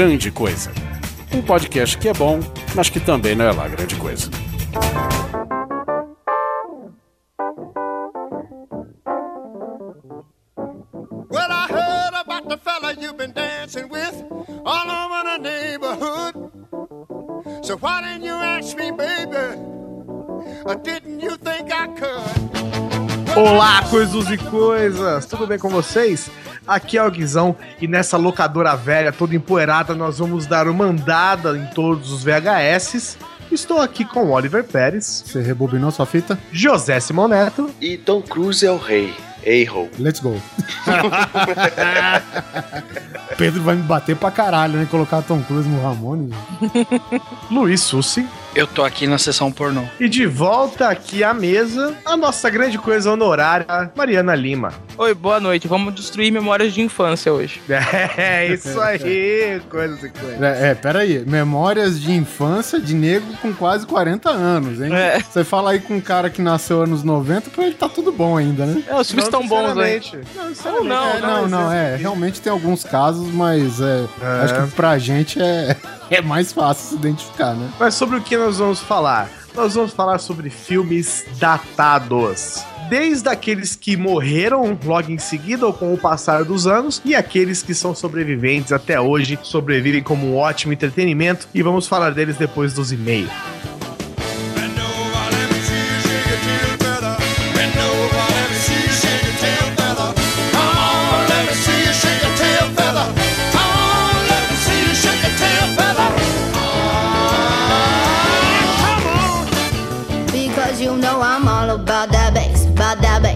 grande coisa. Um podcast que é bom, mas que também não é lá grande coisa. Well, I heard about the fella you've been dancing with all over the neighborhood. So why didn't you ask me, baby? Or didn't you think I could? Olá, coisas e coisas! Tudo bem com vocês? Aqui é o Guizão e nessa locadora velha toda empoeirada nós vamos dar uma andada em todos os VHS. Estou aqui com o Oliver Pérez, Você rebobinou sua fita? José Simoneto E Tom Cruise é o rei. A-hole. Let's go. Pedro vai me bater pra caralho, né? Colocar Tom Cruise no Ramones. Luiz Sussi Eu tô aqui na sessão pornô. e de volta aqui à mesa a nossa grande coisa honorária, Mariana Lima. Oi, boa noite. Vamos destruir memórias de infância hoje. É, isso aí, coisas e coisas. É, é, pera aí. Memórias de infância de nego com quase 40 anos, hein? É. Você fala aí com um cara que nasceu anos 90, pra ele tá tudo bom ainda, né? É, os filmes estão bons, né? Não, Não, não, É, não, não, é. Realmente tem alguns casos, mas é, É. acho que pra gente é, é mais fácil se identificar, né? Mas sobre o que nós vamos falar? Nós vamos falar sobre filmes datados. Desde aqueles que morreram logo em seguida ou com o passar dos anos, e aqueles que são sobreviventes até hoje, sobrevivem como um ótimo entretenimento, e vamos falar deles depois dos e-mails.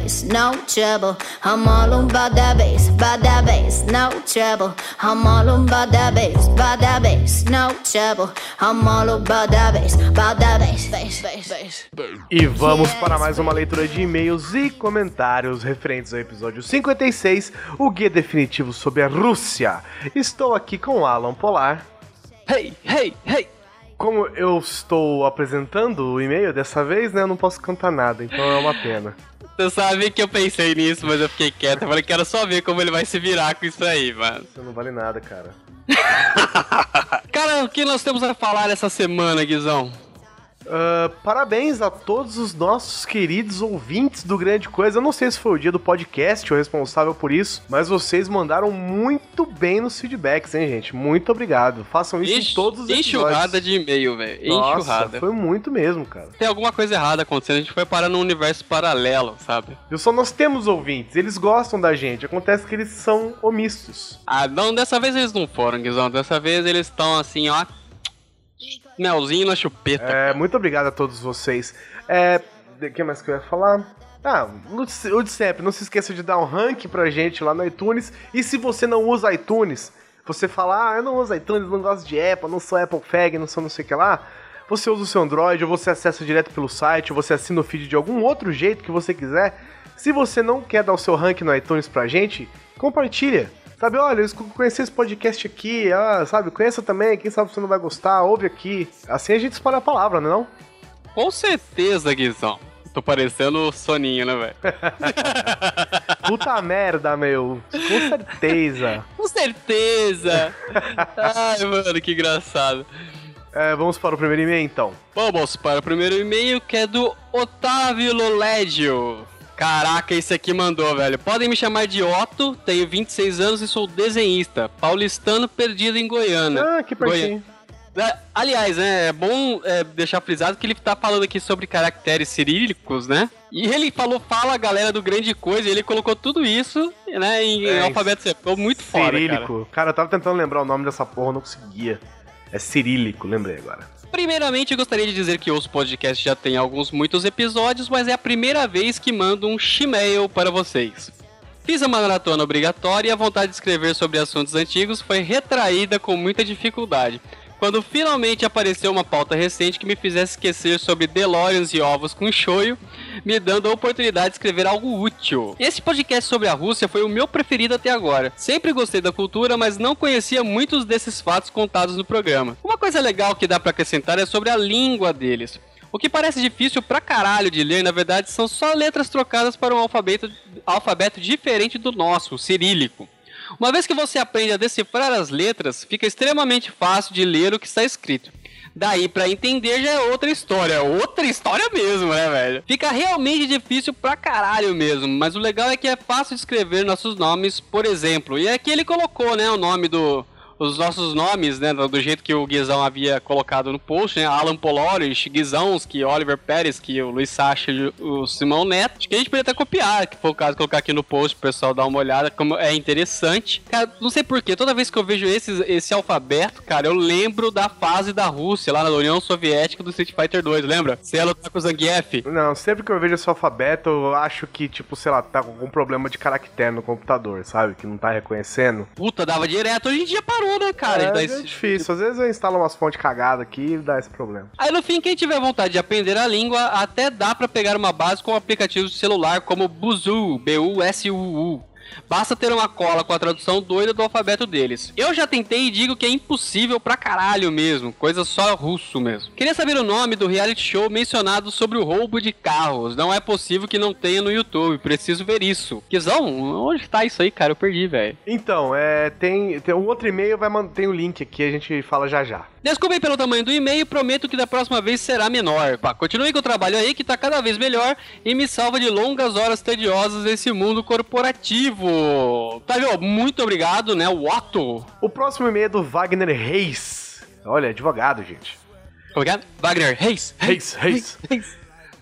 Bass, no trouble. I'm all about that bass, about that bass, no trouble. I'm all about that bass, about that bass, no trouble. I'm all about that bass, about that bass, bass, bass, bass. E vamos para mais uma leitura de e-mails e comentários referentes ao episódio 56, o guia definitivo sobre a Rússia. Estou aqui com o Alan Polar. Hey, hey, hey! Como eu estou apresentando o e-mail dessa vez, né, eu não posso cantar nada, então é uma pena. Você sabe que eu pensei nisso, mas eu fiquei quieto. Eu falei, quero só ver como ele vai se virar com isso aí, mano. Você não vale nada, cara. Cara, o que nós temos a falar essa semana, Guizão? Ah, parabéns a todos os nossos queridos ouvintes do Grande Coisa. Eu não sei se foi o dia do podcast o responsável por isso, mas vocês mandaram muito bem nos feedbacks, hein, gente? Muito obrigado. Façam isso Enx- em todos os episódios. Enxurrada de e-mail, velho. Nossa, Enxurrada. foi muito mesmo, cara. Tem alguma coisa errada acontecendo, a gente foi parar num universo paralelo, sabe? Eu só nós temos ouvintes, eles gostam da gente. Acontece que eles são omissos. Ah, não, dessa vez eles não foram, Guizão. Dessa vez eles estão assim, ó. Melzinho na chupeta. É, muito obrigado a todos vocês. É, o que mais que eu ia falar? Ah, o de- sempre, não se esqueça de dar um rank pra gente lá no iTunes. E se você não usa iTunes, você fala, ah, eu não uso iTunes, não gosto de Apple, não sou Apple Fag, não sou não sei o que lá. Você usa o seu Android, ou você acessa direto pelo site, ou você assina o feed de algum outro jeito que você quiser. Se você não quer dar o seu rank no iTunes pra gente, compartilha. Sabe, olha, eu conheci esse podcast aqui, ah, sabe, conheça também, quem sabe você não vai gostar, ouve aqui. Assim a gente espalha a palavra, não é não? Com certeza, Guizão. Tô parecendo Soninho, né, velho? Puta merda, meu. Com certeza. Com certeza! Ai, mano, que engraçado. É, vamos para o primeiro e-mail, então. Vamos para o primeiro e-mail que é do Otávio Lolédio. Caraca, esse aqui mandou, velho. Podem me chamar de Otto, tenho 26 anos e sou desenhista. Paulistano perdido em Goiânia. Ah, que pertinho. É, aliás, né, é bom é, deixar frisado que ele tá falando aqui sobre caracteres cirílicos, né? E ele falou, fala a galera do grande coisa, e ele colocou tudo isso, né, em É, alfabeto C. Ficou muito foda, cara. Cirílico. Cara. eu tava tentando lembrar o nome dessa porra, não conseguia. É cirílico, lembrei agora. Primeiramente, gostaria de dizer que ouço podcast já tem alguns muitos episódios, mas é a primeira vez que mando um Gmail para vocês. Fiz a maratona obrigatória e a vontade de escrever sobre assuntos antigos foi retraída com muita dificuldade. Quando finalmente apareceu uma pauta recente que me fizesse esquecer sobre DeLoreans e ovos com choio, me dando a oportunidade de escrever algo útil. Esse podcast sobre a Rússia foi o meu preferido até agora. Sempre gostei da cultura, mas não conhecia muitos desses fatos contados no programa. Uma coisa legal que dá pra acrescentar é sobre a língua deles. O que parece difícil pra caralho de ler, na verdade, são só letras trocadas para um alfabeto, alfabeto diferente do nosso, o cirílico. Uma vez que você aprende a decifrar as letras, fica extremamente fácil de ler o que está escrito. Daí pra entender já é outra história, outra história mesmo, né, velho? Fica realmente difícil pra caralho mesmo, mas o legal é que é fácil de escrever nossos nomes, por exemplo. E aqui ele colocou, né, o nome do os nossos nomes, né, do jeito que o Guizão havia colocado no post, né, Alan Polores, Guizãoski, Oliver Pérez, que o Luiz Sacha e o Simão Neto, acho que a gente poderia até copiar, que foi o caso colocar aqui no post pro pessoal dar uma olhada, como é interessante. Cara, não sei porquê, toda vez que eu vejo esse, esse alfabeto, cara, eu lembro da fase da Rússia, lá na União Soviética do Street Fighter 2, lembra? Você ia lutar com o Zangief. Não, sempre que eu vejo esse alfabeto, eu acho que, tipo, sei lá, tá com algum problema de caractere no computador, sabe? Que não tá reconhecendo. Puta, dava direto, hoje em dia parou, né, cara? é, dar é esse- difícil. Às vezes eu instalo umas fontes cagadas aqui e dá esse problema. Aí no fim, quem tiver vontade de aprender a língua, até dá pra pegar uma base com aplicativos de celular como Buzu, B-U-S-U-U. Basta ter uma cola com a tradução doida do alfabeto deles. Eu já tentei e digo que é impossível pra caralho mesmo, coisa só russo mesmo. Queria saber o nome do reality show mencionado sobre o roubo de carros. Não é possível que não tenha no YouTube, preciso ver isso. Quizão, onde tá isso aí, cara? Eu perdi, velho. Então, é, tem, tem um outro e-mail, vai man- tem o link aqui, a gente fala já já. Desculpem pelo tamanho do e-mail e prometo que da próxima vez será menor. Pá, continue com o trabalho aí que tá cada vez melhor e me salva de longas horas tediosas nesse mundo corporativo. Tá, viu? Muito obrigado, né? O Otto. O próximo e-mail é do Wagner Reis. Olha, advogado, gente. Obrigado. Wagner Reis. Reis, Reis.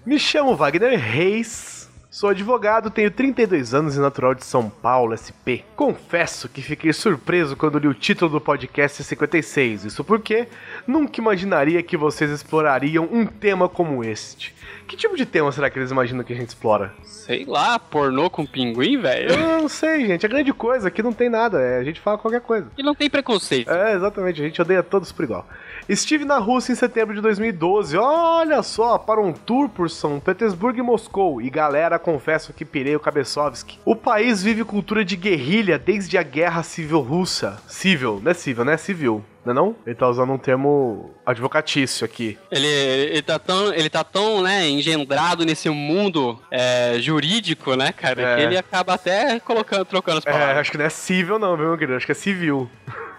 Me chamo Wagner Reis. Sou advogado, tenho 32 anos e natural de São Paulo, SP. Confesso que fiquei surpreso quando li o título do podcast 56. Isso porque nunca imaginaria que vocês explorariam um tema como este. Que tipo de tema será que eles imaginam que a gente explora? Sei lá, pornô com pinguim, velho. Eu não sei, gente. A grande coisa aqui não tem nada. É, a gente fala qualquer coisa. E não tem preconceito. É, exatamente. A gente odeia todos por igual. Estive na Rússia em setembro de 2012. Olha só, para um tour por São Petersburgo e Moscou. E galera, confesso que pirei o Kabesovski. O país vive cultura de guerrilha desde a Guerra Civil Russa. Civil, não é civil, né? Civil. Não é não? Ele tá usando um termo advocatício aqui. Ele, ele tá tão, ele tá tão, né, engendrado nesse mundo é, jurídico, né, cara, É. que ele acaba até colocando, trocando as É, palavras. acho que não é civil não, viu, meu querido? Acho que é civil.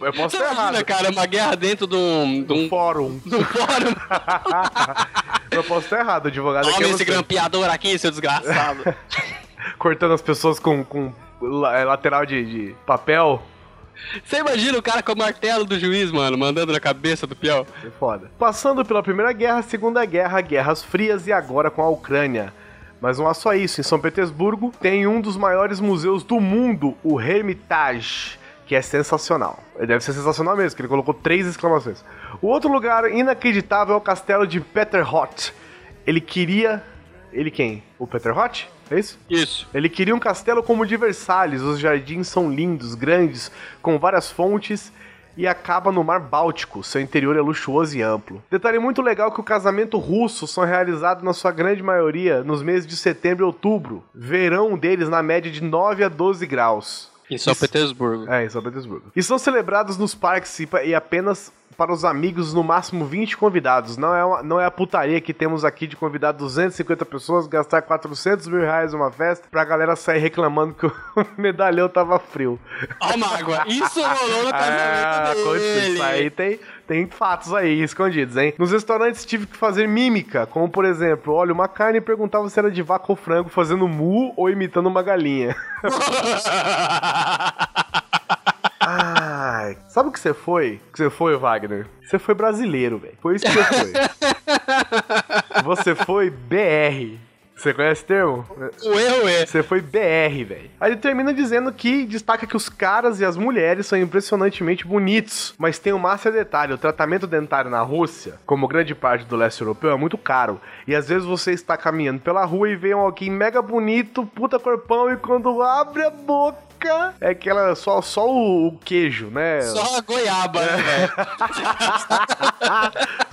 Eu posso Você estar imagina, errado. cara, uma guerra dentro de um, de um, Fórum. de um fórum. Eu posso estar errado, advogado aqui Toma é esse você. grampeador aqui, seu desgraçado. cortando as pessoas com, com la- lateral de, de papel. Você imagina o cara com o martelo do juiz, mano, mandando na cabeça do peão? É foda. Passando pela Primeira Guerra, Segunda Guerra, Guerras Frias e agora com a Ucrânia. Mas não é só isso. Em São Petersburgo tem um dos maiores museus do mundo, o Hermitage, que é sensacional. Ele deve ser sensacional mesmo, que ele colocou três exclamações. O outro lugar inacreditável é o castelo de Peterhot. Ele queria. Ele quem? O Peterhot? É isso? Isso. Ele queria um castelo como o de Versalhes. Os jardins são lindos, grandes, com várias fontes e acaba no Mar Báltico. Seu interior é luxuoso e amplo. Detalhe muito legal que o casamento russo são realizados na sua grande maioria nos meses de setembro e outubro. Verão deles na média de 9 a 12 graus. Em São Petersburgo. É, em São Petersburgo. E são celebrados nos parques e, e apenas para os amigos, no máximo 20 convidados. Não é, uma- não é a putaria que temos aqui de convidar 250 pessoas, gastar 400 mil reais numa festa, pra galera sair reclamando que o medalhão tava frio. Ó, mágoa. Isso rolou no casamento aconteceu. dele. Isso aí tem, tem fatos aí escondidos, hein? Nos restaurantes tive que fazer mímica, como por exemplo, olha, uma carne e perguntava se era de vaca ou frango, fazendo mu ou imitando uma galinha. Ai, sabe o que você foi? O que você foi, Wagner? Você foi brasileiro, velho. Foi isso que você foi. você foi BR. Você conhece esse termo? O erro é. Você foi BR, velho. Aí ele termina dizendo que destaca que os caras e as mulheres são impressionantemente bonitos, mas tem um master detalhe: o tratamento dentário na Rússia, como grande parte do leste europeu, é muito caro. E às vezes você está caminhando pela rua e vê um alguém mega bonito, puta corpão, e quando abre a boca. É aquela só, só o, o queijo, né? Só a goiaba, né?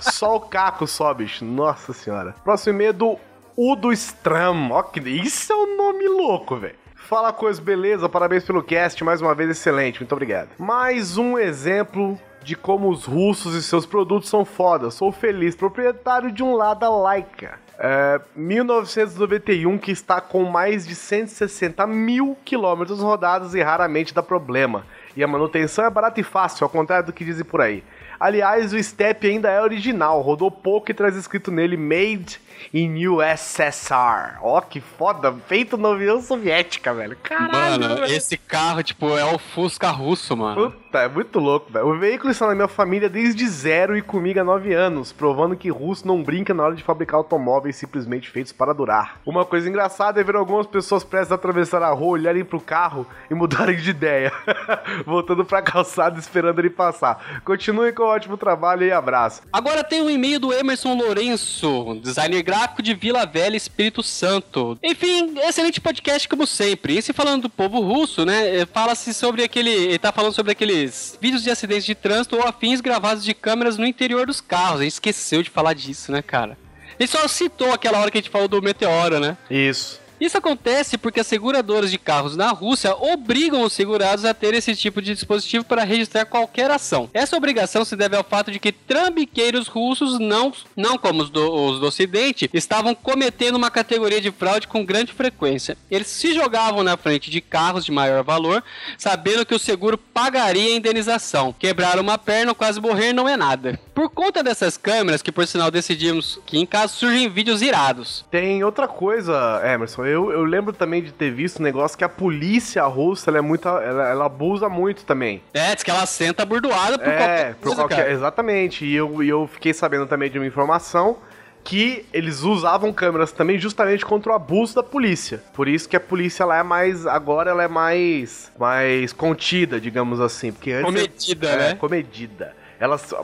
Só o caco só, bicho. Nossa senhora. Próximo e-mail é do Udo Stram. Ó, isso é um nome louco, velho. Fala coisa, beleza? Parabéns pelo cast, mais uma vez excelente, muito obrigado. Mais um exemplo de como os russos e seus produtos são foda. Sou feliz proprietário de um Lada Laika. É, 1991, que está com mais de 160 mil quilômetros rodados e raramente dá problema. E a manutenção é barata e fácil, ao contrário do que dizem por aí. Aliás, o Step ainda é original, rodou pouco e traz escrito nele Made in USSR. Ó, que foda, feito na União Soviética, velho. Caralho, Mano, velho. esse carro, tipo, é o Fusca russo, mano. Puta, é muito louco, velho. O veículo está na minha família desde zero e comigo há nove anos, provando que russo não brinca na hora de fabricar automóveis simplesmente feitos para durar. Uma coisa engraçada é ver algumas pessoas prestes a atravessar a rua, olharem pro carro e mudarem de ideia. Voltando pra calçada esperando ele passar. Continue com o ótimo trabalho e abraço. Agora tem um e-mail do Emerson Lourenço, designer gráfico de Vila Velha, Espírito Santo. Enfim, excelente podcast como sempre. E se falando do povo russo, né, eh, fala-se sobre aquele, ele tá falando sobre aqueles vídeos de acidentes de trânsito ou afins gravados de câmeras no interior dos carros. A gente esqueceu de falar disso, né, cara? Ele só citou aquela hora que a gente falou do meteoro, né? Isso. Isso acontece porque as seguradoras de carros na Rússia obrigam os segurados a ter esse tipo de dispositivo para registrar qualquer ação. Essa obrigação se deve ao fato de que trambiqueiros russos, não, não como os do, os do Ocidente, estavam cometendo uma categoria de fraude com grande frequência. Eles se jogavam na frente de carros de maior valor, sabendo que o seguro pagaria a indenização. Quebrar uma perna ou quase morrer não é nada. Por conta dessas câmeras, que por sinal decidimos que em casa surgem vídeos irados. Tem outra coisa, Emerson. Eu, eu lembro também de ter visto um negócio que a polícia russa ela é muito. Ela, ela abusa muito também. É, diz que ela senta burdoada por é, qualquer por coisa, qualquer. cara. Exatamente. E eu, e eu fiquei sabendo também de uma informação que eles usavam câmeras também justamente contra o abuso da polícia. Por isso que a polícia lá é mais. Agora ela é mais. mais contida, digamos assim. Porque antes. Comedida, é, né? Comedida. Elas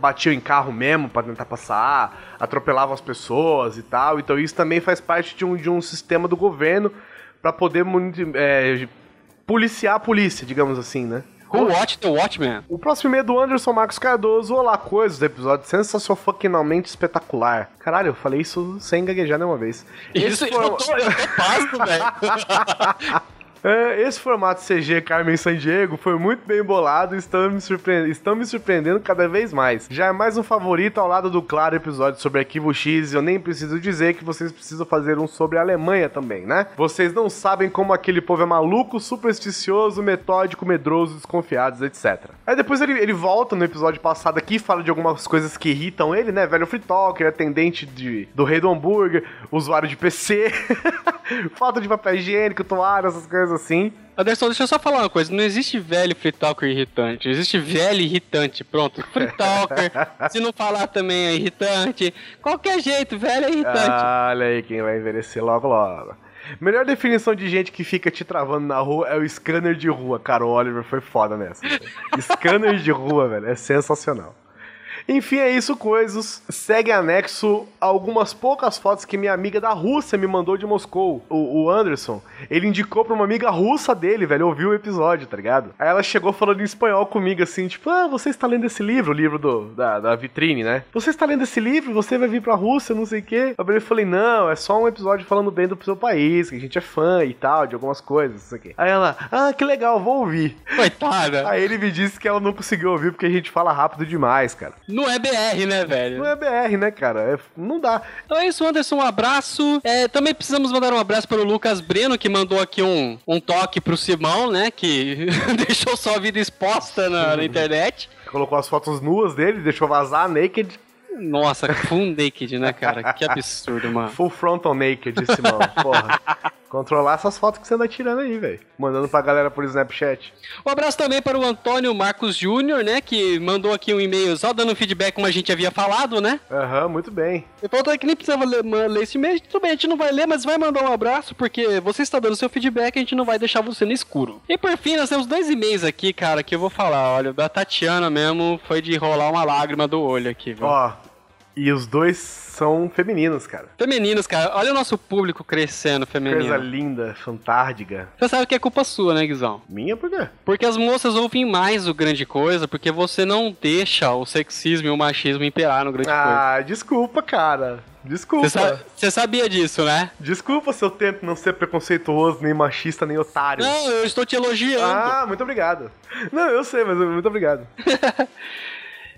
batiam em carro mesmo pra tentar passar, atropelavam as pessoas e tal. Então isso também faz parte de um, de um sistema do governo pra poder é, policiar a polícia, digamos assim, né? Who Watch the Watchman? O próximo e-mail é do Anderson Marcos Cardoso. Olá, coisas, episódio sensacionalmente espetacular. Caralho, eu falei isso sem gaguejar nenhuma vez. Isso, Esse eu tô, eu tô pasmo, velho. É, esse formato CG Carmen San Diego foi muito bem bolado e estão me, surpre... estão me surpreendendo cada vez mais. Já é mais um favorito ao lado do claro episódio sobre Arquivo X e eu nem preciso dizer que vocês precisam fazer um sobre a Alemanha também, né? Vocês não sabem como aquele povo é maluco, supersticioso, metódico, medroso, desconfiados, etc. Aí depois ele, ele volta no episódio passado aqui e fala de algumas coisas que irritam ele, né? Velho free talker, atendente de, do rei do hambúrguer, usuário de PC, falta de papel higiênico, toalha, essas coisas assim. Anderson, deixa eu só falar uma coisa. Não existe velho free talker irritante. Existe velho irritante. Pronto. Free talker. se não falar também é irritante. Qualquer jeito, velho é irritante. Olha aí quem vai envelhecer logo logo. Melhor definição de gente que fica te travando na rua é o scanner de rua. Cara, o Oliver foi foda nessa. scanner de rua, velho, é sensacional. Enfim, é isso, coisas. Segue anexo algumas poucas fotos que minha amiga da Rússia me mandou de Moscou. O, o Anderson, ele indicou pra uma amiga russa dele, velho, ouviu o episódio, tá ligado? Aí ela chegou falando em espanhol comigo, assim, tipo, ah, você está lendo esse livro, o livro do, da, da vitrine, né? Você está lendo esse livro, você vai vir pra Rússia, não sei o quê. Eu falei, não, é só um episódio falando bem do seu país, que a gente é fã e tal, de algumas coisas, isso aqui. Aí ela, ah, que legal, vou ouvir. Coitada. Aí ele me disse que ela não conseguiu ouvir porque a gente fala rápido demais, cara. Não é BR, né, velho? Não é BR, né, cara? É- não dá. Então é isso, Anderson. Um abraço. É, também precisamos mandar um abraço para o Lucas Breno, que mandou aqui um, um toque pro Simão, né? Que deixou sua vida exposta na, na internet. Colocou as fotos nuas dele, deixou vazar naked, Nossa, full naked, né, cara? Que absurdo, mano. full frontal naked, Simão. Porra. Controlar essas fotos que você anda tirando aí, velho. Mandando pra galera por Snapchat. Um abraço também para o Antônio Marcos Júnior, né? Que mandou aqui um e-mail só dando feedback como a gente havia falado, né? Aham, muito bem. Eu falei que nem precisava ler, ler esse e-mail. Tudo bem, a gente não vai ler, mas vai mandar um abraço, porque você está dando seu feedback, a gente não vai deixar você no escuro. E por fim, nós temos dois e-mails aqui, cara, que eu vou falar. Olha, o da Tatiana mesmo foi de rolar uma lágrima do olho aqui, viu? Ó, e os dois são femininos, cara. Femininos, cara, olha o nosso público crescendo feminino. Coisa linda, fantástica. Você sabe que é culpa sua, né, Guizão? Minha por quê? Porque as moças ouvem mais o grande coisa, porque você não deixa o sexismo e o machismo imperar no grande coisa. Ah, desculpa, cara. Desculpa. Você sa- você sabia disso, né? Desculpa se eu tento não ser preconceituoso, nem machista, nem otário. Não, eu estou te elogiando. Ah, muito obrigado. Não, eu sei, mas muito obrigado.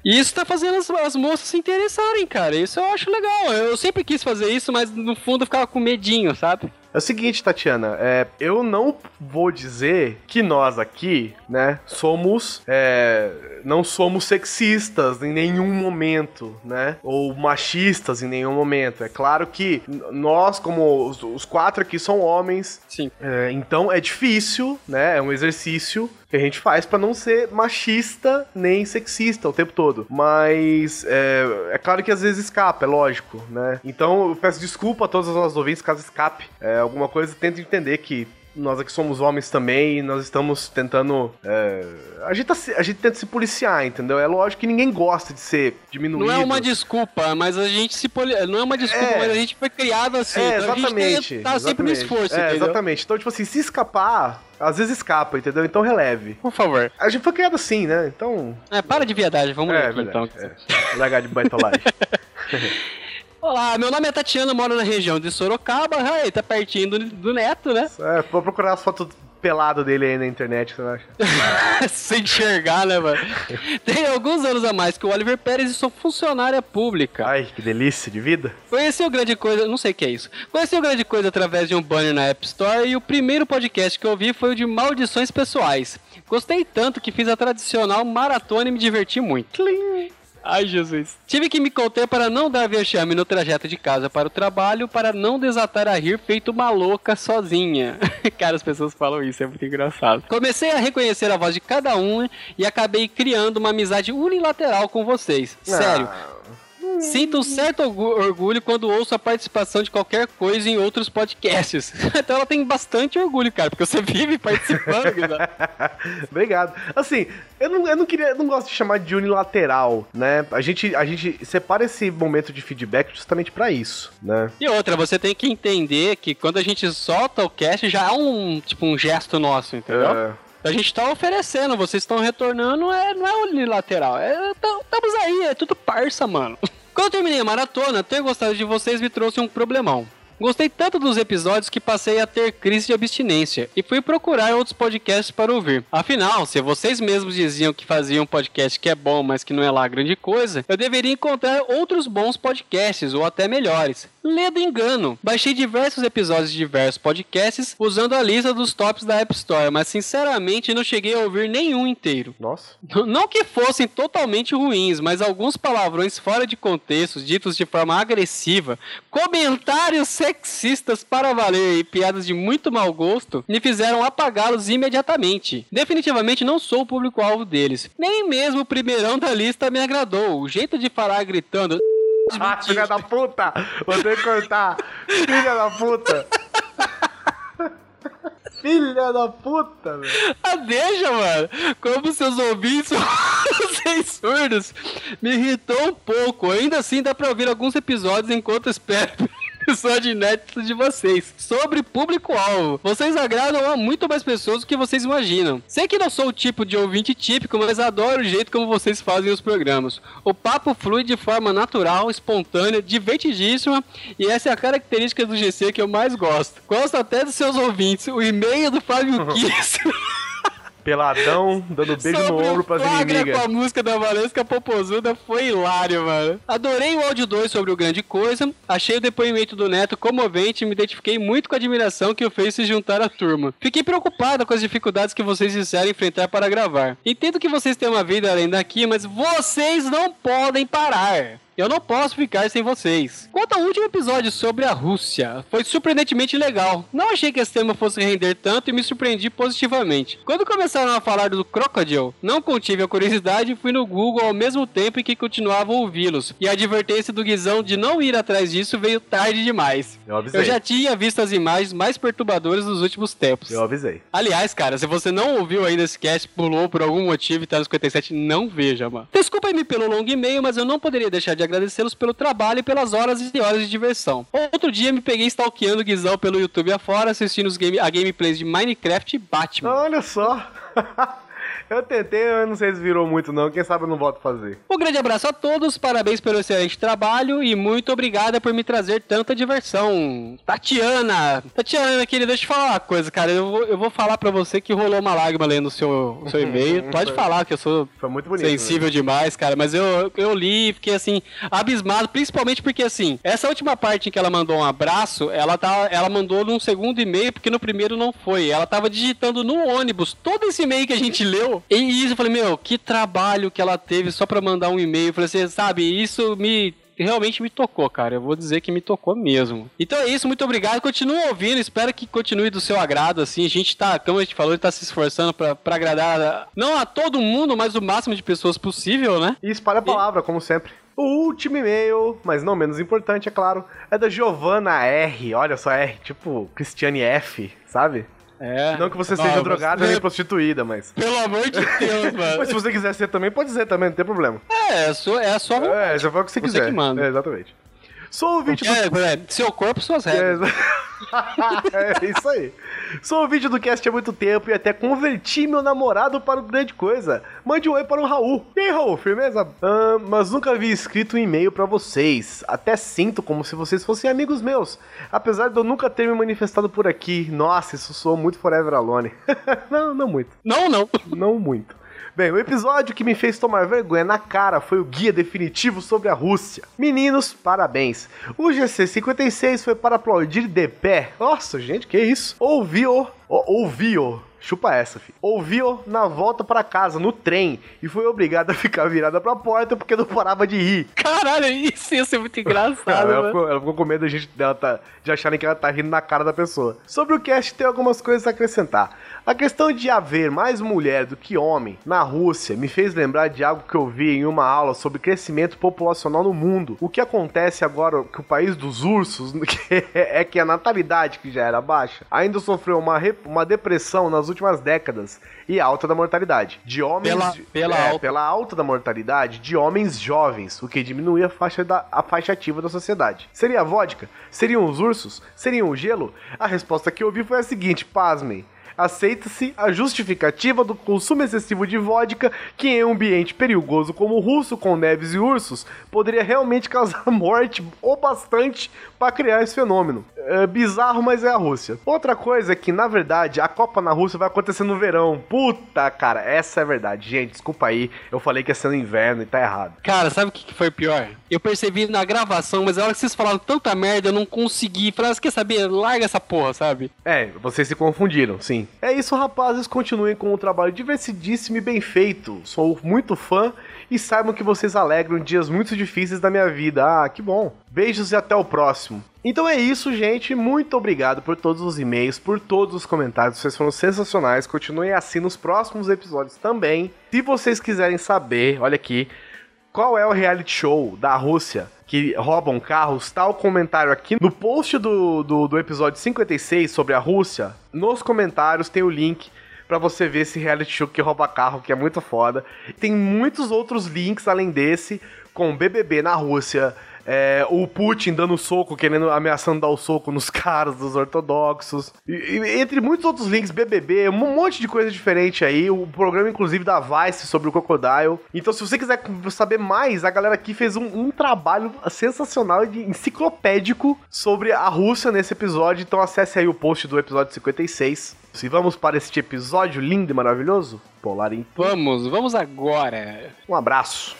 E isso tá fazendo as, as moças se interessarem, cara. Isso eu acho legal. Eu sempre quis fazer isso, mas no fundo eu ficava com medinho, sabe? É o seguinte, Tatiana, é, eu não vou dizer que nós aqui, né, somos. é, não somos sexistas em nenhum momento, né? Ou machistas em nenhum momento. É claro que nós, como os, os quatro aqui, são homens. Sim. é, então é difícil, né? É um exercício que a gente faz pra não ser machista nem sexista o tempo todo. Mas é, é claro que às vezes escapa, é lógico, né? Então eu peço desculpa a todos os nossos ouvintes caso escape é, alguma coisa. Tento entender que nós aqui somos homens também e nós estamos tentando. é, a, gente tá se- a gente tenta se policiar, entendeu? É lógico que ninguém gosta de ser diminuído. Não é uma desculpa, mas a gente se poli... Não é uma desculpa, É. mas a gente foi criado assim. É, então exatamente. A gente tá sempre no exatamente. esforço, É, entendeu? exatamente. Então, tipo assim, se escapar, às vezes escapa, entendeu? Então releve. Por favor. A gente foi criado assim, né? Então. É, para de viadagem, vamos é, ler aqui verdade. então. É. Largar de baitolagem. Olá, meu nome é Tatiana, moro na região de Sorocaba. Ai, tá pertinho do, do Neto, né? é, vou procurar as fotos pelado dele aí na internet, você acha? Sem enxergar, né, mano? Tem alguns anos a mais que o Oliver Pérez e sou funcionária pública. Ai, que delícia de vida. Conheci o Grande Coisa, não sei o que é isso. Conheci o Grande Coisa através de um banner na App Store e o primeiro podcast que eu ouvi foi o de Maldições Pessoais. Gostei tanto que fiz a tradicional maratona e me diverti muito. Ai, Jesus. Tive que me conter para não dar vexame no trajeto de casa para o trabalho, para não desatar a rir feito uma louca sozinha. Cara, as pessoas falam isso, é muito engraçado. Comecei a reconhecer a voz de cada um e acabei criando uma amizade unilateral com vocês. Sério. Ah, Sinto um certo orgu- orgulho quando ouço a participação de qualquer coisa em outros podcasts. Então ela tem bastante orgulho, cara, porque você vive participando. Guizão. Obrigado. Assim, eu não, eu não queria, eu não gosto de chamar de unilateral, né? A gente, a gente separa esse momento de feedback justamente pra isso, né? e outra, você tem que entender que quando a gente solta o cast já é um tipo um gesto nosso, entendeu? É. A gente tá oferecendo, vocês estão retornando, é, não é unilateral. É, tam- estamos aí, é tudo parça, mano. Quando terminei a maratona, ter gostado de vocês me trouxe um problemão. Gostei tanto dos episódios que passei a ter crise de abstinência e fui procurar outros podcasts para ouvir. Afinal, se vocês mesmos diziam que faziam um podcast que é bom, mas que não é lá grande coisa, eu deveria encontrar outros bons podcasts ou até melhores. Ledo engano. Baixei diversos episódios de diversos podcasts usando a lista dos tops da App Store, mas sinceramente não cheguei a ouvir nenhum inteiro. Nossa. Não que fossem totalmente ruins, mas alguns palavrões fora de contexto, ditos de forma agressiva, comentários sexistas para valer e piadas de muito mau gosto, me fizeram apagá-los imediatamente. Definitivamente não sou o público-alvo deles. Nem mesmo o primeirão da lista me agradou. O jeito de falar gritando. Ah, filha da puta! Vou ter que cortar! Filha da puta! Filha da puta, velho! Ah, deixa, mano. Como seus ouvintes são surdos, me irritou um pouco. Ainda assim, dá pra ouvir alguns episódios enquanto espero episódio inédito de vocês. Sobre público-alvo. Vocês agradam a muito mais pessoas do que vocês imaginam. Sei que não sou o tipo de ouvinte típico, mas adoro o jeito como vocês fazem os programas. O papo flui de forma natural, espontânea, divertidíssima, e essa é a característica do GC que eu mais gosto. Gosto até dos seus ouvintes. O e-mail do Fábio Kiss. Peladão, dando beijo no Sobre o ombro pras inimigas. com a música da Valesca Popozuda foi hilário, mano. Adorei o áudio 2 sobre o Grande Coisa. Achei o depoimento do Neto comovente e me identifiquei muito com a admiração que o fez se juntar à turma. Fiquei preocupada com as dificuldades que vocês disseram enfrentar para gravar. Entendo que vocês têm uma vida além daqui, mas vocês não podem parar. Eu não posso ficar sem vocês. Quanto ao último episódio sobre a Rússia, foi surpreendentemente legal. Não achei que esse tema fosse render tanto e me surpreendi positivamente. Quando começaram a falar do Crocodile, não contive a curiosidade e fui no Google ao mesmo tempo em que continuava a ouvi-los. E a advertência do Guizão de não ir atrás disso veio tarde demais. Eu avisei. Eu já tinha visto as imagens mais perturbadoras dos últimos tempos. Eu avisei. Aliás, cara, se você não ouviu ainda esse cast, pulou por algum motivo e tá no 57, não veja, mano. Desculpa-me pelo longo e-mail, mas eu não poderia deixar de agradecê-los pelo trabalho e pelas horas e horas de diversão. Outro dia me peguei stalkeando o Guizão pelo YouTube afora, assistindo os game, a gameplays de Minecraft e Batman. Olha só. Eu tentei, eu não sei se virou muito não, quem sabe eu não volto a fazer. Um grande abraço a todos, parabéns pelo excelente trabalho e muito obrigada por me trazer tanta diversão. Tatiana, Tatiana, querida, deixa eu te falar uma coisa, cara. Eu vou, eu vou falar pra você que rolou uma lágrima lendo o seu, o seu e-mail. Pode falar que eu sou Foi muito bonito. sensível demais, cara, mas eu, eu li e fiquei assim, abismado, principalmente porque assim, essa última parte em que ela mandou um abraço, ela, tá, ela mandou num segundo e-mail, porque no primeiro não foi. Ela tava digitando no ônibus todo esse e-mail que a gente leu. E isso eu falei, meu, que trabalho que ela teve só pra mandar um e-mail. Eu falei assim, sabe, isso me realmente me tocou, cara. Eu vou dizer que me tocou mesmo. Então é isso, muito obrigado. Continua ouvindo, espero que continue do seu agrado, assim. A gente tá, como a gente falou, a gente tá se esforçando pra, pra agradar não a todo mundo, mas o máximo de pessoas possível, né? E espalha a palavra, como sempre. O último e-mail, mas não menos importante, é claro, é da Giovanna R. Olha só, R, tipo Cristiane F, sabe? É. Não que você seja drogada gosto- nem prostituída, mas. Pelo amor de Deus, mano. Mas se você quiser ser também, pode ser também, não tem problema. É, é a sua, é a sua vontade. É, já foi o que você Você quiser. que manda. É, exatamente. Sou ouvinte do. É, é, seu corpo, suas regras. É, isso aí. Sou ouvinte do cast há muito tempo e até converti meu namorado para o grande coisa. Mande um oi para o Raul. E aí, Raul, firmeza? Ah, mas nunca havia escrito um e-mail para vocês. Até sinto como se vocês fossem amigos meus. Apesar de eu nunca ter me manifestado por aqui. Nossa, isso soou muito Forever Alone. não, não muito. Não, não. Não muito. Bem, o episódio que me fez tomar vergonha na cara foi o guia definitivo sobre a Rússia. Meninos, parabéns. O GC56 foi para aplaudir de pé. Nossa, gente, que isso? Ouvi-o, ó, ouvi-o. Chupa essa, filho. Ouvi-o na volta para casa, no trem, e foi obrigado a ficar virada pra porta porque não parava de rir. Caralho, isso ia ser muito engraçado, Ela mano. ficou, ela ficou com medo da gente, dela tá, de acharem que ela tá rindo na cara da pessoa. Sobre o cast, tem algumas coisas a acrescentar. A questão de haver mais mulher do que homem na Rússia me fez lembrar de algo que eu vi em uma aula sobre crescimento populacional no mundo. O que acontece agora que o país dos ursos que é que a natalidade, que já era baixa, ainda sofreu uma, uma depressão nas últimas décadas e alta da mortalidade. De homens. Pela- pela é, alta. pela alta da mortalidade de homens jovens, o que diminui a faixa, da, a faixa ativa da sociedade. Seria a vodka? Seriam os ursos? Seriam o gelo? A resposta que eu ouvi foi a seguinte: pasmem. Aceita-se a justificativa do consumo excessivo de vodka, que em um ambiente perigoso como o russo, com neves e ursos, poderia realmente causar morte ou bastante para criar esse fenômeno. É bizarro, mas é a Rússia. Outra coisa é que, na verdade, a Copa na Rússia vai acontecer no verão. Puta, cara, essa é a verdade. Gente, desculpa aí, eu falei que ia ser no inverno e tá errado. Cara, sabe o que que foi pior? Eu percebi na gravação, mas na hora que vocês falaram tanta merda, eu não consegui. Falei, "Ah, quer saber? Larga essa porra, sabe? É, vocês se confundiram, sim. É isso, rapazes. Continuem com o trabalho divertidíssimo e bem feito. Sou muito fã e saibam que vocês alegram dias muito difíceis da minha vida. Ah, que bom. Beijos e até o próximo. Então é isso, gente. Muito obrigado por todos os e-mails, por todos os comentários. Vocês foram sensacionais. Continuem assim nos próximos episódios também. Se vocês quiserem saber, olha aqui, qual é o reality show da Rússia que roubam carros? Tá o comentário aqui no post do, do, do episódio 56 sobre a Rússia. Nos comentários tem o link pra você ver esse reality show que rouba carro, que é muito foda. Tem muitos outros links além desse, com BBB na Rússia. É, o Putin dando soco, querendo, ameaçando dar o soco nos caras dos ortodoxos. E, e entre muitos outros links, BBB, um monte de coisa diferente aí. O programa, inclusive, da Vice sobre o Crocodile. Então, se você quiser saber mais, a galera aqui fez um, um trabalho sensacional e de enciclopédico sobre a Rússia nesse episódio. Então, acesse aí o post do episódio 56. Se vamos para este episódio lindo e maravilhoso, Polar em Vamos, vamos agora. um abraço.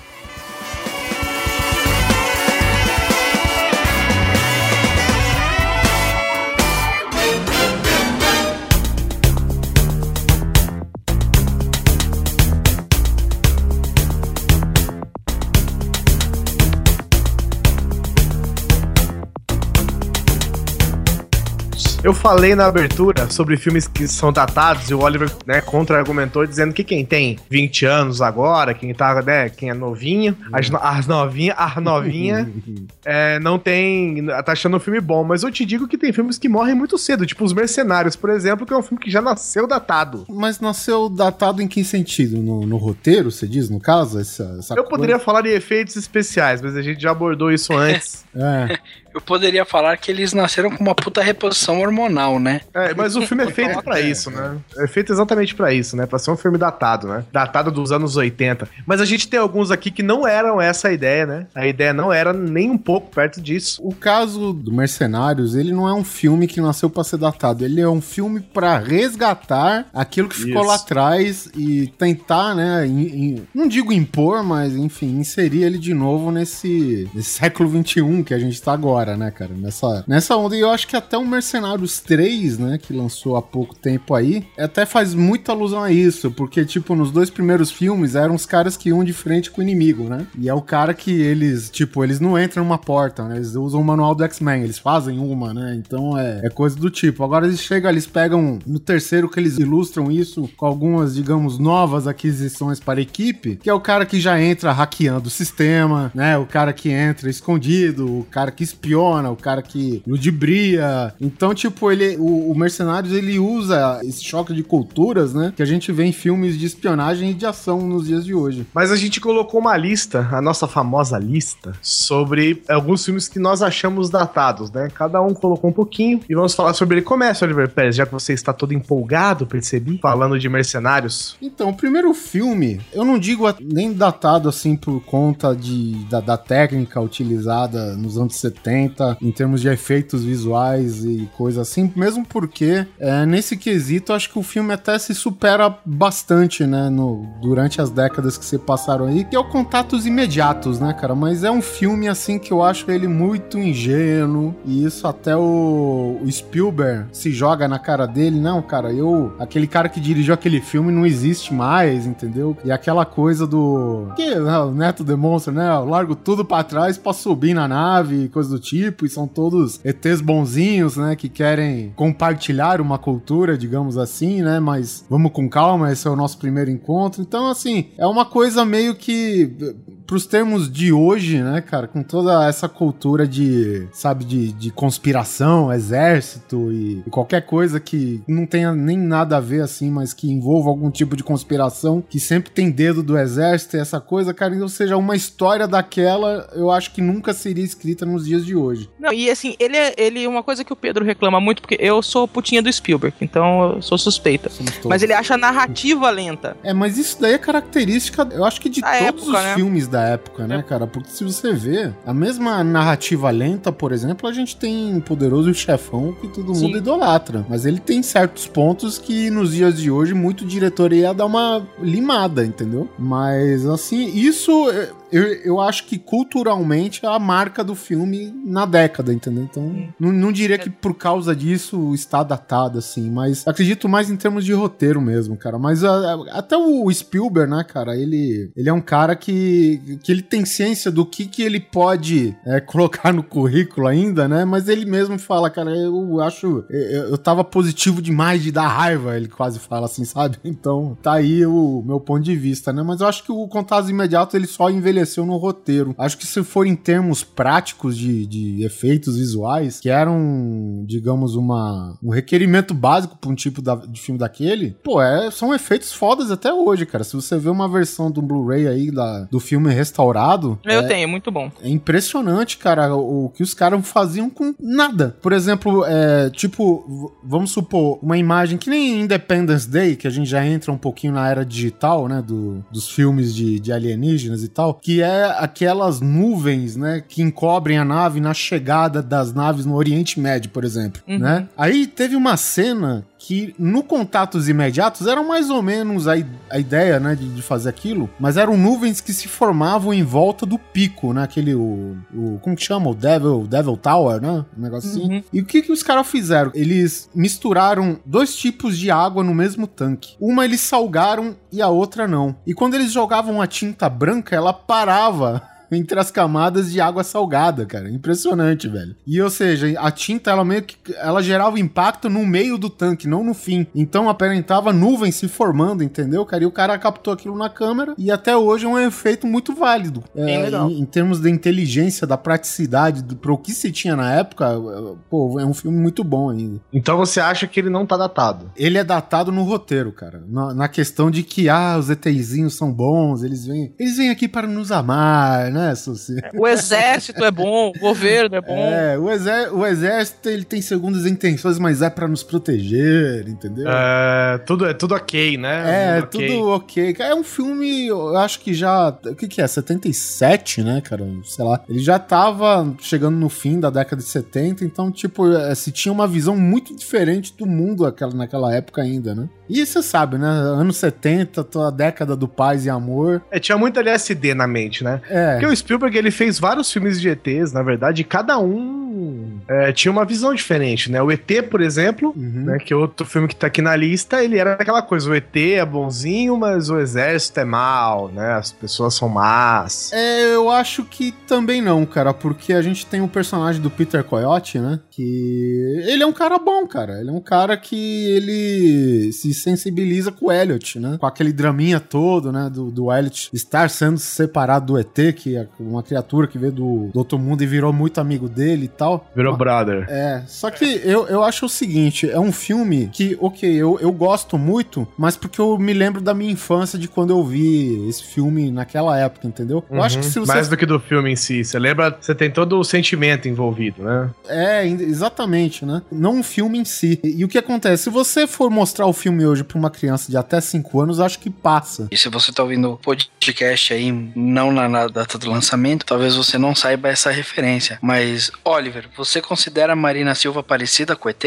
Eu falei na abertura sobre filmes que são datados e o Oliver, né, contra-argumentou dizendo que quem tem 20 anos agora, quem tá, né, quem é novinho, as, no- as novinhas, as novinha, é, não tem, tá achando um filme bom, mas eu te digo que tem filmes que morrem muito cedo, tipo Os Mercenários, por exemplo, que é um filme que já nasceu datado. Mas nasceu datado em que sentido? No, no roteiro, você diz, no caso? Essa, essa Eu coisa? poderia falar de efeitos especiais, mas a gente já abordou isso antes. É. Eu poderia falar que eles nasceram com uma puta reposição hormonal, né? É, mas o filme é feito pra isso, né? É feito exatamente pra isso, né? Pra ser um filme datado, né? Datado dos anos 80. Mas a gente tem alguns aqui que não eram essa a ideia, né? A ideia não era nem um pouco perto disso. O caso do Mercenários, ele não é um filme que nasceu pra ser datado. Ele é um filme pra resgatar aquilo que ficou Isso. lá atrás e tentar, né? in- in- não digo impor, mas enfim, inserir ele de novo nesse, nesse século XXI que a gente tá agora, né, cara? Nessa, nessa onda. E eu acho que até o Mercenários 3, né, que lançou há pouco tempo aí, até faz muita alusão a isso, porque, tipo, nos dois primeiros filmes eram os caras que iam de frente com o inimigo, né? E é o cara que eles, tipo, eles não entram numa porta, né? Eles usam o manual do X-Men, eles fazem uma, né? Então é, é coisa do tipo. Agora eles chegam, eles pegam no terceiro que eles ilustram isso com algumas, digamos, novas aquisições para a equipe, que é o cara que já entra hackeando o sistema, né? O cara que entra escondido, o cara que espiona, o cara que ludibria. Então, tipo, ele, o, o Mercenários, ele usa esse choque de culturas, né? Que a gente vê em filmes de espionagem e de ação nos dias de hoje. Mas a gente colocou uma lista, a nossa famosa lista, sobre alguns filmes que nós achamos datados, né? Cada um colocou um pouquinho e vamos falar sobre ele. Começa, Oliver Pérez, já que você está todo empolgado, percebi, falando de mercenários. Então, o primeiro filme, eu não digo nem datado assim por conta de, da, da técnica utilizada nos anos 70, em termos de efeitos visuais e coisa assim, mesmo porque é, nesse quesito acho que o filme até se supera bastante, né, no, durante as décadas que se passaram aí, que é o Contatos Imediatos, né, cara? Mas é um filme assim que eu acho ele muito ingênuo e isso até o, o Spielberg se joga na cara dele, não, cara, eu, aquele cara que dirigiu aquele filme não existe mais, entendeu? E aquela coisa do que né, o Neto demonstra, né? Eu largo tudo pra trás pra subir na nave, coisa do tipo, e são todos ETs bonzinhos, né, que querem compartilhar uma cultura, digamos assim, né? Mas vamos com calma, esse é o nosso primeiro encontro. Então, assim, é uma coisa meio que pros termos de hoje, né, cara, com toda essa cultura de, sabe, de, de conspiração, exército e, e qualquer coisa que não tenha nem nada a ver assim, mas que envolva algum tipo de conspiração, que sempre tem dedo do exército e essa coisa, cara, ou seja, uma história daquela, eu acho que nunca seria escrita nos dias de hoje. Não, e assim, ele é ele, uma coisa que o Pedro reclama muito, porque eu sou putinha do Spielberg, então eu sou suspeita. Mas ele acha a narrativa lenta. É, mas isso daí é característica, eu acho que de Da todos época, os né? filmes da época, né, É. cara? Porque se você vê, a mesma narrativa lenta, por exemplo, a gente tem Poderoso Chefão, que todo Sim. mundo idolatra. Mas ele tem certos pontos que nos dias de hoje muito diretor ia dar uma limada, entendeu? Mas, assim, isso é, eu, eu acho que culturalmente é a marca do filme na década, entendeu? Então, não, não diria que por causa disso está datado, assim, mas acredito mais em termos de roteiro mesmo, cara. Mas a- a- até o Spielberg, né, cara, ele, ele é um cara que, que ele tem ciência do que, que ele pode é, colocar no currículo ainda, né? Mas ele mesmo fala, cara, eu acho. Eu, eu tava positivo demais de dar raiva, ele quase fala assim, sabe? Então, tá aí o meu ponto de vista, né? Mas eu acho que o Contatos Imediatos ele só envelheceu no roteiro. Acho que se for em termos práticos de, de efeitos visuais, que eram, digamos, uma, um requerimento básico pra um tipo da- de filme daquele, pô, é, são efeitos fodas até hoje, cara. Se você vê uma versão do Blu-ray aí da, do filme restaurado, Eu é, tenho, é muito bom. é impressionante, cara, o, o que os caras faziam com nada. Por exemplo, é, tipo, vamos supor, uma imagem que nem Independence Day, que a gente já entra um pouquinho na era digital, né, do, dos filmes de, de alienígenas e tal, que é aquelas nuvens, né, que encobrem a nave na chegada das naves no Oriente Médio, por exemplo, Uhum. né? Aí teve uma cena que no Contatos Imediatos eram mais ou menos a, a ideia, né, de, de fazer aquilo, mas eram nuvens que se formavam em volta do pico, né, aquele, o, o como que chama? O Devil, Devil Tower, né, um negócio assim. Uhum. E o que que os caras fizeram? Eles misturaram dois tipos de água no mesmo tanque. Uma eles salgaram e a outra não. E quando eles jogavam a tinta branca, ela parava entre as camadas de água salgada, cara. Impressionante, velho. E ou seja, a tinta ela meio que ela gerava impacto no meio do tanque, não no fim. Então aparentava nuvens se formando, entendeu, cara? E o cara captou aquilo na câmera e até hoje é um efeito muito válido. É, legal. Em, em termos da inteligência, da praticidade, do, pro que se tinha na época, é, pô, é um filme muito bom ainda. Então você acha que ele não tá datado? Ele é datado no roteiro, cara. Na, na questão de que, ah, os ETzinhos são bons, eles vêm. Eles vêm aqui para nos amar, né, Suci? O exército é bom, o governo é bom. É, o, exé- o exército ele tem segundas intenções, mas é pra nos proteger, entendeu? É, tudo, é tudo ok, né? É, ok. tudo ok. É um filme, eu acho que já. O que, que é? 77, né, cara? Sei lá. Ele já tava chegando no fim da década de 70, então, tipo, é, se tinha uma visão muito diferente do mundo aquela, naquela época ainda, né? E você sabe, né? Anos 70, toda a década do paz e amor. É, tinha muito LSD na mente, né? É. Porque o Spielberg ele fez vários filmes de ETs, na verdade, e cada um é, tinha uma visão diferente, né? O ET, por exemplo, Uhum. né, que é outro filme que tá aqui na lista, ele era aquela coisa: o ET é bonzinho, mas o exército é mal, né? As pessoas são más. É, eu acho que também não, cara, porque a gente tem o personagem do Peter Coyote, né? Que ele é um cara bom, cara. Ele é um cara que ele se sensibiliza com o Elliot, né? Com aquele draminha todo, né? Do, do Elliot estar sendo separado do ET, que uma criatura que veio do, do outro mundo e virou muito amigo dele e tal. Virou brother. É, só que eu, eu acho o seguinte, é um filme que, ok, eu, eu gosto muito, mas porque eu me lembro da minha infância de quando eu vi esse filme naquela época, entendeu? Eu acho que se você... Uhum. Mais do que do filme em si. Você lembra, você tem todo o sentimento envolvido, né? É, in- exatamente, né? Não um filme em si. E, e o que acontece? Se você for mostrar o filme hoje pra uma criança de até 5 anos, acho que passa. E se você tá ouvindo o podcast aí, não na, na data do lançamento, talvez você não saiba essa referência. Mas, Oliver, você considera a Marina Silva parecida com o ET?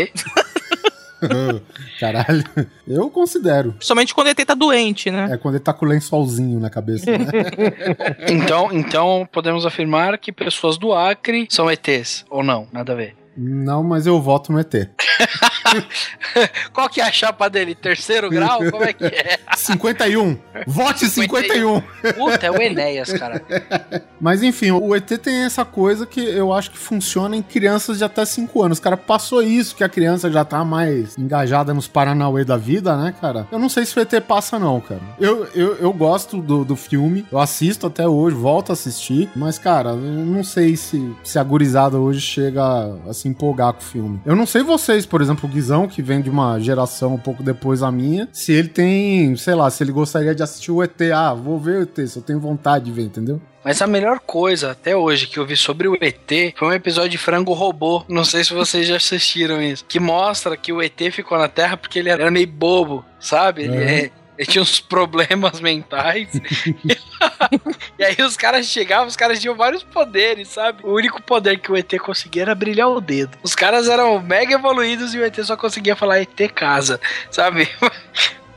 Caralho. Eu considero. Somente quando ele tá doente, né? É quando ele tá com o lençolzinho na cabeça, né? Então, então podemos afirmar que pessoas do Acre são ETs, ou não? Nada a ver. Não, mas eu voto no ET. Qual que é a chapa dele? Terceiro grau? Como é que é? 51. Vote 51. Puta, é o Enéas, cara. Mas enfim, o ET tem essa coisa que eu acho que funciona em crianças de até 5 anos. Cara, passou isso, que a criança já tá mais engajada nos Paranauê da vida, né, cara? Eu não sei se o ET passa, não, cara. Eu, eu, eu gosto do, do filme, eu assisto até hoje, volto a assistir, mas, cara, eu não sei se, se a gurizada hoje chega a se empolgar com o filme. Eu não sei vocês, por exemplo, o Guizão, que vem de uma geração um pouco depois da minha, se ele tem, sei lá, se ele gostaria de assistir o ET. Ah, vou ver o ET, se eu tenho vontade de ver, entendeu? Mas a melhor coisa até hoje que eu vi sobre o ET foi um episódio de Frango Robô. Não sei se vocês já assistiram isso. Que mostra que o ET ficou na Terra porque ele era meio bobo, sabe? Ele, Uhum. é- ele tinha uns problemas mentais. e aí os caras chegavam, os caras tinham vários poderes, sabe? O único poder que o ET conseguia era brilhar o dedo. Os caras eram mega evoluídos e o ET só conseguia falar ET casa, sabe?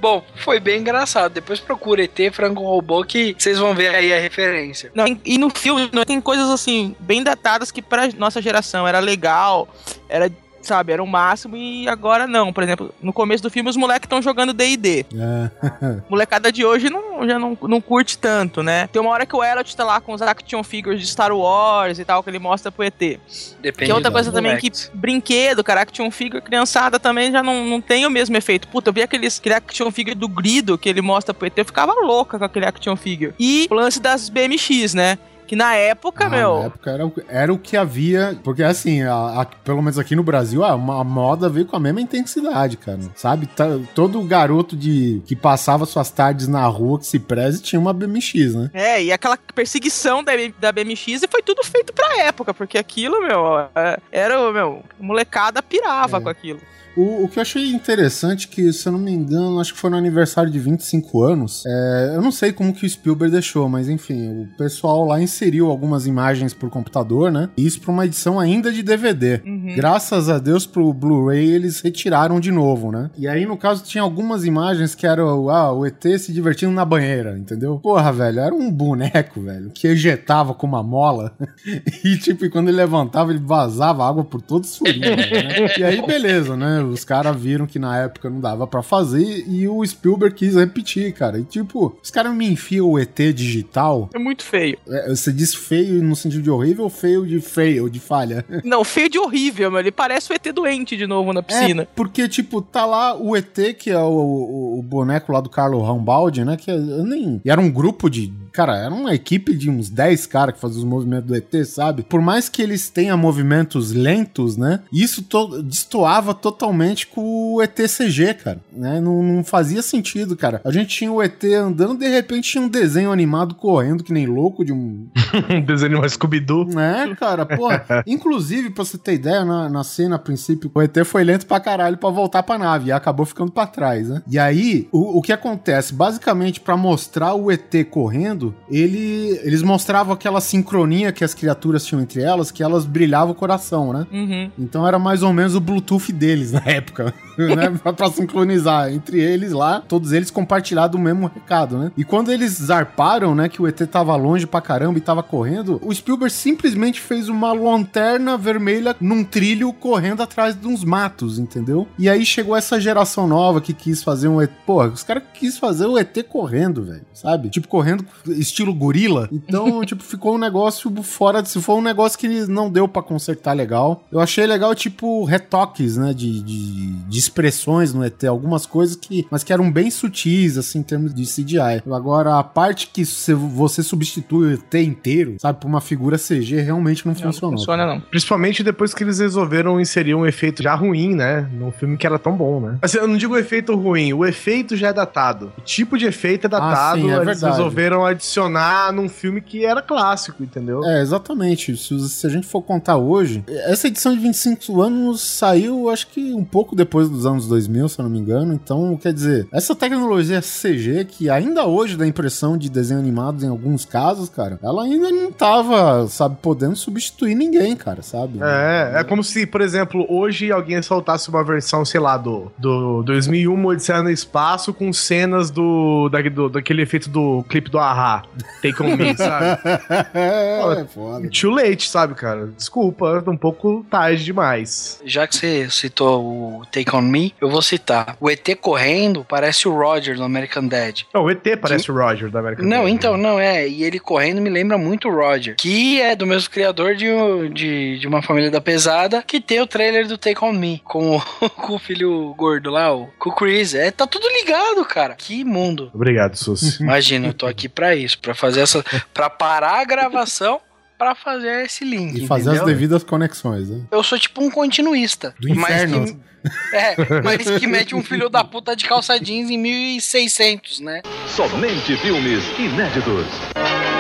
Bom, foi bem engraçado. Depois procura ET Frango Robô que vocês vão ver aí a referência. Não, e- no filme né, tem coisas assim, bem datadas que pra nossa geração era legal, era, sabe, era o máximo e agora não. Por exemplo, no começo do filme os moleques estão jogando DD. É. Molecada de hoje não, já não, não curte tanto, né? Tem uma hora que o Elliot tá lá com os action figures de Star Wars e tal, que ele mostra pro ET. Depende Que é outra coisa também moleques. que brinquedo, cara, action figure, criançada também já não, não tem o mesmo efeito. Puta, eu vi aqueles, aquele action figure do Grido que ele mostra pro ET, eu ficava louca com aquele action figure. E o lance das BMX, né? Que na época, Ah, meu. Na época era, o- era o que havia. Porque assim, a- a- pelo menos aqui no Brasil, a, a moda veio com a mesma intensidade, cara. Sabe? Tá- todo garoto de que passava suas tardes na rua que se preze tinha uma BMX, né? É, e aquela perseguição da, da BMX e foi tudo feito pra época, porque aquilo, meu, é, era, o meu, molecada pirava É. com aquilo. O, o que eu achei interessante, que se eu não me engano, acho que foi no aniversário de 25 anos. é, eu não sei como que o Spielberg deixou, mas enfim, o pessoal lá inseriu algumas imagens por computador, né? Isso pra uma edição ainda de DVD. Uhum. Graças a Deus pro Blu-ray eles retiraram de novo, né? E aí, no caso, tinha algumas imagens que eram ah, o ET se divertindo na banheira, entendeu? Porra, velho, era um boneco, velho, que ejetava com uma mola e, tipo, quando ele levantava, ele vazava água por todos os furinhos, né? E aí, beleza, né? Os caras viram que na época não dava pra fazer e o Spielberg quis repetir, cara. E, tipo, os caras me enfiam o ET digital. É muito feio. É, Você diz feio no sentido de horrível ou feio de feio, de falha? Não, feio de horrível. meu. Ele parece o ET doente de novo na piscina. É, porque, tipo, tá lá o ET, que é o, o- o boneco lá do Carlo Rambaldi, né? Que é- eu nem. E era um grupo de. Cara, era uma equipe de uns 10 caras que faziam os movimentos do ET, sabe? Por mais que eles tenham movimentos lentos, né? Isso to destoava totalmente com o ET-CG, cara. Né? Não, não fazia sentido, cara. A gente tinha o ET andando, de repente tinha um desenho animado correndo que nem louco de um, Um desenho mais Scooby-Doo. é, cara, porra. Inclusive, pra você ter ideia, na, na cena, a princípio, o ET foi lento pra caralho pra voltar pra nave e acabou ficando pra trás, né? E aí, o, o que acontece? Basicamente, pra mostrar o ET correndo, ele, eles mostravam aquela sincronia que as criaturas tinham entre elas, que elas brilhavam o coração, né? Uhum. Então era mais ou menos o Bluetooth deles na época, né? Pra, pra sincronizar entre eles lá, todos eles compartilhado o mesmo recado, né? E quando eles zarparam, né, que o ET tava longe pra caramba e tava correndo, o Spielberg simplesmente fez uma lanterna vermelha num trilho correndo atrás de uns matos, entendeu? E aí chegou essa geração nova que quis fazer um ET. Pô, os caras quis fazer o ET correndo, velho, sabe? Tipo, correndo estilo gorila. Então, tipo, ficou um negócio fora de. Se for um negócio que não deu pra consertar legal. Eu achei legal, tipo, retoques, né? De, de, de expressões no ET. Algumas coisas que. Mas que eram bem sutis, assim, em termos de CGI. Agora, a parte que se você substitui o ET inteiro, sabe, por uma figura CG, realmente não, Não, funcionou. não funciona, não. Principalmente depois que eles resolveram inserir um efeito já ruim, né? Num filme que era tão bom, né? Assim, eu não digo o efeito ruim, o efeito já é datado. O tipo de efeito é datado, sim, é eles verdade. resolveram adicionar num filme que era clássico, entendeu? É, exatamente. Se, se a gente for contar hoje, essa edição de 25 anos saiu, acho que um pouco depois dos anos 2000, se eu não me engano. Então, quer dizer, essa tecnologia CG, que ainda hoje dá impressão de desenho animado em alguns casos, cara, ela ainda não tava, sabe, podendo substituir ninguém, cara, sabe? É, é como se, por exemplo, hoje alguém soltasse uma versão, sei lá, do, do 2001 Odisseia no Espaço com cenas do, da, do daquele efeito do clipe do Ahá, Take On Me, sabe? é, foda. Too late, sabe, cara? Desculpa, um pouco tarde demais. Já que você citou o Take On Me, eu vou citar. O ET correndo parece o Roger do American Dad. Não, o ET parece o Roger da América Não, então, não é. E ele correndo me lembra muito o Roger, que é do mesmo criador de, de, de uma família da pesada, que tem o trailer do Take On Me, com o, com o filho gordo lá, o, com o Chris. É, tá tudo ligado, cara. Que mundo. Obrigado, Susi. Imagina, eu tô aqui pra isso, pra fazer essa. pra parar a gravação pra fazer esse link. E fazer as entendeu? devidas conexões, né? Eu sou tipo um continuista. Do inferno. Mas que, é, mas que mete um filho da puta de calça jeans em 1600, né? Somente filmes inéditos.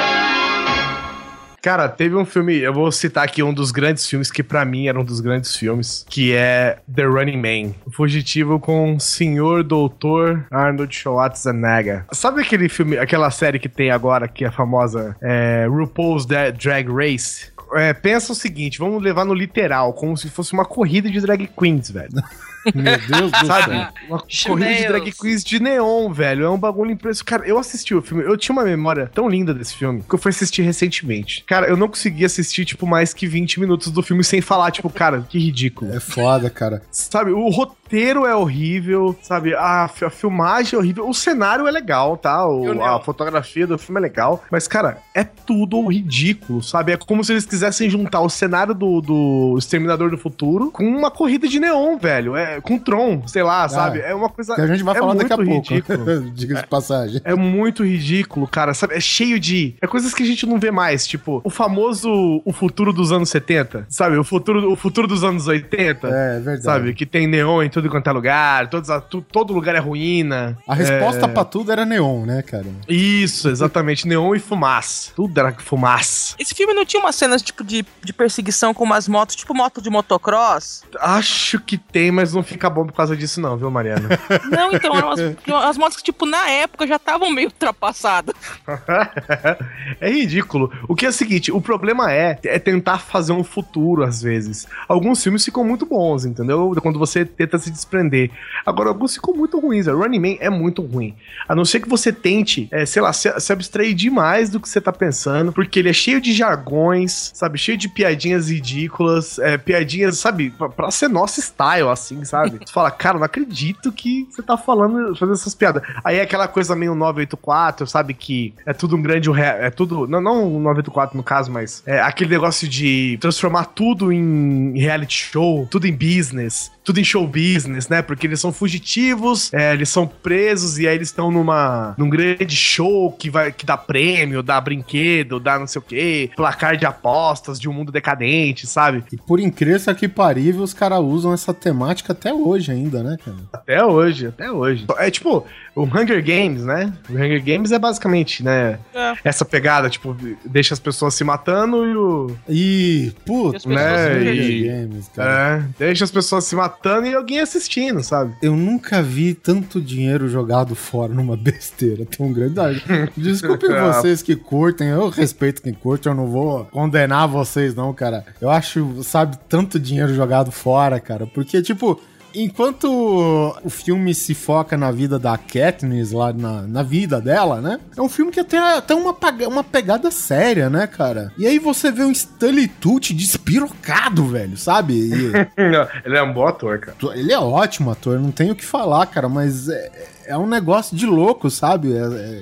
Cara, teve um filme, eu vou citar aqui um dos grandes filmes que pra mim era um dos grandes filmes, que é The Running Man, o fugitivo com o senhor doutor Arnold Schwarzenegger. Sabe aquele filme, aquela série que tem agora, que é famosa, é, RuPaul's Dra- Drag Race? É, pensa o seguinte, vamos levar no literal, como se fosse uma corrida de drag queens, velho. Meu Deus do Sabe? céu. Uma corrida de drag queens de neon, velho. É um bagulho impressionante. Cara, eu assisti o filme, eu tinha uma memória tão linda desse filme que eu fui assistir recentemente. Cara, eu não consegui assistir, tipo, mais que 20 minutos do filme sem falar, tipo, cara, que ridículo. É foda, cara. Sabe, o roteiro é horrível, sabe? A, a filmagem é horrível. O cenário é legal, tá? O- a fotografia do filme é legal. Mas, cara, é tudo ridículo, sabe? É como se eles quisessem juntar o cenário do, do Exterminador do Futuro com uma corrida de neon, velho. É, com Tron, sei lá, sabe? É uma coisa. Que a gente vai é falar daqui a muito pouco. ridículo. Diga de passagem. É muito ridículo, cara, sabe? É cheio de. É coisas que a gente não vê mais, tipo, o famoso o futuro dos anos 70, sabe? O futuro, o futuro dos anos 80. É, é verdade. Sabe? Que tem neon em tudo quanto é lugar, todos, tu- todo lugar é ruína. A resposta É, pra tudo era neon, né, cara? Isso, exatamente. neon e fumaça. Tudo era fumaça. Esse filme não tinha umas cenas tipo de, de perseguição com umas motos, tipo moto de motocross? Acho que tem, mas não fica bom por causa disso, não, viu, Mariana? Não, então, eram umas, umas motos que, tipo, na época já estavam meio ultrapassadas. é ridículo. O que é o seguinte, o problema é, é tentar fazer um futuro, às vezes. Alguns filmes ficam muito bons, entendeu? Quando você tenta se desprender. Agora, alguns ficam muito ruins. O Running Man é muito ruim. A não ser que você tente, é, sei lá, se, se abstrair demais do que você tá pensando, porque ele é cheio de jargões, sabe? Cheio de piadinhas ridículas, é, piadinhas, sabe? Pra, pra ser nosso style, assim, sabe? Você fala, cara, não acredito que você tá falando, fazendo essas piadas. Aí é aquela coisa meio 984, sabe? Que é tudo um grande. É tudo. Não, não o 984 no caso, mas é aquele negócio de transformar tudo em reality show, tudo em business, tudo em show business, né? Porque eles são fugitivos, é, eles são presos e aí eles estão numa num grande show que vai que dá prêmio, dá brinquedo, dá não sei o quê, placar de apostas de um mundo decadente, sabe? E por incrível que parível, os caras usam essa temática até hoje ainda, né, cara? Até hoje, até hoje. É tipo, o Hunger Games, né? O Hunger Games é basicamente, né? É. Essa pegada, tipo, deixa as pessoas se matando e o. E, E pessoas né? se E, games, cara. é, deixa as pessoas se matando e alguém assistindo, sabe? Eu nunca vi tanto dinheiro jogado fora numa besteira tão grande. Ah, Desculpem Ah. vocês que curtem, eu respeito quem curte, eu não vou condenar vocês, não, cara. Eu acho, sabe, tanto dinheiro jogado fora, cara, porque, tipo. Enquanto o filme se foca na vida da Katniss, lá na, na vida dela, né? É um filme que tem até uma, uma pegada séria, né, cara? E aí você vê um Stanley Tucci despirocado, velho, sabe? E- Ele é um bom ator, cara. ele é ótimo ator, não tenho o que falar, cara, mas é, é um negócio de louco, sabe? É-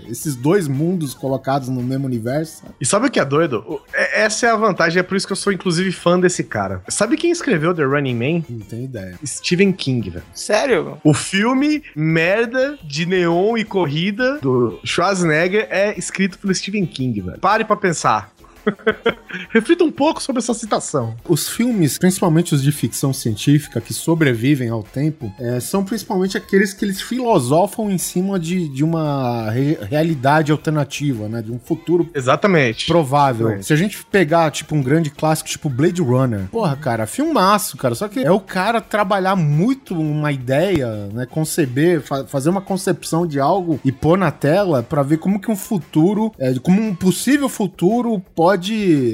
é esses dois mundos colocados no mesmo universo. sabe? E sabe o que é doido? O- é- Essa é a vantagem, é por isso que eu sou, inclusive, fã desse cara. Sabe quem escreveu The Running Man? Não tenho ideia. Stephen King, velho. Sério? O filme merda de neon e corrida do Schwarzenegger é escrito pelo Stephen King, velho. Pare pra pensar. Reflita um pouco sobre essa citação. Os filmes, principalmente os de ficção científica, que sobrevivem ao tempo, é, são principalmente aqueles que eles filosofam em cima de, de uma re- realidade alternativa, né? De um futuro Exatamente. provável. Exatamente. Se a gente pegar, tipo, um grande clássico, tipo Blade Runner, porra, cara, filmaço, cara. Só que é o cara trabalhar muito uma ideia, né? Conceber, fa- fazer uma concepção de algo e pôr na tela pra ver como que um futuro, é, como um possível futuro pode,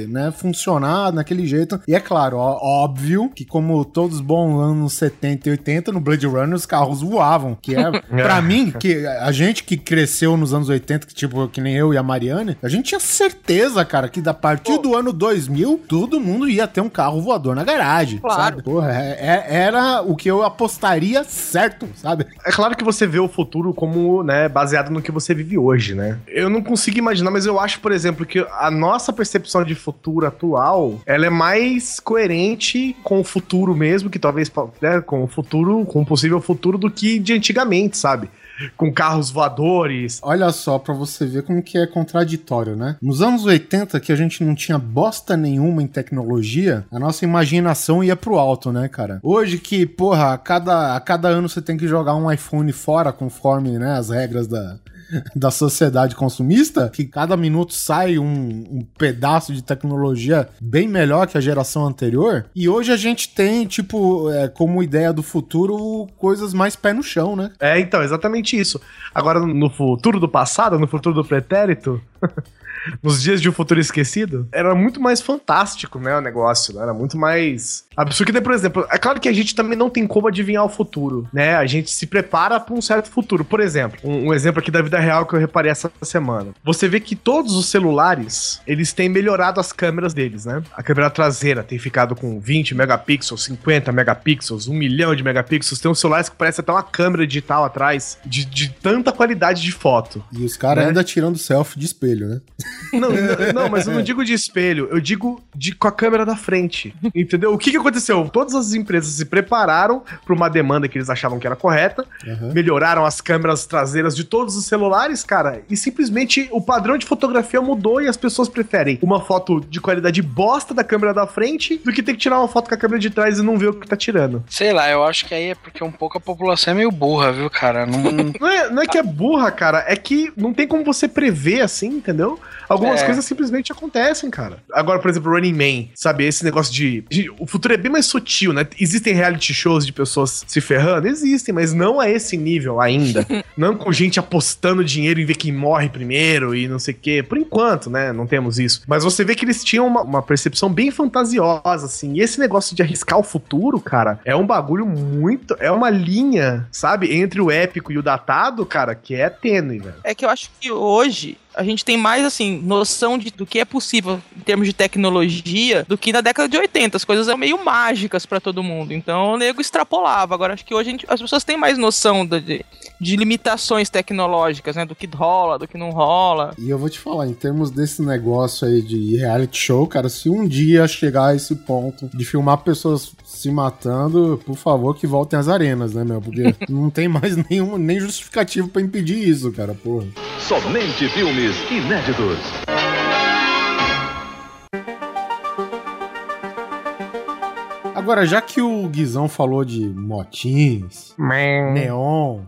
né, funcionar naquele jeito. E é claro, ó, óbvio que como todos bons anos 70 e 80, no Blade Runner os carros voavam, que é, pra mim, que a gente que cresceu nos anos 80, que tipo, que nem eu e a Mariane, a gente tinha certeza, cara, que da partir do ano 2000, todo mundo ia ter um carro voador na garagem, Claro. sabe? Porra, é- é- era o que eu apostaria certo, sabe? É claro que você vê o futuro como, né, baseado no que você vive hoje, né? Eu não consigo imaginar, mas eu acho, por exemplo, que a nossa percepção de futuro atual, ela é mais coerente com o futuro mesmo, que talvez, né, com o futuro, com o possível futuro do que de antigamente, sabe? Com carros voadores. Olha só, pra você ver como que é contraditório, né? Nos anos 80, que a gente não tinha bosta nenhuma em tecnologia, a nossa imaginação ia pro alto, né, cara? Hoje que, porra, a cada, a cada ano você tem que jogar um iPhone fora, conforme, né, as regras da, da sociedade consumista, que cada minuto sai um, um pedaço de tecnologia bem melhor que a geração anterior. E hoje a gente tem, tipo, é, como ideia do futuro, coisas mais pé no chão, né? É, então, exatamente isso. Agora, no futuro do passado, no futuro do pretérito, nos dias de um futuro esquecido, era muito mais fantástico, né, o negócio, né? Era muito mais absurdo. Que, daí, por exemplo, é claro que a gente também não tem como adivinhar o futuro, né? A gente se prepara para um certo futuro. Por exemplo, um, um exemplo aqui da vida real que eu reparei essa semana. Você vê que todos os celulares, eles têm melhorado as câmeras deles, né? A câmera traseira tem ficado com 20 megapixels, 50 megapixels, 1 milhão de megapixels. Tem uns celulares que parece até uma câmera digital atrás, de, de tanta qualidade de foto. E os caras Né? ainda tirando selfie de espelho, né? Não, não, não, mas eu não digo de espelho, eu digo de com a câmera da frente. Entendeu? O que, que aconteceu? Todas as empresas se prepararam para uma demanda que eles achavam que era correta, Aham. melhoraram as câmeras traseiras de todos os celulares, cara, e simplesmente o padrão de fotografia mudou e as pessoas preferem uma foto de qualidade bosta da câmera da frente do que ter que tirar uma foto com a câmera de trás e não ver o que tá tirando. Sei lá, eu acho que aí é porque um pouco a população é meio burra, viu, cara? Não, Não é, não é que é burra, cara, é que não tem como você prever assim, entendeu? Algumas É. coisas simplesmente acontecem, cara. Agora, por exemplo, Running Man, sabe? Esse negócio de, de- O futuro é bem mais sutil, né? Existem reality shows de pessoas se ferrando? Existem, mas não a esse nível ainda. não com gente apostando dinheiro em ver quem morre primeiro e não sei o quê. Por enquanto, né? Não temos isso. Mas você vê que eles tinham uma, uma percepção bem fantasiosa, assim. E esse negócio de arriscar o futuro, cara, é um bagulho muito. É uma linha, sabe? Entre o épico e o datado, cara, que é tênue, velho. É que eu acho que hoje a gente tem mais, assim, noção de, do que é possível em termos de tecnologia do que na década de 80. As coisas eram meio mágicas pra todo mundo. Então o nego extrapolava. Agora acho que hoje a gente- as pessoas têm mais noção de, de limitações tecnológicas, né? Do que rola, do que não rola. E eu vou te falar, em termos desse negócio aí de reality show, cara, se um dia chegar a esse ponto de filmar pessoas se matando, por favor, que voltem às arenas, né, meu? Porque não tem mais nenhum, nem justificativo pra impedir isso, cara, porra. Somente filmes inéditos. Agora, já que o Guizão falou de motins, neon,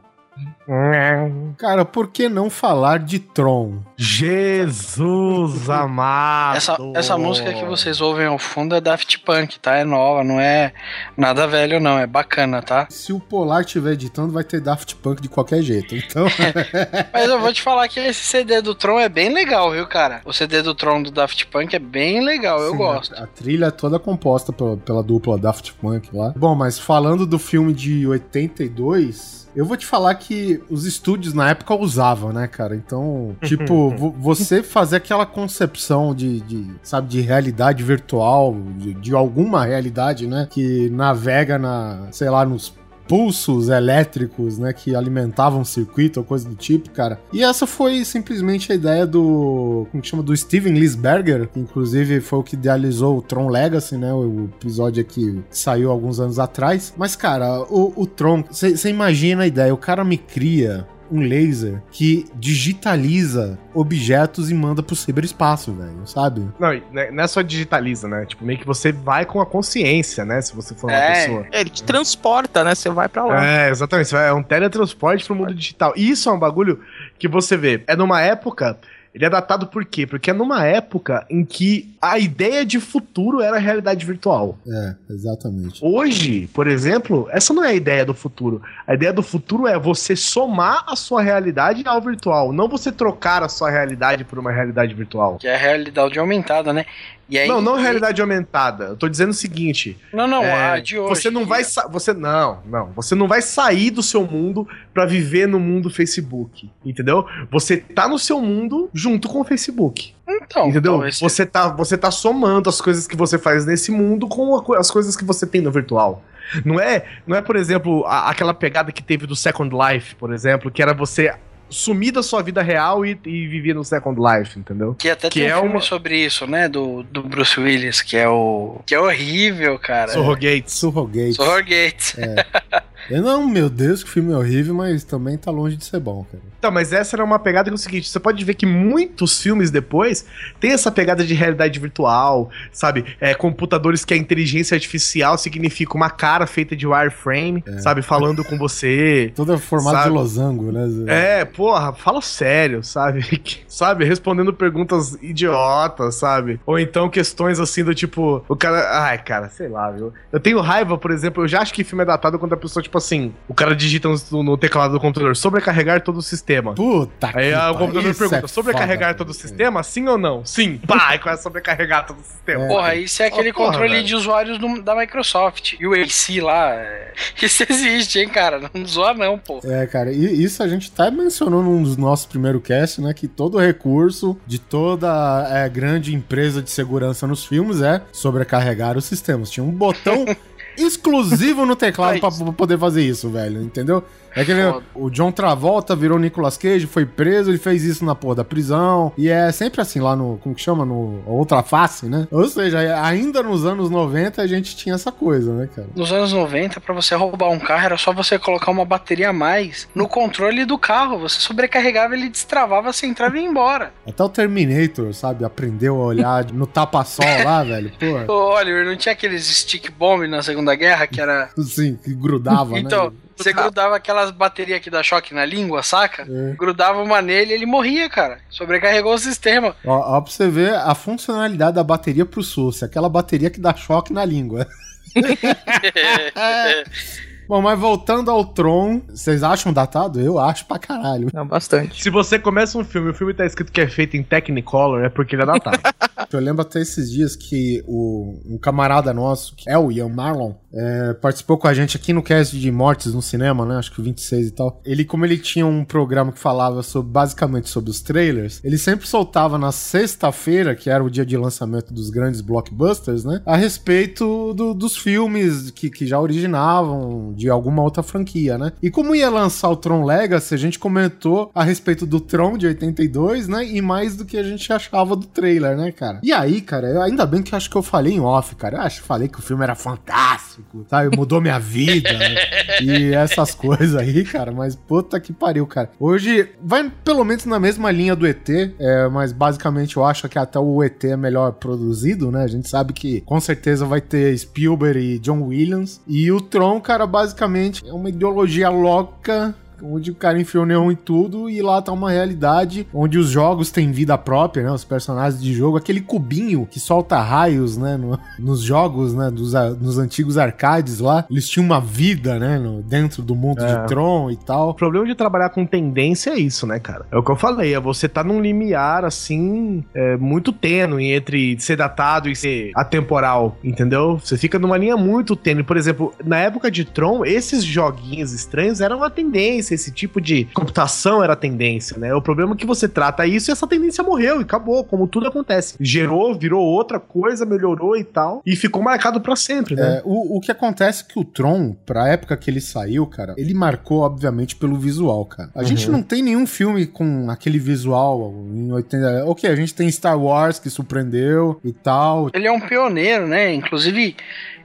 cara, por que não falar de Tron? Jesus amado. Essa, essa música que vocês ouvem ao fundo é Daft Punk, tá? É nova, não é nada velho, não. É bacana, tá? Se o Polar estiver editando, vai ter Daft Punk de qualquer jeito. Então, Mas eu vou te falar que esse CD do Tron é bem legal, viu, cara? O CD do Tron do Daft Punk é bem legal, eu Sim, gosto. A, a trilha é toda composta pela, pela dupla Daft Punk lá. Bom, mas falando do filme de 82, eu vou te falar que os estúdios na época usavam, né, cara? Então, tipo, vo- você fazer aquela concepção de, de, sabe, de realidade virtual, de, de alguma realidade, né, que navega na, sei lá, nos pulsos elétricos, né, que alimentavam o circuito ou coisa do tipo, cara. E essa foi simplesmente a ideia do, como que chama, do Steven Lisberger, que inclusive foi o que idealizou o Tron Legacy, né, o episódio aqui que saiu alguns anos atrás. Mas, cara, o, o Tron, você imagina a ideia, o cara me cria um laser que digitaliza objetos e manda pro ciberespaço, velho, sabe? Não, né, não é só digitaliza, né? Tipo, meio que você vai com a consciência, né? Se você for uma É. pessoa. Ele te transporta, né? Você vai pra lá. É, exatamente. É um teletransporte pro mundo digital. E isso é um bagulho que você vê. É numa época. Ele é datado por quê? Porque é numa época em que a ideia de futuro era a realidade virtual. É, exatamente. Hoje, por exemplo, essa não é a ideia do futuro. A ideia do futuro é você somar a sua realidade ao virtual, não você trocar a sua realidade por uma realidade virtual. Que é a realidade aumentada, né? Aí, Não, não realidade aumentada. Eu tô dizendo o seguinte: Não, não, É, a de hoje. Você não vai você não, não, você não vai sair do seu mundo pra viver no mundo Facebook, entendeu? Você tá no seu mundo junto com o Facebook, Então, entendeu? talvez Você tá, você tá somando as coisas que você faz nesse mundo com as coisas que você tem no virtual. Não é, não é, por exemplo, a- aquela pegada que teve do Second Life, por exemplo, que era você sumir da sua vida real e, e viver no Second Life, entendeu? Que até Que tem é um filme uma- sobre isso, né? Do, do Bruce Willis, que é o. Que é horrível, cara. Surrogates. Surrogate. Surrogate. Eu não, meu Deus, que filme horrível, mas também tá longe de ser bom, cara. Então, mas essa era uma pegada que é o seguinte: você pode ver que muitos filmes depois tem essa pegada de realidade virtual, sabe? É, computadores que a inteligência artificial significa uma cara feita de wireframe, sabe? Falando com você. Todo formato de losango, né? É, porra, fala sério, sabe? Sabe? Respondendo perguntas idiotas, sabe? Ou então questões assim do tipo, o cara. Ai, cara, sei lá, viu? Eu tenho raiva, por exemplo, eu já acho que filme é datado quando a pessoa, tipo assim, o cara digita no, no teclado do computador, sobrecarregar todo o sistema. Puta Aí que o computador pergunta: é sobrecarregar foda, todo o sistema? Sim ou não? Sim. Pá, e começa a sobrecarregar todo o sistema. Porra, isso é aquele Ah, porra, controle velho. de usuários do- da Microsoft. E o AC lá. é- Isso existe, hein, cara? Não zoa, não, pô. É, cara, e isso a gente até mencionou num dos nossos primeiros casts, né? Que todo recurso de toda é, grande empresa de segurança nos filmes é sobrecarregar os sistemas. Tinha um botão exclusivo no teclado pra, pra poder fazer isso, velho, entendeu? É que ele- Foda. o John Travolta virou Nicolas Cage, foi preso, ele fez isso na porra da prisão. E é sempre assim lá no, como que chama? No Outra Face, né? Ou seja, ainda nos anos 90 a gente tinha essa coisa, né, cara? Nos anos 90, pra você roubar um carro, era só você colocar uma bateria a mais no controle do carro. Você sobrecarregava, ele destravava, você entrava e ia embora. Até o Terminator, sabe? Aprendeu a olhar no tapa-sol lá, velho. Pô. Ô, Oliver, não tinha aqueles stick bomb na Segunda Guerra, que era. Sim, que grudava, Então, né? Você grudava aquelas baterias que dá choque na língua, saca? É. Grudava uma nele e ele morria, cara. Sobrecarregou o sistema. Ó, ó, pra você ver a funcionalidade da bateria pro SUS. Aquela bateria que dá choque na língua. Bom, mas voltando ao Tron, vocês acham datado? Eu acho pra caralho. Não, bastante. Se você começa um filme e o filme tá escrito que é feito em Technicolor, é porque ele é datado. Eu lembro até esses dias que o, um camarada nosso, que é o Ian Marlon, é, participou com a gente aqui no cast de Mortes no Cinema, né? Acho que o 26 e tal. Ele, como ele tinha um programa que falava sobre, basicamente sobre os trailers, ele sempre soltava na sexta-feira, que era o dia de lançamento dos grandes blockbusters, né? A respeito do- dos filmes que, que já originavam de alguma outra franquia, né? E como ia lançar o Tron Legacy, a gente comentou a respeito do Tron de 82, né? E mais do que a gente achava do trailer, né, cara? E aí, cara, ainda bem que acho que eu falei em off, cara. Eu acho que falei que o filme era fantástico, sabe? Mudou minha vida. né? E essas coisas aí, cara. Mas puta que pariu, cara. Hoje vai pelo menos na mesma linha do ET, é, mas basicamente eu acho que até o ET é melhor produzido, né? A gente sabe que com certeza vai ter Spielberg e John Williams. E o Tron, cara, basicamente é uma ideologia louca onde o cara enfiou neon em tudo e lá tá uma realidade onde os jogos têm vida própria, né? Os personagens de jogo, aquele cubinho que solta raios, né? no- nos jogos, né? Dos, a- nos antigos arcades lá, eles tinham uma vida, né? no- dentro do mundo É. de Tron e tal. O problema de trabalhar com tendência é isso, né, cara? É o que eu falei, é você tá num limiar, assim, é, muito tênue entre ser datado e ser atemporal, entendeu? Você fica numa linha muito tênue. Por exemplo, na época de Tron, esses joguinhos estranhos eram a tendência, esse tipo de computação era a tendência, né? O problema é que você trata isso e essa tendência morreu e acabou, como tudo acontece. Gerou, virou outra coisa, melhorou e tal, e ficou marcado pra sempre, né? É, o, o que acontece é que o Tron, pra época que ele saiu, cara, ele marcou, obviamente, pelo visual, cara. A gente não tem nenhum filme com aquele visual em 80. Ok, a gente tem Star Wars que surpreendeu e tal. Ele é um pioneiro, né? Inclusive,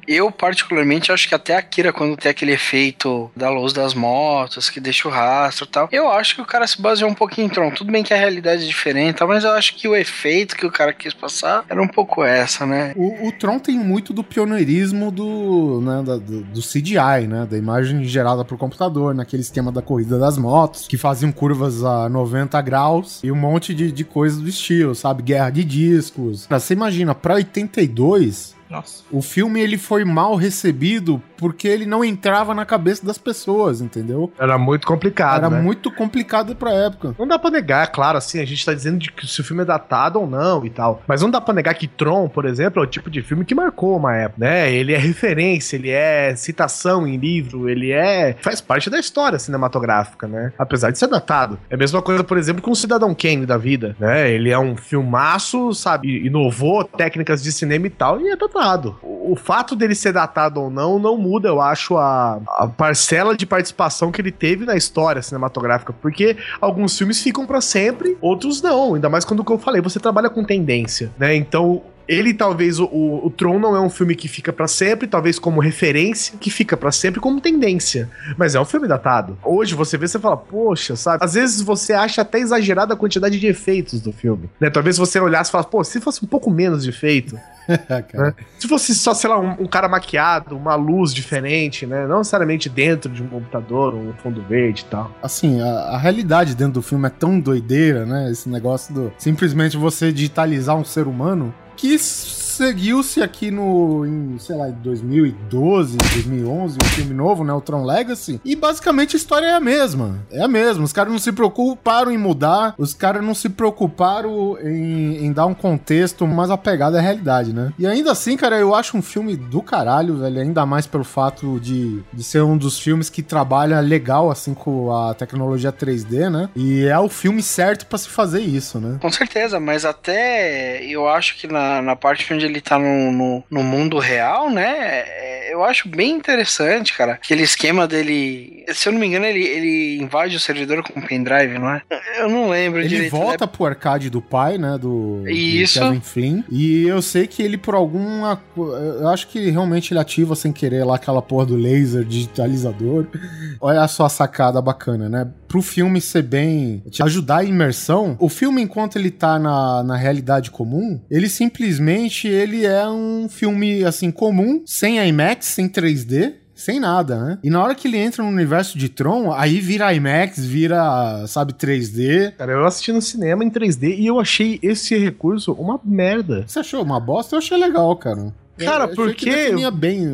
eu particularmente acho que até a Akira, quando tem aquele efeito da luz das motos, que deixa o rastro e tal, eu acho que o cara se baseou um pouquinho em Tron. Tudo bem que a realidade é diferente, mas eu acho que o efeito que o cara quis passar era um pouco essa, né? O, o Tron tem muito do pioneirismo do, né, da- do, do CGI, né? Da imagem gerada por computador, naquele esquema da corrida das motos, que faziam curvas a 90 graus e um monte de, de coisas do estilo, sabe? Guerra de discos. Você imagina, pra 82, Nossa. o filme ele foi mal recebido porque ele não entrava na cabeça das pessoas, entendeu? Era muito complicado, Era né? muito complicado pra época. Não dá pra negar, claro, assim, a gente tá dizendo de que se o filme é datado ou não e tal. Mas não dá pra negar que Tron, por exemplo, é o tipo de filme que marcou uma época, né? Ele é referência, ele é citação em livro, ele é. faz parte da história cinematográfica, né? Apesar de ser datado. É a mesma coisa, por exemplo, com o Cidadão Kane da vida, né? Ele é um filmaço, sabe? Inovou técnicas de cinema e tal, e é datado. O, fato dele ser datado ou não, não muda, eu acho, a, a parcela de participação que ele teve na história cinematográfica. Porque alguns filmes ficam pra sempre, outros não. Ainda mais quando o que eu falei, você trabalha com tendência, né? Então. Ele talvez o, o, Tron não é um filme que fica pra sempre, talvez como referência, que fica pra sempre como tendência, mas é um filme datado. Hoje você vê, você fala, poxa, sabe? Às vezes você acha até exagerada a quantidade de efeitos do filme, né? Talvez você olhasse e falasse, pô, se fosse um pouco menos de efeito, Cara, se fosse só, sei lá, um, um cara maquiado, uma luz diferente, né? Não necessariamente dentro de um computador, um fundo verde e tal. Assim, a, a realidade dentro do filme é tão doideira, né? Esse negócio do simplesmente você digitalizar um ser humano que seguiu-se aqui no, em, sei lá, em 2012, 2011, um filme novo, né? O Tron Legacy. E basicamente a história é a mesma. É a mesma. Os caras não se preocuparam em mudar, os caras não se preocuparam em, em dar um contexto mais apegado à realidade, né? E ainda assim, cara, eu acho um filme do caralho, velho. Ainda mais pelo fato de, de ser um dos filmes que trabalha legal, assim, com a tecnologia 3D, né? E é o filme certo pra se fazer isso, né? Com certeza, mas até eu acho que na, na parte onde ele tá no, no, no mundo real, né? é, Eu acho bem interessante, cara. Aquele esquema dele. Se eu não me engano, ele, ele invade o servidor com um pendrive, não é? Eu não lembro Ele direito. volta pro arcade do pai, né? Do, do Isso. Kevin Flynn. E eu sei que ele, por alguma. Eu acho que realmente ele ativa sem querer lá aquela porra do laser digitalizador. Olha só a sacada bacana, né? Pro filme ser bem. te ajudar a imersão, o filme, enquanto ele tá na, na realidade comum, ele simplesmente ele é um filme assim comum, sem IMAX, sem 3D. Sem nada, né? E na hora que ele entra no universo de Tron, aí vira IMAX, vira, sabe, 3D. Cara, eu assisti no cinema em 3D e eu achei esse recurso uma merda. Você achou uma bosta? Eu achei legal, cara. Cara, Eu porque- que definia bem.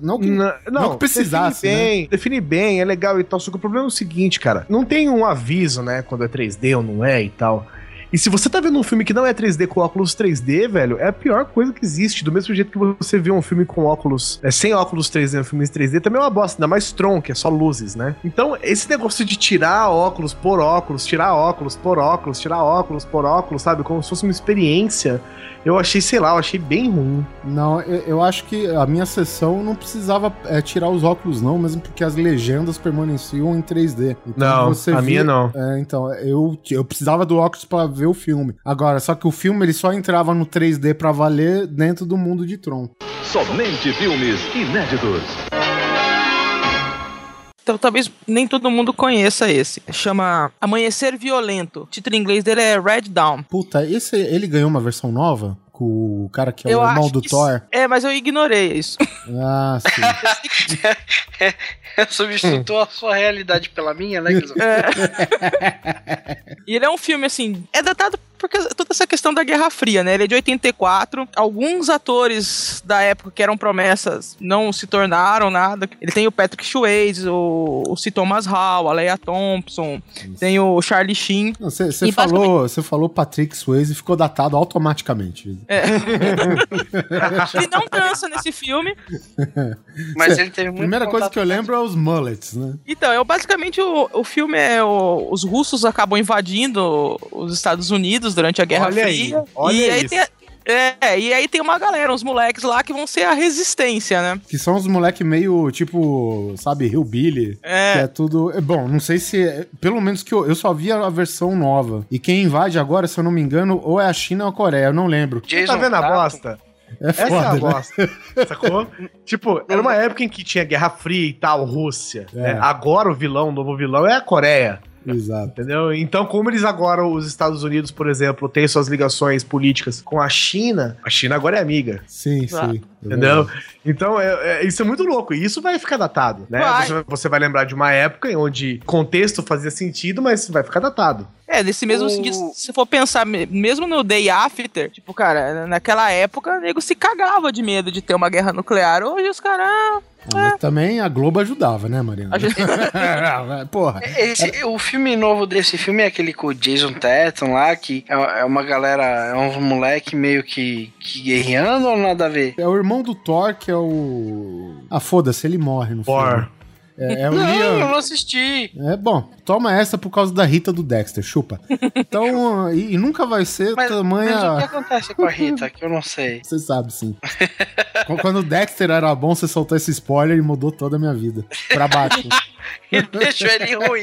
Não que, Não, não que precisasse, define né? bem, define bem, é legal e tal. Só que o problema é o seguinte, cara. Não tem um aviso, né, quando é 3D ou não é e tal. E se você tá vendo um filme que não é 3D com óculos 3D, velho, é a pior coisa que existe. Do mesmo jeito que você vê um filme com óculos, é, sem óculos 3D, um filme em 3D, também é uma bosta, ainda mais Tron, que é só luzes, né? Então, esse negócio de tirar óculos por óculos, tirar óculos por óculos, tirar óculos por óculos, sabe? Como se fosse uma experiência, eu achei, sei lá, eu achei bem ruim. Não, eu, eu acho que a minha sessão não precisava é, tirar os óculos, não, mesmo porque as legendas permaneciam em 3D. Então, Não, a via- minha não. É, então, eu, eu precisava do óculos pra ver o filme. Agora, só que o filme ele só entrava no 3D pra valer dentro do mundo de Tron. Somente filmes inéditos. Então talvez nem todo mundo conheça esse. Chama Amanhecer Violento. O título em inglês dele é Red Dawn. Puta, esse ele ganhou uma versão nova? Com o cara que é o irmão do Thor? É, mas eu ignorei isso. Ah, sim. Substituiu a sua realidade pela minha, né, Guizão? E ele é um filme, assim, é datado porque toda essa questão da Guerra Fria, né? Ele é de 84. Alguns atores da época que eram promessas não se tornaram nada. Ele tem o Patrick Swayze, o, o C. Thomas Hall, a Leia Thompson, tem o Charlie Sheen. Você falou, você falou Patrick Swayze e ficou datado automaticamente. Ele não dança nesse filme. Mas ele teve muito Primeira coisa que eu lembro é os mullets, né? Então, eu, basicamente o, o filme é. o- os russos acabam invadindo os Estados Unidos durante a Guerra Olha aí, Fria. olha e aí isso. tem. a- É, e aí tem uma galera, uns moleques lá que vão ser a resistência, né? Que são os moleque meio, tipo, sabe, Hillbilly. É. Que é tudo... é, Bom, não sei se... Pelo menos que eu, eu só vi a versão nova. E quem invade agora, se eu não me engano, ou é a China ou a Coreia, eu não lembro. Você tá vendo a bosta? É Essa é a foda, né? bosta. Sacou? tipo, era uma época em que tinha Guerra Fria e tal, Rússia. É. né? Agora o vilão, o novo vilão é a Coreia. Exato. Entendeu? Então, como eles agora, os Estados Unidos, por exemplo, têm suas ligações políticas com a China, a China agora é amiga. Sim, sim. Entendeu? Então, é- é- isso é muito louco. E isso vai ficar datado, né? Vai. Você, você vai lembrar de uma época em onde contexto fazia sentido, mas vai ficar datado. É, nesse mesmo O- sentido, se for pensar, me- mesmo no Day After, tipo, cara, naquela época, o nego se cagava de medo de ter uma guerra nuclear. Hoje os caras. ah, mas também a Globo ajudava, né, Mariana? A gente- Porra. Esse, o filme novo desse filme é aquele com o Jason Tatum lá, que é, é uma galera, é uns moleque meio que, que guerreando ou nada a ver? É o irmão do Thor, que é o... Ah, foda-se, ele morre no Thor. filme. É, é o Não, eu Liam... não assisti. É bom, toma essa por causa da Rita do Dexter, chupa. Então, e, e nunca vai ser Mas, tamanha. mas o que acontece com a Rita, que eu não sei. Você sabe, sim. Qu- Quando o Dexter era bom, você soltou esse spoiler e mudou toda a minha vida. Pra baixo. Ele deixou ele ruim.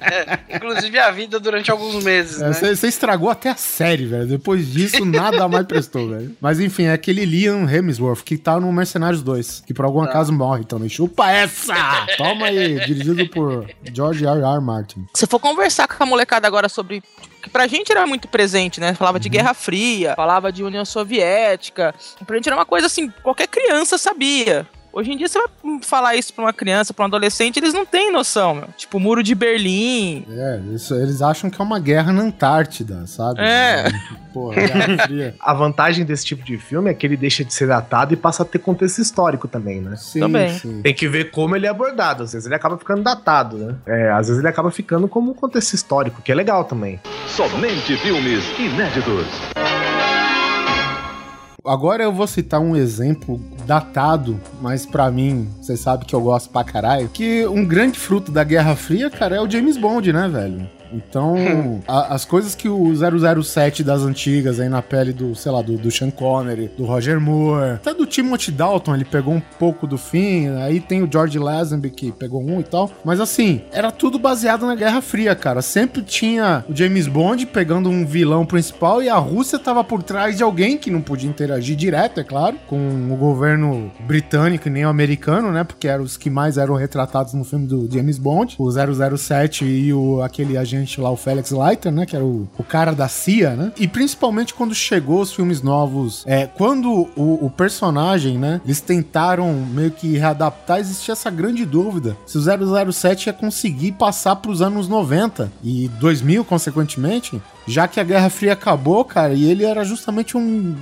É, inclusive a vida durante alguns meses, É, né? Você você estragou até a série, velho. Depois disso, nada mais prestou, velho. Mas enfim, é aquele Liam Hemsworth que tá no Mercenários 2, que por algum acaso morre também. Chupa essa! Toma aí, dirigido por George R. R. Martin. Se for conversar com a molecada agora sobre. Que pra gente era muito presente, né? Falava de Guerra Fria, falava de União Soviética. Pra gente era uma coisa assim, qualquer criança sabia. Hoje em dia você vai falar isso pra uma criança, pra um adolescente, eles não têm noção, meu. Tipo, o Muro de Berlim. É, isso- eles acham que é uma guerra na Antártida, sabe? É. Porra, Guerra Fria. A vantagem desse tipo de filme é que ele deixa de ser datado e passa a ter contexto histórico também, né? Sim, Também. sim. Tem que ver como ele é abordado. Às vezes ele acaba ficando datado, né? É, às vezes ele acaba ficando como um contexto histórico, que é legal também. Somente filmes inéditos. Agora eu vou citar um exemplo datado, mas pra mim, você sabe que eu gosto pra caralho, que um grande fruto da Guerra Fria, cara, é o James Bond, né, velho? Então, a- as coisas que o 007 das antigas aí na pele do, sei lá, do, do Sean Connery, do Roger Moore, até do Timothy Dalton, ele pegou um pouco do fim, aí tem o George Lazenby que pegou um e tal, mas assim, era tudo baseado na Guerra Fria, cara. Sempre tinha o James Bond pegando um vilão principal e a Rússia tava por trás de alguém que não podia interagir direto, é claro, com o governo britânico e nem o americano, né? Porque eram os que mais eram retratados no filme do James Bond, o 007 e o aquele agente lá, o Felix Leiter, né? Que era o, o cara da CIA, né? E principalmente quando chegou os filmes novos, é, quando o, o personagem, né? Eles tentaram meio que readaptar, existia essa grande dúvida se o 007 ia conseguir passar pros anos 90 e 2000, consequentemente, já que a Guerra Fria acabou, cara, e ele era justamente um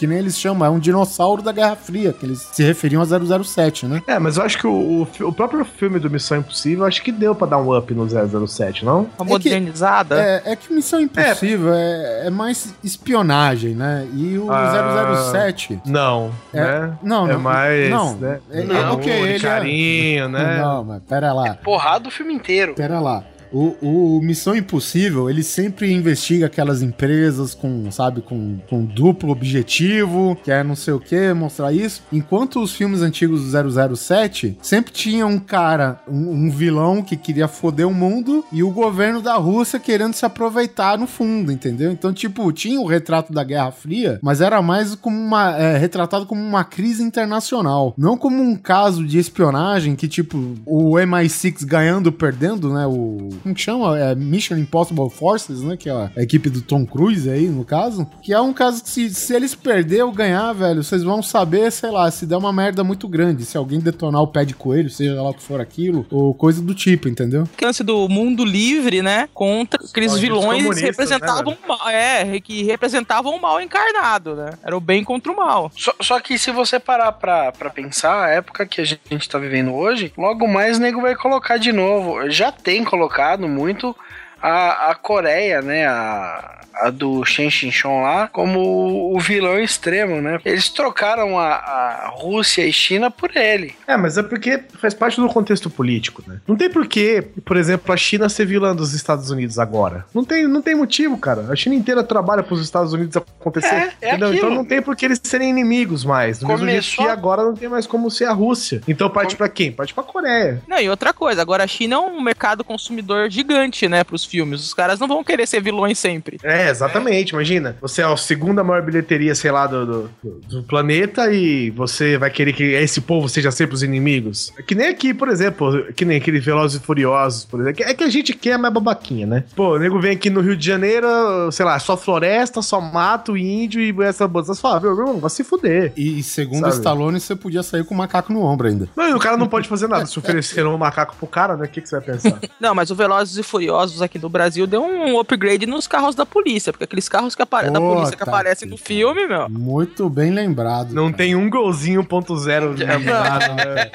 que nem eles chamam, é um dinossauro da Guerra Fria, que eles se referiam a 007, né? É, mas eu acho que o, o, o próprio filme do Missão Impossível, acho que deu pra dar um up no 007, não? Uma modernizada. É, é que Missão Impossível é, é mais espionagem, né? E o Ah, 007... Não, É, né? não, é não, mais, não. né? É- é- Amor, ok, ele é- carinho, né? Não, mas pera lá. Porrada o filme inteiro. Pera lá. O, o Missão Impossível, ele sempre investiga aquelas empresas com, sabe, com, com duplo objetivo, que é não sei o que, mostrar isso. Enquanto os filmes antigos do 007 sempre tinha um cara, um, um vilão que queria foder o mundo e o governo da Rússia querendo se aproveitar no fundo, entendeu? Então, tipo, tinha o retrato da Guerra Fria, mas era mais como uma, é, retratado como uma crise internacional, não como um caso de espionagem que, tipo, o MI6 ganhando perdendo, né? O. Como que chama? É Mission Impossible Forces, né? Que é a equipe do Tom Cruise aí, no caso. Que é um caso que se, se eles perder ou ganhar, velho, vocês vão saber, sei lá, se der uma merda muito grande. Se alguém detonar o pé de coelho, seja lá o que for aquilo, ou coisa do tipo, entendeu? Que lance do mundo livre, né? Contra aqueles Os vilões comunistas, representavam né, o mal. É, que representavam o mal encarnado, né? Era o bem contra o mal. Só, só que se você parar pra, pra pensar, a época que a gente tá vivendo hoje, logo mais o nego vai colocar de novo. Já tem colocado muito a, a Coreia, né? A, a do Shen Shinchon lá, como o vilão extremo, né? Eles trocaram a, a Rússia e China por ele. É, mas é porque faz parte do contexto político, né? Não tem porquê, por exemplo, a China ser vilã dos Estados Unidos agora. Não tem, não tem motivo, cara. A China inteira trabalha pros Estados Unidos acontecer. É, é entendeu? aquilo. Então não tem por que eles serem inimigos mais. Do mesmo jeito Começou- que agora não tem mais como ser a Rússia. Então parte pra quem? Parte pra Coreia. Não, e outra coisa, agora a China é um mercado consumidor gigante, né, pros filmes. Os caras não vão querer ser vilões sempre. É, exatamente. Imagina, você é a segunda maior bilheteria, sei lá, do, do, do- planeta e você vai querer que esse povo seja sempre os inimigos. É Que nem aqui, por exemplo, que nem aquele Velozes e Furiosos, por exemplo. É que a gente quer mais babaquinha, né? Pô, o nego vem aqui no Rio de Janeiro, sei lá, só floresta, só mato, índio e essa bolsa. Você fala, meu irmão, vai se fuder. E segundo Sabe? Stallone, você podia sair com o macaco no ombro ainda. Não, e o cara não pode fazer nada. Se ofereceram um macaco pro cara, né? O que, que você vai pensar? Não, mas o Velozes e Furiosos aqui no Brasil deu um upgrade nos carros da polícia, porque aqueles carros que apare- da polícia que aparecem no filme, meu. Muito bem lembrado. Não tem um golzinho ponto zero lembrado, né?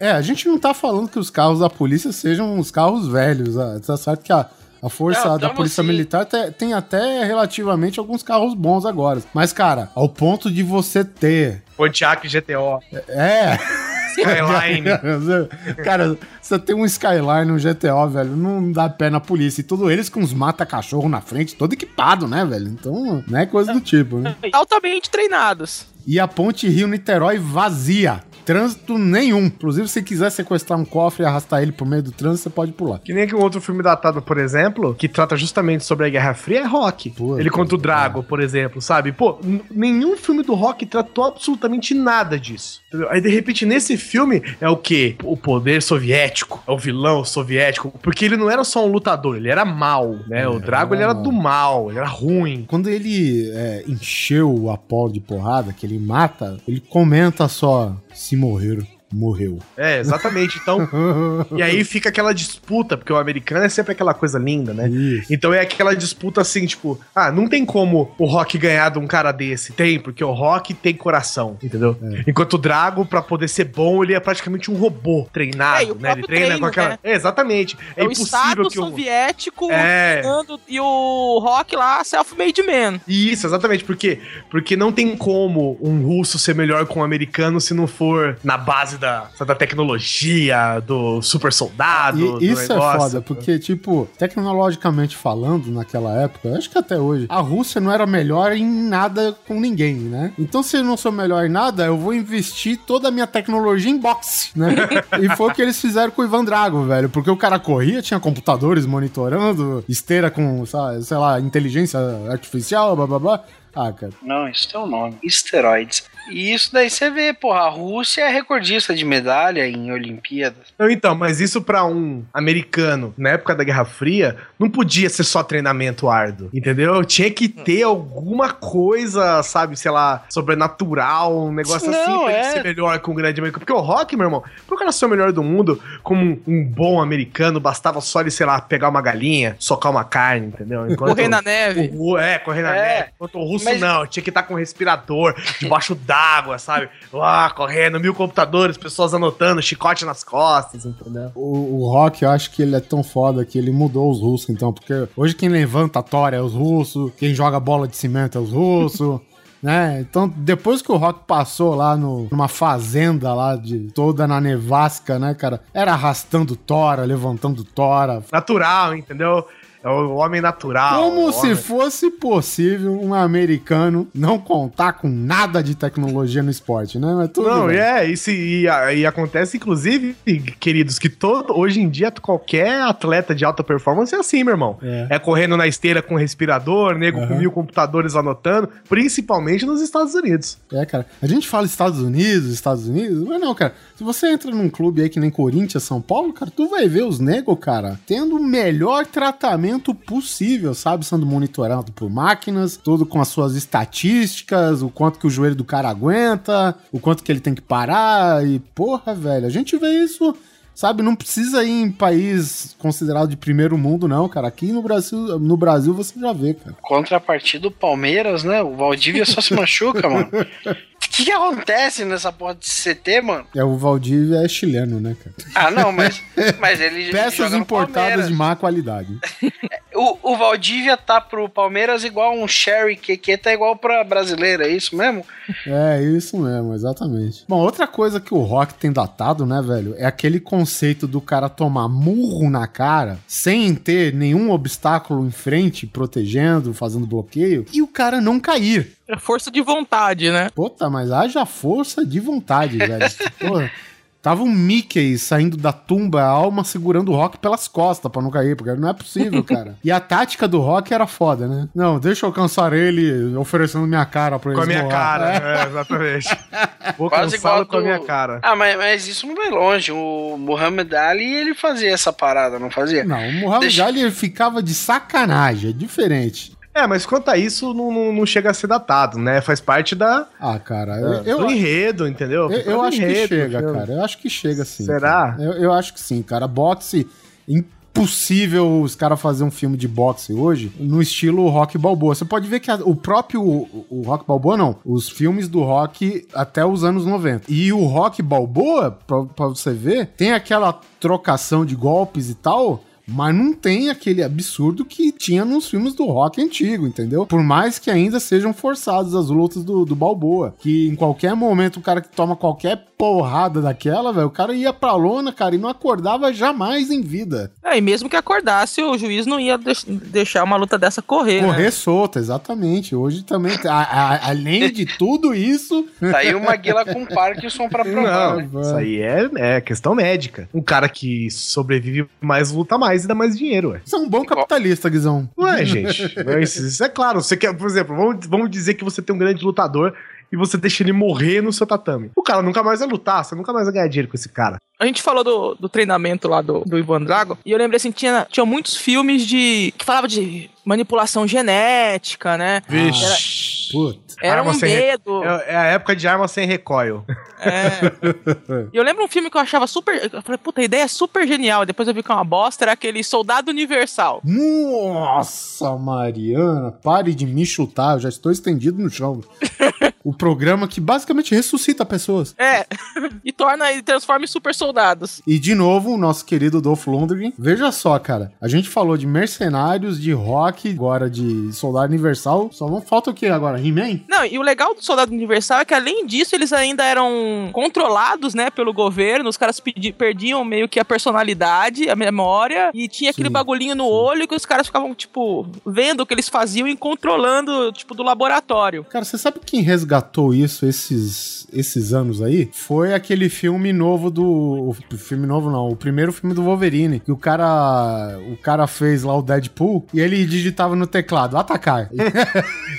É, a gente não tá falando que os carros da polícia sejam os carros velhos. ah, Tá certo que a, a força Não, da polícia sim. militar te- tem até relativamente alguns carros bons agora. Mas, cara, ao ponto de você ter. Pontiac GTO, É. Skyline. Cara, você tem um Skyline, um GTO, velho, não dá pé na polícia. E tudo eles com os mata-cachorro na frente, todo equipado, né, velho? Então, não é coisa do tipo, né? Altamente treinados. E a ponte Rio-Niterói vazia. Trânsito nenhum. Inclusive, se quiser sequestrar um cofre e arrastar ele por meio do trânsito, você pode pular. Que nem que um outro filme datado, por exemplo, que trata justamente sobre a Guerra Fria é Rock. Puta, ele contra o Drago, por exemplo, sabe? Pô, nenhum filme do Rock tratou absolutamente nada disso. entendeu? Aí, de repente, nesse filme é o quê? O poder soviético. É o vilão soviético. Porque ele não era só um lutador, ele era mal, né? o Drago, ele era do mal, ele era ruim. Quando ele é, encheu o Apolo de porrada, que ele mata, ele comenta só: se morrer, morreu. É, exatamente. Então, e aí fica aquela disputa, porque o americano é sempre aquela coisa linda, né? Isso. Então é aquela disputa assim, tipo, ah, não tem como o Rock ganhar de um cara desse. Tem, porque o Rock tem coração, entendeu? É. Enquanto o Drago, pra poder ser bom, ele é praticamente um robô treinado, É, né? Ele treina treino, com aquela. né? É, exatamente. É, É, o impossível Estado que o. soviético É. e o Rock lá, self-made man. Isso, exatamente. Por quê? Porque não tem como um russo ser melhor com um americano se não for na base da, da tecnologia, do super soldado. E do isso é negócio. foda, porque, tipo, tecnologicamente falando, naquela época, acho que até hoje, a Rússia não era melhor em nada com ninguém, né? Então, se eu não sou melhor em nada, eu vou investir toda a minha tecnologia em boxe, né? e foi o que eles fizeram com o Ivan Drago, velho. Porque o cara corria, tinha computadores monitorando, esteira com, sabe, sei lá, inteligência artificial, blá blá blá. Ah, cara. Não, isso tem um nome. Esteroides. E isso daí você vê, porra, a Rússia é recordista de medalha em Olimpíadas. Então, mas isso pra um americano na época da Guerra Fria não podia ser só treinamento árduo, entendeu? Tinha que ter alguma coisa, sabe, sei lá, sobrenatural, um negócio Não, assim pra é. ele ser melhor que um grande americano. Porque o rock, meu irmão, pro cara ser o melhor do mundo, como um, um bom americano, bastava só ele, sei lá, pegar uma galinha, socar uma carne, entendeu? Enquanto Correr na neve. o, é, correr na É. neve. Enquanto o russo Mas- não, tinha que estar com um respirador debaixo d'água, sabe? Lá, correndo, mil computadores, pessoas anotando, chicote nas costas, entendeu? O, o Rock, eu acho que ele é tão foda que ele mudou os russos, então, porque hoje quem levanta a tora é os russos, quem joga bola de cimento é os russos. Né? Então, depois que o Rock passou lá no, numa fazenda lá de toda na nevasca, né, cara? Era arrastando tora, levantando tora. Natural, entendeu? É o homem natural. Como o se homem- fosse possível um americano não contar com nada de tecnologia no esporte, né? Mas tudo Não, bem. é, isso, e, e acontece, inclusive, queridos, que todo, hoje em dia qualquer atleta de alta performance é assim, meu irmão. É. É, correndo na esteira com respirador, nego com Aham. mil computadores anotando, principalmente nos Estados Unidos. É, cara. A gente fala Estados Unidos, Estados Unidos, mas não, cara. Se você entra num clube aí que nem Corinthians, São Paulo, cara, tu vai ver os negros, cara, tendo o melhor tratamento possível, sabe? Sendo monitorado por máquinas, tudo com as suas estatísticas, o quanto que o joelho do cara aguenta, o quanto que ele tem que parar e, porra, velho, a gente vê isso... Sabe, não precisa ir em país considerado de primeiro mundo, não, cara. Aqui no Brasil, no Brasil você já vê, cara. Contrapartida do Palmeiras, né? O Valdívia só se machuca, mano. O que, que acontece nessa porra de CT, mano? É, o Valdívia é chileno, né, cara? Ah, não, mas, mas ele Peças importadas de má qualidade. O, o Valdívia tá pro Palmeiras igual um Sherry QQ tá igual pra brasileira, é isso mesmo? É, isso mesmo, exatamente. Bom, outra coisa que o rock tem datado, né, velho, é aquele conceito do cara tomar murro na cara sem ter nenhum obstáculo em frente, protegendo, fazendo bloqueio, e o cara não cair. É força de vontade, né? Puta, mas haja força de vontade, velho. Porra. Tava um Mickey saindo da tumba, a alma segurando o Rock pelas costas pra não cair, porque não é possível, cara. E a tática do Rock era foda, né? Não, deixa eu alcançar ele oferecendo minha cara pra ele. Com a minha esmolar. cara, É. é, exatamente. Vou Quase igual com a minha cara. Ah, mas, mas isso não vai longe. O Muhammad Ali, ele fazia essa parada, não fazia? Não, o Muhammad Deixa- Ali ele ficava de sacanagem, é diferente. É, mas quanto a isso, não, não, não chega a ser datado, né? Faz parte da, Ah, cara, eu, do enredo, entendeu? eu, eu acho que enredo, chega, entendeu? cara. Eu acho que chega sim. Será? Eu, eu acho que sim, cara. Boxe, impossível os caras fazer um filme de boxe hoje no estilo Rock Balboa. Você pode ver que a- o próprio o, o Rock Balboa, não. Os filmes do Rock até os anos 90. E o Rock Balboa, pra, pra você ver, tem aquela trocação de golpes e tal. Mas não tem aquele absurdo que tinha nos filmes do rock antigo, entendeu? Por mais que ainda sejam forçados as lutas do, do Balboa. Que em qualquer momento o cara que toma qualquer porrada daquela, velho, o cara ia pra lona, cara, e não acordava jamais em vida. É, e mesmo que acordasse, o juiz não ia deix- deixar uma luta dessa correr. Correr né? solta, exatamente. Hoje também, a- a- além de tudo isso. Tá aí o Maguila com Parkinson pra provar. né? Não, isso aí é, é questão médica. Um cara que sobrevive mais luta mais e dá mais dinheiro, ué. Você é um bom capitalista, Guizão. Ué, gente, mas isso é claro. Você quer, por exemplo, vamos, vamos dizer que você tem um grande lutador e você deixa ele morrer no seu tatame. O cara nunca mais vai lutar, você nunca mais vai ganhar dinheiro com esse cara. A gente falou do, do treinamento lá do, do Ivan Drago, e eu lembrei assim, tinha, tinha muitos filmes de. que falava de manipulação genética, né? Vixe. Puta. Era Arma um sem re- medo. É, é a época de arma sem recoil. É. E eu lembro um filme que eu achava super. Eu falei, puta, a ideia é super genial. Depois eu vi que é uma bosta, era aquele Soldado Universal. Nossa, Mariana, pare de me chutar, eu já estou estendido no chão. o programa que basicamente ressuscita pessoas. É. e torna e transforma em super soldados. E de novo, o nosso querido Dolph Lundgren. Veja só, cara. A gente falou de mercenários, de rock, agora de soldado universal. Só não falta o que agora? He-Man? Não, e o legal do Soldado Universal é que além disso, eles ainda eram controlados, né, pelo governo. Os caras perdiam meio que a personalidade, a memória, e tinha aquele Sim, bagulhinho no olho que os caras ficavam, tipo, vendo o que eles faziam e controlando, tipo, do laboratório. Cara, você sabe quem resgatou isso esses, esses anos aí? Foi aquele filme novo do. O filme novo não, o primeiro filme do Wolverine. Que o cara. O cara fez lá o Deadpool e ele digitava no teclado, atacar.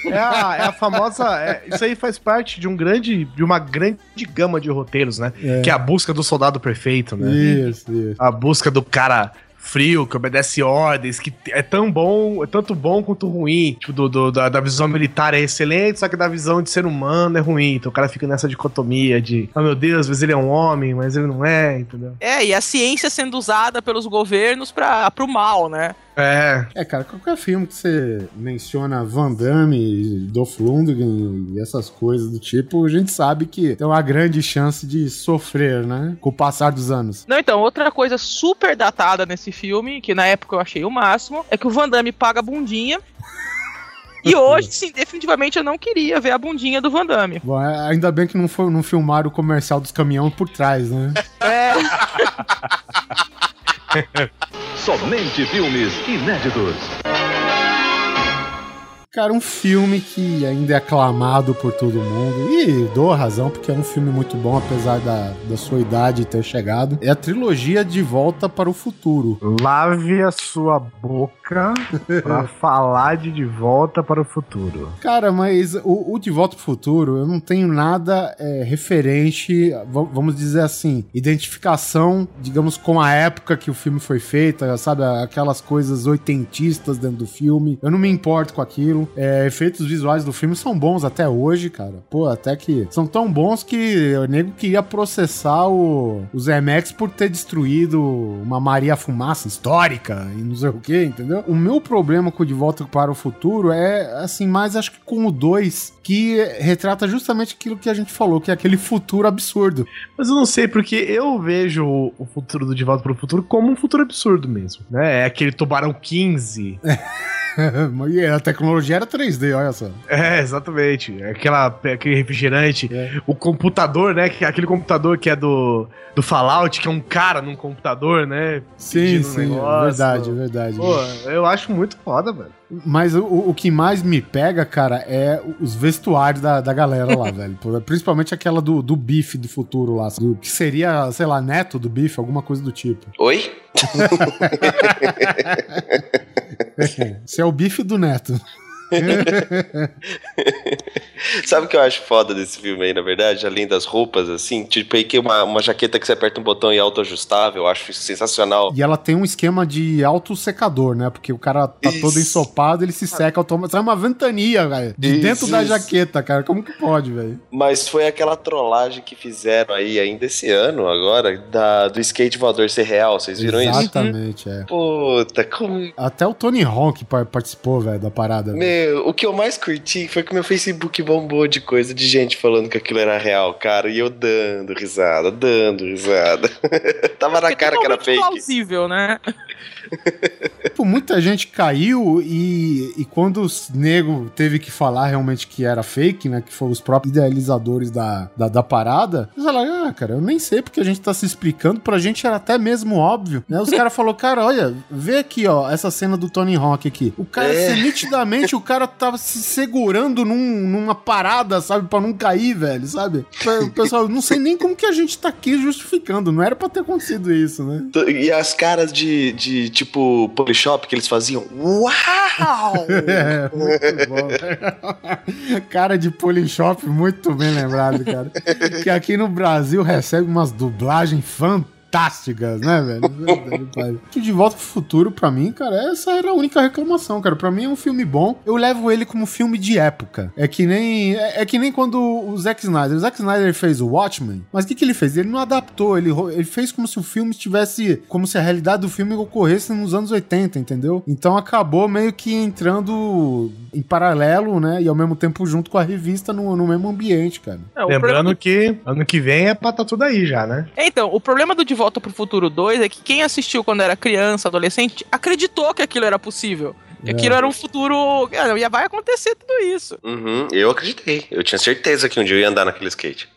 É a, é a famosa. é- isso aí faz parte de um grande. de uma grande gama de roteiros, né? É. Que é a busca do soldado perfeito, né? Isso, isso. A busca do cara frio, que obedece ordens, que é tão bom, é tanto bom quanto ruim. Tipo, do, do- da, da visão militar é excelente, só que da visão de ser humano é ruim. Então o cara fica nessa dicotomia de, oh meu Deus, às vezes ele é um homem, mas ele não é, entendeu? É, e a ciência sendo usada pelos governos pra, pro mal, né? É. É, cara, qualquer filme que você menciona Van Damme, Dolph Lundgren e essas coisas do tipo, a gente sabe que tem uma grande chance de sofrer, né? Com o passar dos anos. Não, então, outra coisa super datada nesse filme, que na época eu achei o máximo, é que o Van Damme paga a bundinha. E hoje, sim, definitivamente eu não queria ver a bundinha do Van Damme. Bom, é- ainda bem que não, foi, não filmaram o comercial dos caminhões por trás, né? É, Somente filmes inéditos. Cara, um filme que ainda é aclamado por todo mundo. E dou razão, porque é um filme muito bom, apesar da, da sua idade ter chegado. É a trilogia De Volta para o Futuro. Lave a sua boca pra falar de De Volta para o Futuro. Cara, mas o, o De Volta pro Futuro, eu não tenho nada é, referente, vamos dizer assim, identificação, digamos, com a época que o filme foi feito, sabe? Aquelas coisas oitentistas dentro do filme. Eu não me importo com aquilo. É, efeitos visuais do filme são bons até hoje, cara. Pô, até que são tão bons que o nego queria processar o, o ZMX por ter destruído uma Maria Fumaça histórica e não sei o que, entendeu? O meu problema com o De Volta para o Futuro é, assim, mais acho que com o 2, que retrata justamente aquilo que a gente falou, que é aquele futuro absurdo. Mas eu não sei, porque eu vejo o- futuro do De Volta para o Futuro como um futuro absurdo mesmo, né? É aquele tubarão 15. e a tecnologia era 3D, olha só. É, exatamente. Aquela, aquele refrigerante. É. O computador, né? que- Aquele computador que é do, do Fallout, que é um cara num computador, né? Sim, um sim, é negócio. verdade, é verdade. Pô, eu acho muito foda, velho. Mas o, o que mais me pega, cara, é os vestuários da, da galera lá, velho. Principalmente aquela do, do bife do futuro lá. do- que seria, sei lá, neto do bife, alguma coisa do tipo. Oi? Se é o bife do neto. Sabe o que eu acho foda desse filme aí, na verdade? Além das roupas, assim, tipo aí que uma, uma jaqueta que você aperta um botão e é autoajustável, eu acho isso sensacional. E ela tem um esquema de auto-secador, né? Porque o cara tá Isso. Todo ensopado, ele se seca automaticamente. Sai uma ventania, velho. De Isso, dentro da isso. jaqueta, cara. Como que pode, velho? Mas foi aquela trollagem que fizeram aí ainda esse ano, agora, da, do skate voador ser real, vocês viram isso? Exatamente, é. Puta, como. Até o Tony Hawk par- participou, velho, da parada. Meu, o que eu mais curti foi que meu Facebook bombou de coisa de gente falando que aquilo era real, cara, e eu dando risada, dando risada. Tava na cara que era fake. plausível, né? Tipo, muita gente caiu e, e quando os nego teve que falar realmente que era fake, né? Que foram os próprios idealizadores da, da, da parada, eles falaram, ah, cara, eu nem sei porque a gente tá se explicando, pra gente era até mesmo óbvio, né? Os caras falaram, cara, olha, vê aqui, ó, essa cena do Tony Hawk aqui. O cara, É. se nitidamente, o cara tava se segurando num- numa parada, sabe, pra não cair, velho, sabe? O pessoal, não sei nem como que a gente tá aqui justificando, não era pra ter acontecido isso, né? E as caras de, de tipo Polishop que eles faziam. Uau! É, muito bom. cara de Polishop, muito bem lembrado, cara. Que aqui no Brasil recebe umas dublagens fantásticas. Fantásticas, né, velho? Que De Volta pro Futuro, pra mim, cara, essa era a única reclamação, cara. Pra mim é um filme bom. Eu levo ele como filme de época. É que nem é, é que nem quando o Zack Snyder, o Zack Snyder fez o Watchmen, mas o que, que ele fez? Ele não adaptou, ele, ele fez como se o filme estivesse, como se a realidade do filme ocorresse nos anos 80, entendeu? Então acabou meio que entrando em paralelo, né, e ao mesmo tempo junto com a revista no, no mesmo ambiente, cara. É, Lembrando que ano que vem é pra tá tudo aí já, né? É, Então, o problema do De Volta pro Futuro 2 é que quem assistiu quando era criança, adolescente, acreditou que aquilo era possível. Que É. aquilo era um futuro. Cara, já vai acontecer tudo isso. Uhum, eu acreditei. Eu tinha certeza que um dia eu ia andar naquele skate.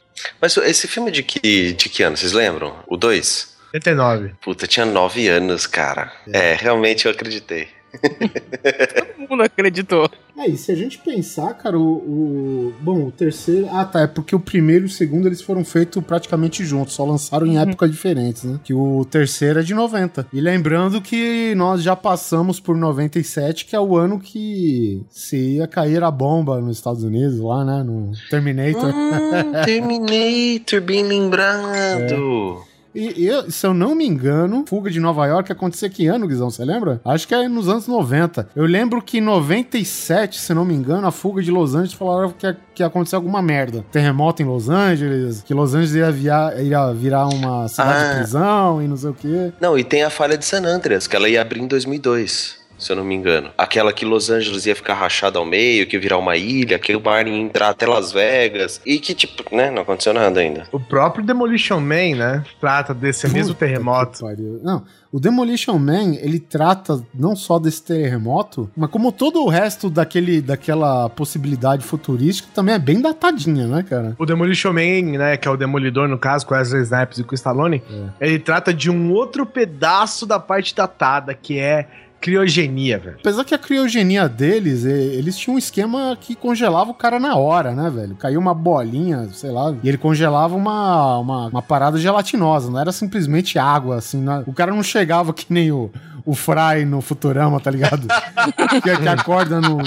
Mas esse filme é de que, de que ano, vocês lembram? O 2? 89. Puta, tinha 9 anos, cara. É, realmente eu acreditei. Todo mundo acreditou. É, e se a gente pensar, cara, o, o- Bom, o terceiro. Ah, tá. É porque o primeiro e o segundo eles foram feitos praticamente juntos, só lançaram em épocas diferentes, né? Que o terceiro é de 90. E lembrando que nós já passamos por 97, que é o ano que se ia cair a bomba nos Estados Unidos, lá, né? No Terminator. Hum, Terminator, bem lembrado. E, e, se eu não me engano, Fuga de Nova York aconteceu que ano, Guizão? Você lembra? Acho que é nos anos 90. Eu lembro que em 97, se não me engano, a Fuga de Los Angeles falaram que ia, que ia acontecer alguma merda. Terremoto em Los Angeles, que Los Angeles ia, via- ia virar uma cidade Ah. de prisão e não sei o quê. Não, e tem a falha de San Andreas, que ela ia abrir em 2002, se eu não me engano. Aquela que Los Angeles ia ficar rachada ao meio, que ia virar uma ilha, que o Barney ia entrar até Las Vegas. E que, tipo, né, não aconteceu nada ainda. O próprio Demolition Man, né? Trata desse mesmo terremoto. Não, o Demolition Man, ele trata não só desse terremoto, mas como todo o resto daquele, daquela possibilidade futurística, também é bem datadinha, né, cara? O Demolition Man, né, que é o Demolidor, no caso, com Wesley Snipes e com o Stallone, ele trata de um outro pedaço da parte datada, que é criogenia, velho. Apesar que a criogenia deles, eles tinham um esquema que congelava o cara na hora, né, velho? Caiu uma bolinha, sei lá, e ele congelava uma, uma, uma parada gelatinosa, não era simplesmente água, assim. né? O cara não chegava que nem o, o Fry no Futurama, tá ligado? que, que acorda no,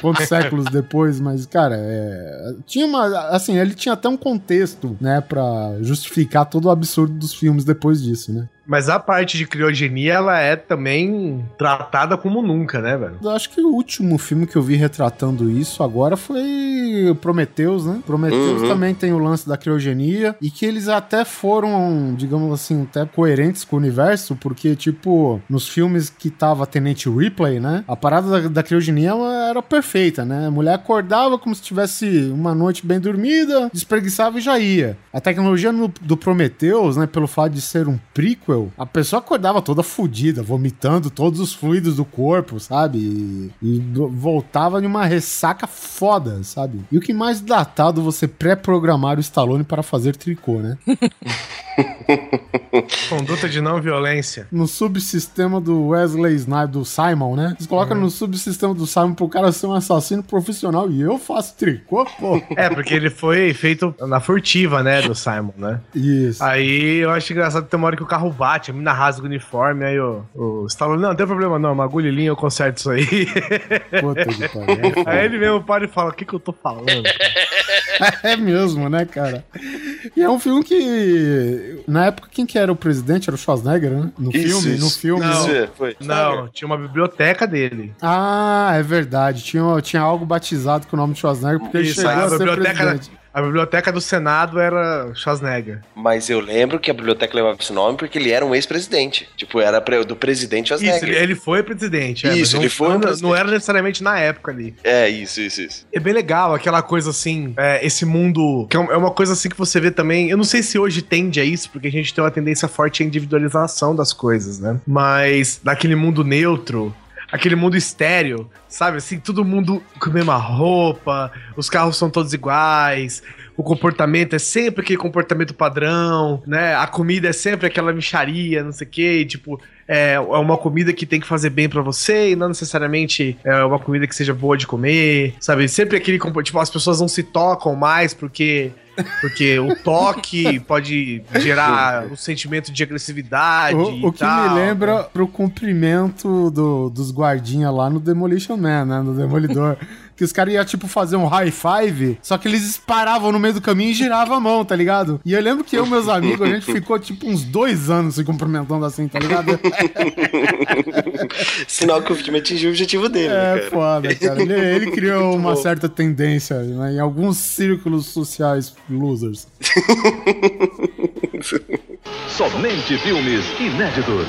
quantos séculos depois, mas, cara, é, tinha uma. Assim, ele tinha até um contexto, né, pra justificar todo o absurdo dos filmes depois disso, né? Mas a parte de criogenia, ela é também tratada como nunca, né, velho? Eu acho que o último filme que eu vi retratando isso agora foi o Prometheus, né? Prometheus Uhum. também tem o lance da criogenia e que eles até foram, digamos assim, até coerentes com o universo, porque, tipo, nos filmes que tava Tenente Ripley, né? A parada da, da criogenia era perfeita, né? A mulher acordava como se tivesse uma noite bem dormida, despreguiçava e já ia. A tecnologia no- do Prometheus, né? Pelo fato de ser um prequel, a pessoa acordava toda fodida, vomitando todos os fluidos do corpo, sabe? E, e voltava de uma ressaca foda, sabe? E o que mais datado você pré-programar o Stallone para fazer tricô, né? Conduta de não violência. No subsistema do Wesley Snipes, do Simon, né? Eles colocam no subsistema do Simon pro cara ser um assassino profissional e eu faço tricô, pô. É, porque ele foi feito na furtiva, né, do Simon, né? Isso. Aí eu acho engraçado que tem uma hora que o carro bate, a mina rasga o uniforme, aí o, o Stallone, não, não tem problema não, uma agulha linha eu conserto isso aí. Puta que pariu. Aí ele mesmo para e fala, o que que eu tô falando? É mesmo, né, cara? E é um filme que. Na época, quem que era o presidente? Era o Schwarzenegger, né? No Isso, filme, no isso. filme. Não. né? foi. Não, tinha uma biblioteca dele. Ah, é verdade. Tinha, tinha algo batizado com o nome de Schwarzenegger, porque ele Isso, chegou a a ser biblioteca, presidente. A biblioteca do Senado era Schwarzenegger. Mas eu lembro que a biblioteca levava esse nome porque ele era um ex-presidente. Tipo, era do presidente Isso, Schwarzenegger. ele, ele foi presidente. é, Isso, ele foi um não, não era necessariamente na época ali. É, isso, isso, isso. É bem legal, aquela coisa assim, é, esse mundo. Que é é uma coisa assim que você vê também. Eu não sei se hoje tende a isso, porque a gente tem uma tendência forte à individualização das coisas, né? Mas daquele mundo neutro. Aquele mundo estéreo, sabe? Assim, todo mundo com a mesma roupa, os carros são todos iguais, o comportamento é sempre aquele comportamento padrão, né? A comida é sempre aquela micharia, não sei o quê, e, tipo, é é uma comida que tem que fazer bem pra você e não necessariamente é uma comida que seja boa de comer, sabe? Sempre aquele tipo as pessoas não se tocam mais porque porque o toque pode gerar um sentimento de agressividade O, o que tal. me lembra pro cumprimento do- dos guardinha lá no Demolition Man, né? No Demolidor. Que os caras iam, tipo, fazer um high five, só que eles paravam no meio do caminho e giravam a mão, tá ligado? E eu lembro que eu e meus amigos, a gente ficou, tipo, uns dois anos se cumprimentando assim, tá ligado? Sinal que o filme atingiu o objetivo dele, né, É cara? foda, cara. Ele, ele criou Muito uma bom. certa tendência né, em alguns círculos sociais losers. Somente filmes inéditos.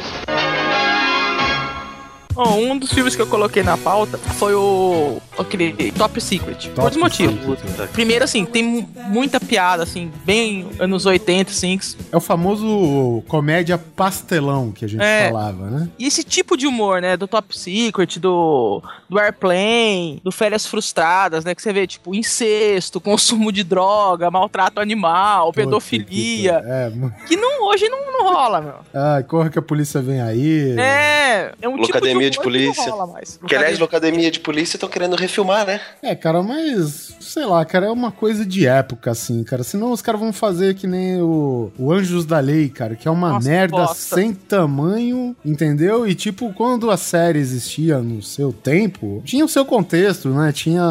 Bom, um dos filmes que eu coloquei na pauta foi o aquele Top Secret. por outros motivos. Primeiro, assim, tem mu- muita piada, assim, bem anos 80, assim. É o famoso comédia pastelão que a gente É. falava, né? E esse tipo de humor, né? Do Top Secret, do, do Airplane, do Férias Frustradas, né? Que você vê, tipo, incesto, consumo de droga, maltrato animal, pedofilia. É, mu- Que não, hoje não, não rola, meu. ah, corra que a polícia vem aí. É, é um tipo de humor que polícia. não rola mais. Que aliás, Locademia de Polícia estão querendo refilmar, né? É, cara, mas sei lá, cara, é uma coisa de época, assim, cara. Senão os caras vão fazer que nem o, o Anjos da Lei, cara, que é uma Nossa, merda bosta. sem tamanho, entendeu? E tipo, quando a série existia no seu tempo, tinha o seu contexto, né? Tinha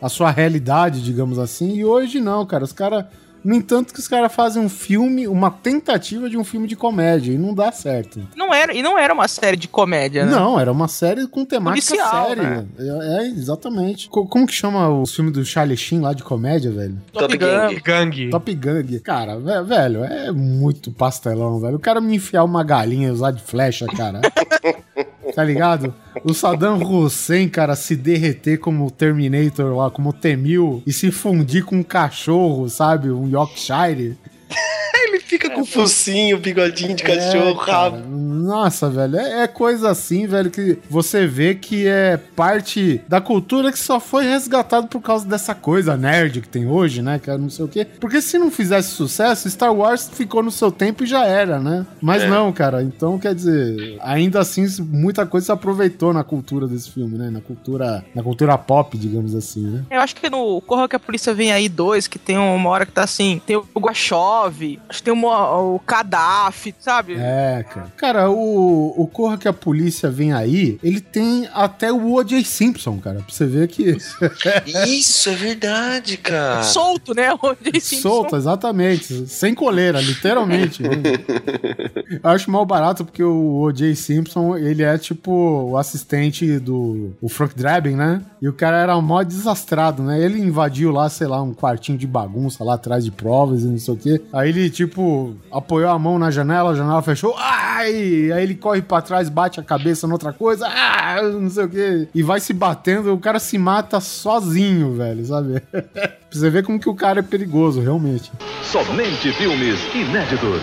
a sua realidade, digamos assim. E hoje não, cara. Os caras. No entanto, que os caras fazem um filme, uma tentativa de um filme de comédia, e não dá certo. Não era, e não era uma série de comédia, né? Não, era uma série com temática Policial, séria. né? É, é, exatamente. Co- como que chama o filme do Charlie Sheen lá de comédia, velho? Top Gun. Gang. Top Gang. Cara, ve- velho, é muito pastelão, velho. O cara me enfiar uma galinha e usar de flecha, cara. tá ligado? O Saddam Hussein, cara, se derreter como o Terminator lá, como o T-1000 e se fundir com um cachorro, sabe? Um Yorkshire. Fica com focinho, bigodinho de cachorro, É, cara. rabo. Nossa, velho, é, é coisa assim, velho, que você vê que é parte da cultura que só foi resgatado por causa dessa coisa nerd que tem hoje, né, cara, não sei o quê. Porque se não fizesse sucesso, Star Wars ficou no seu tempo e já era, né? Mas É. não, cara, então quer dizer, ainda assim, muita coisa se aproveitou na cultura desse filme, né? Na cultura, na cultura pop, digamos assim, né? Eu acho que no Corra que a Polícia Vem Aí 2, que tem uma hora que tá assim, tem o Guachove, acho que tem uma, o Gaddafi, sabe? É, cara. Cara, o, o Corra que a Polícia Vem Aí, ele tem até o O.J. Simpson, cara, pra você ver que... Isso é verdade, cara. Solto, né? O J. Simpson. Solto, exatamente. Sem coleira, literalmente. Eu acho mal barato porque o O.J. Simpson, ele é tipo o assistente do o Frank Drabin, né? E o cara era mó desastrado, né? Ele invadiu lá, sei lá, um quartinho de bagunça lá atrás de provas e não sei o quê. Aí ele, tipo, apoiou a mão na janela, a janela fechou. Ai! Aí ele corre pra trás, bate a cabeça noutra coisa. Ah! Não sei o quê. E vai se batendo, o cara se mata sozinho, velho, sabe? pra você ver como que o cara é perigoso, realmente. Somente filmes inéditos.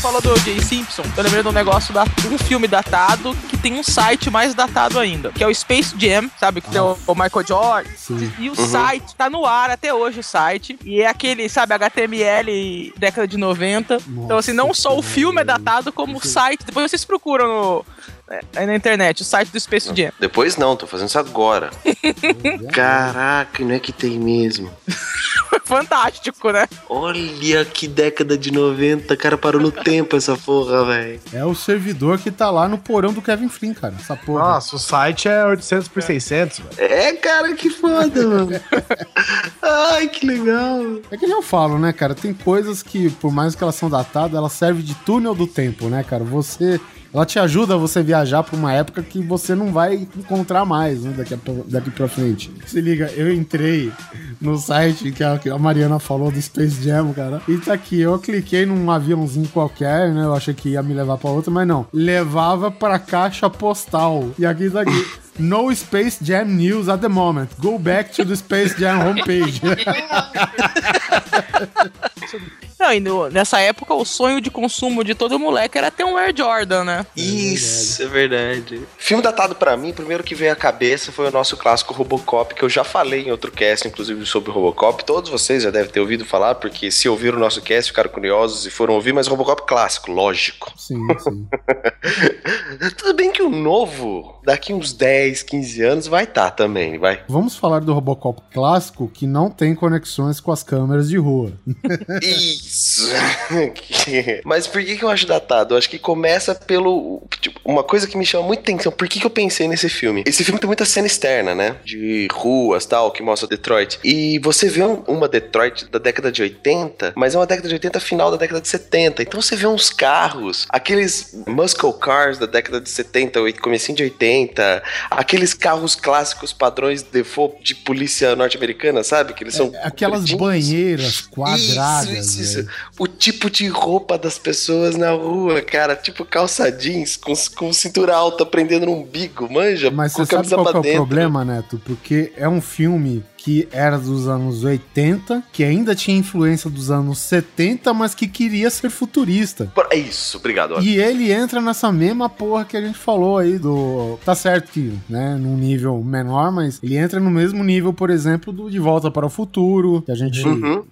Falou do J. Simpson, eu lembrei de um negócio, da, um filme datado que tem um site mais datado ainda, que é o Space Jam, sabe? Que tem o, o Michael Jordan. Sim. E o Uhum. site tá no ar até hoje, o site. E é aquele, sabe, HTML década de 90. então, assim, não só o filme é datado, como o site. Depois vocês procuram no, é, na internet, o site do Space Jam. Depois não, tô fazendo isso agora. Caraca, não é que tem mesmo. Foi fantástico, né? Olha que década de 90, cara, parou no tempo essa porra, velho. É o servidor que tá lá no porão do Kevin Flynn, cara. Essa porra. Nossa, o site é 800 por 600, velho. É, cara, que foda, mano. Ai, que legal. É que nem eu falo, né, cara? Tem coisas que, por mais que elas são datadas, elas servem de túnel do tempo, né, cara? Você. Ela te ajuda a você viajar pra uma época que você não vai encontrar mais, né, daqui, a, daqui pra frente. Se liga, eu entrei no site que a, que a Mariana falou do Space Jam, cara. E tá aqui, eu cliquei num aviãozinho qualquer, né? Eu achei que ia me levar pra outra, mas não. Levava pra caixa postal. E aqui tá aqui. No Space Jam news at the moment. Go back to the Space Jam homepage. Não, e no- nessa época o sonho de consumo de todo moleque era ter um Air Jordan, né? Isso, é verdade. Filme datado pra mim, primeiro que veio à cabeça foi o nosso clássico Robocop, que eu já falei em outro cast, inclusive, sobre o Robocop. Todos vocês já devem ter ouvido falar, porque se ouviram o nosso cast, ficaram curiosos e foram ouvir, mas Robocop clássico, lógico. Sim, sim. Tudo bem que o novo, daqui uns 10, 15 anos, vai estar também, vai. Vamos falar do Robocop clássico que não tem conexões com as câmeras de rua. Isso. Mas por que, que eu acho datado? Eu acho que começa pelo. tipo, uma coisa que me chama muita atenção. Por que, que eu pensei nesse filme? Esse filme tem muita cena externa, né? De ruas tal, que mostra Detroit. E você vê um- uma Detroit da década de 80, mas é uma década de 80 final da década de 70. Então você vê uns carros, aqueles muscle cars da década de 70, oit- comecinho de 80, aqueles carros clássicos padrões default de polícia norte-americana, sabe? Que eles são Aquelas compridinhos. banheiras quadradas. Isso, isso, isso. O tipo de roupa das pessoas na rua, cara. Tipo calça jeans com, com cintura alta prendendo no umbigo, manja? Mas com você sabe qual é o problema, Neto? Porque é um filme que era dos anos 80, que ainda tinha influência dos anos 70, mas que queria ser futurista. É isso, obrigado. E ele entra nessa mesma porra que a gente falou aí do. Tá certo que, né, num nível menor, mas ele entra no mesmo nível, por exemplo, do De Volta para o Futuro, que a gente Uhum.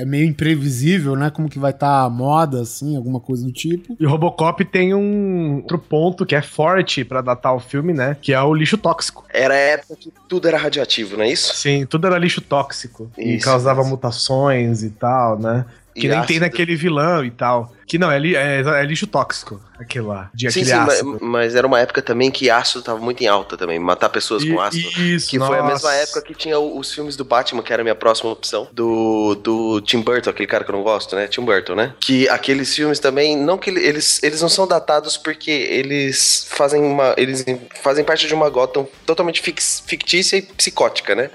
é meio imprevisível, né? Como que vai estar a moda, assim, alguma coisa do tipo. E o Robocop tem um outro ponto que é forte pra datar o filme, né? Que é o lixo tóxico. Era a época que tudo era radioativo, não é isso? Sim, tudo era lixo tóxico. e Isso, causava isso. mutações e tal, né? Que E nem ácido. tem naquele vilão e tal. Que não, é, li- é- é lixo tóxico, aquele lá. De Sim, aquele sim, ma- ácido. mas, era uma época também que ácido tava muito em alta também. Matar pessoas com E- ácido. Isso, Que foi a nossa. mesma época que tinha os filmes do Batman, que era a minha próxima opção. Do, do Tim Burton, aquele cara que eu não gosto, né? Tim Burton, né? Que aqueles filmes também, não que ele- eles, eles não são datados porque eles fazem uma. Eles fazem parte de uma Gotham totalmente fix- fictícia e psicótica, né?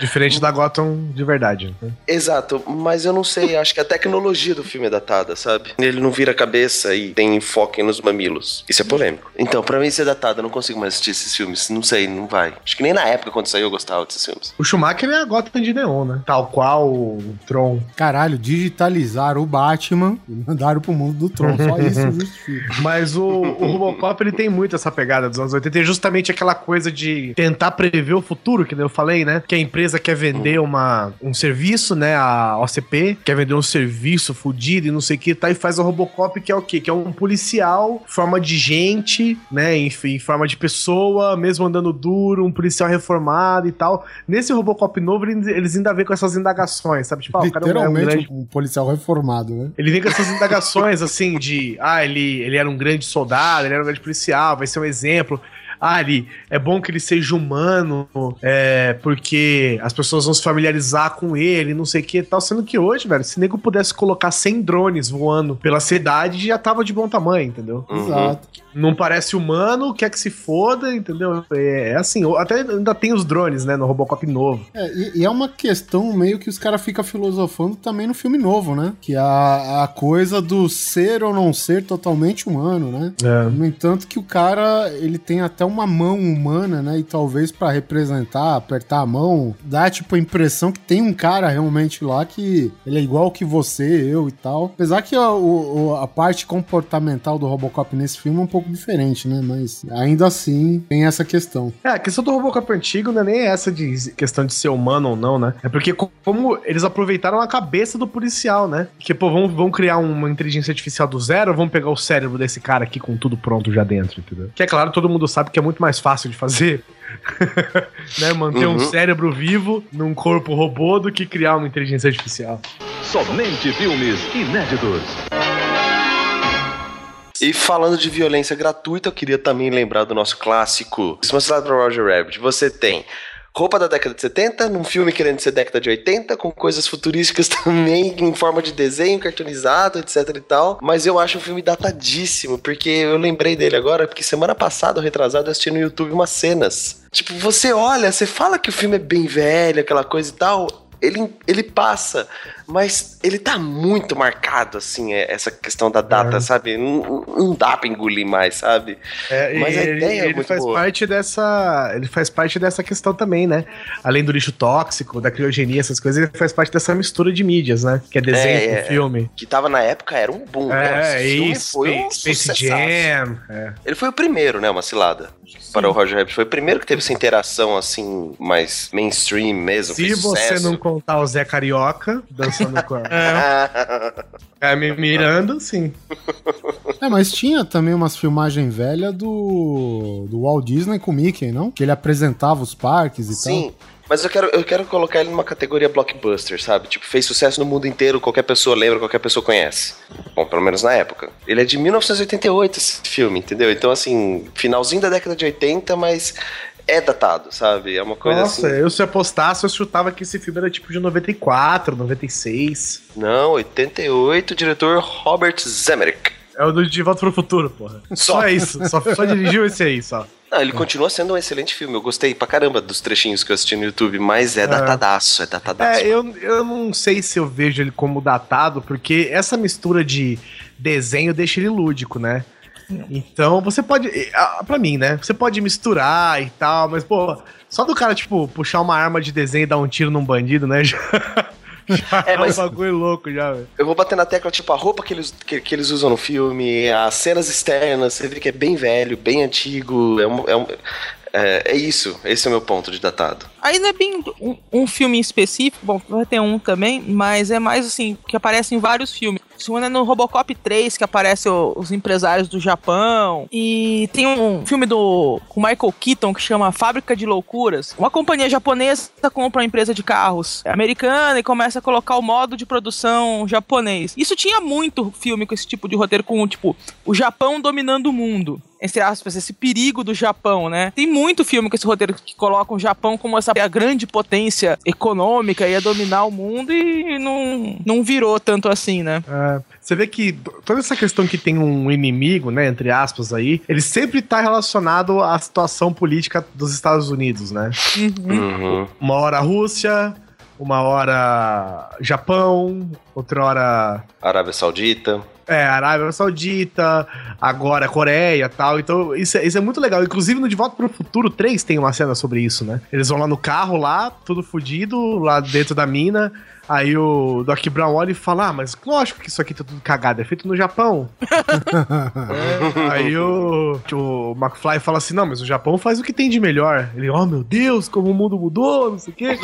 Diferente da Gotham de verdade. né? Exato, mas eu não sei, acho que a tecnologia do filme é datada, sabe? Ele não vira a cabeça e tem enfoque nos mamilos. Isso é polêmico. Então, pra mim isso é datado, eu não consigo mais assistir esses filmes. Não sei, não vai. Acho que nem na época quando saiu eu gostava desses filmes. O Schumacher é a Gotham de neon, né? Tal qual o Tron. Caralho, digitalizaram o Batman e mandaram pro mundo do Tron. Só isso justifica. Mas o, o Robocop, ele tem muito essa pegada dos anos 80. E justamente aquela coisa de tentar prever o futuro, que nem eu falei, né? Que a empresa quer vender uma, um serviço, né? A OCP quer vender um serviço fudido e não sei o que, tá? E faz o Robocop, que é o quê? Que é um policial, forma de gente, né? Em forma de pessoa, mesmo andando duro, um policial reformado e tal. Nesse Robocop novo, eles, ainda vêm com essas indagações, sabe? Tipo, ah, o cara é um Literalmente grande um policial reformado, né? ele vem com essas indagações assim de ah, ele, ele era um grande soldado, ele era um grande policial, vai ser um exemplo. Ele, é bom que ele seja humano, é, porque as pessoas vão se familiarizar com ele, não sei o que e tal. Sendo que hoje, velho, se nego pudesse colocar 100 drones voando pela cidade, já tava de bom tamanho, entendeu? Uhum. Exato. Não parece humano, quer que se foda, entendeu? É, é assim, até ainda tem os drones, né, no Robocop novo. É, e, e é uma questão meio que os caras ficam filosofando também no filme novo, né? Que é a, a coisa do ser ou não ser totalmente humano, né? É. No entanto, que o cara ele tem até uma mão humana, né? E talvez pra representar, apertar a mão, dá tipo a impressão que tem um cara realmente lá que ele é igual que você, eu e tal. Apesar que a, o- a parte comportamental do Robocop nesse filme é um pouco diferente, né? Mas ainda assim tem essa questão. É, a questão do Robocop antigo não é nem essa de questão de ser humano ou não, né? É porque co- como eles aproveitaram a cabeça do policial, né? Que, pô, vamos, vamos criar uma inteligência artificial do zero, vamos pegar o cérebro desse cara aqui com tudo pronto já dentro, entendeu? Que é claro, todo mundo sabe que é muito mais fácil de fazer. né? Manter um Uhum. cérebro vivo num corpo robô do que criar uma inteligência artificial. Somente filmes inéditos. E falando de violência gratuita, eu queria também lembrar do nosso clássico Se mostrado para Roger Rabbit. Você tem roupa da década de 70, num filme querendo ser década de 80, com coisas futurísticas também, em forma de desenho, cartoonizado, etc e tal. Mas eu acho um filme datadíssimo, porque eu lembrei dele agora, porque semana passada, retrasado, eu assisti no YouTube umas cenas. Tipo, você olha, você fala que o filme é bem velho, aquela coisa e tal. Ele, ele passa Mas ele tá muito marcado, assim, é, essa questão da data, sabe? Não, não dá pra engolir mais, sabe? É, Mas a ele, ideia é ele muito faz boa. parte dessa. Ele faz parte dessa questão também, né? Além do lixo tóxico, da criogenia, essas coisas, ele faz parte dessa mistura de mídias, né? Que é desenho É, com é. filme. Que tava na época, era um boom. né? É, filme isso. foi um Space sucessaço. Jam. É. Ele foi o primeiro, né? Uma cilada. Para o Roger Rabbit. Foi o primeiro que teve essa interação, assim, mais mainstream mesmo. Se você não contar o Zé Carioca dançando com a. É, me mirando, sim. É, mas tinha também umas filmagens velhas do, do Walt Disney com o Mickey, não? Que ele apresentava os parques e Sim. tal. Mas eu quero, eu quero colocar ele numa categoria blockbuster, sabe? Tipo, fez sucesso no mundo inteiro, qualquer pessoa lembra, qualquer pessoa conhece. Bom, pelo menos na época. Ele é de 1988, esse filme, entendeu? Então, assim, finalzinho da década de 80, mas é datado, sabe? É uma coisa Nossa, assim. eu se apostasse, eu chutava que esse filme era tipo de 94, 96. Não, 88, diretor Robert Zemerick. É o do De Volta pro Futuro, porra. Só, Só. isso, só, só dirigiu esse aí, só. Não, ele continua sendo um excelente filme. Eu gostei pra caramba dos trechinhos que eu assisti no YouTube, mas é, datadaço, é datadaço. É, eu, eu não sei se eu vejo ele como datado, porque essa mistura de desenho deixa ele lúdico, né? Então você pode. Pra mim, né? Você pode misturar e tal, mas, pô, só do cara, tipo, puxar uma arma de desenho e dar um tiro num bandido, né? Já, já É, mas- um bagulho louco já, velho. Eu vou bater na tecla, tipo, a roupa que eles, que, que eles usam no filme, as cenas externas, você vê que é bem velho, bem antigo. É, um, é, um- é, é isso, esse é o meu ponto de datado. Aí não é bem um, um filme específico, bom, vai ter um também, mas é mais assim, que aparece em vários filmes. Esse um é no Robocop 3, que aparece o- os empresários do Japão. E tem um filme do com Michael Keaton que chama Fábrica de Loucuras. Uma companhia japonesa compra uma empresa de carros americana e começa a colocar o modo de produção japonês. Isso tinha muito filme com esse tipo de roteiro, com tipo, o Japão dominando o mundo entre aspas, esse perigo do Japão, né? Tem muito filme com esse roteiro que coloca o Japão como essa a grande potência econômica, ia dominar o mundo e não, não virou tanto assim, né? É, você vê que toda essa questão que tem um inimigo, né, entre aspas aí, ele sempre tá relacionado à situação política dos Estados Unidos, né? Uhum. Uma hora a Rússia, uma hora Japão, outra hora Arábia Saudita. É, Arábia Saudita, agora Coreia tal. Então, isso é, isso é muito legal. Inclusive, no De Volta para o Futuro 3 tem uma cena sobre isso, né? Eles vão lá no carro, lá, tudo fudido, lá dentro da mina. Aí o Doc Brown olha e fala: Ah, mas lógico que isso aqui tá tudo cagado, é feito no Japão. É, aí o, o McFly fala assim: Não, mas o Japão faz o que tem de melhor. Ele, oh meu Deus, como o mundo mudou, não sei o quê.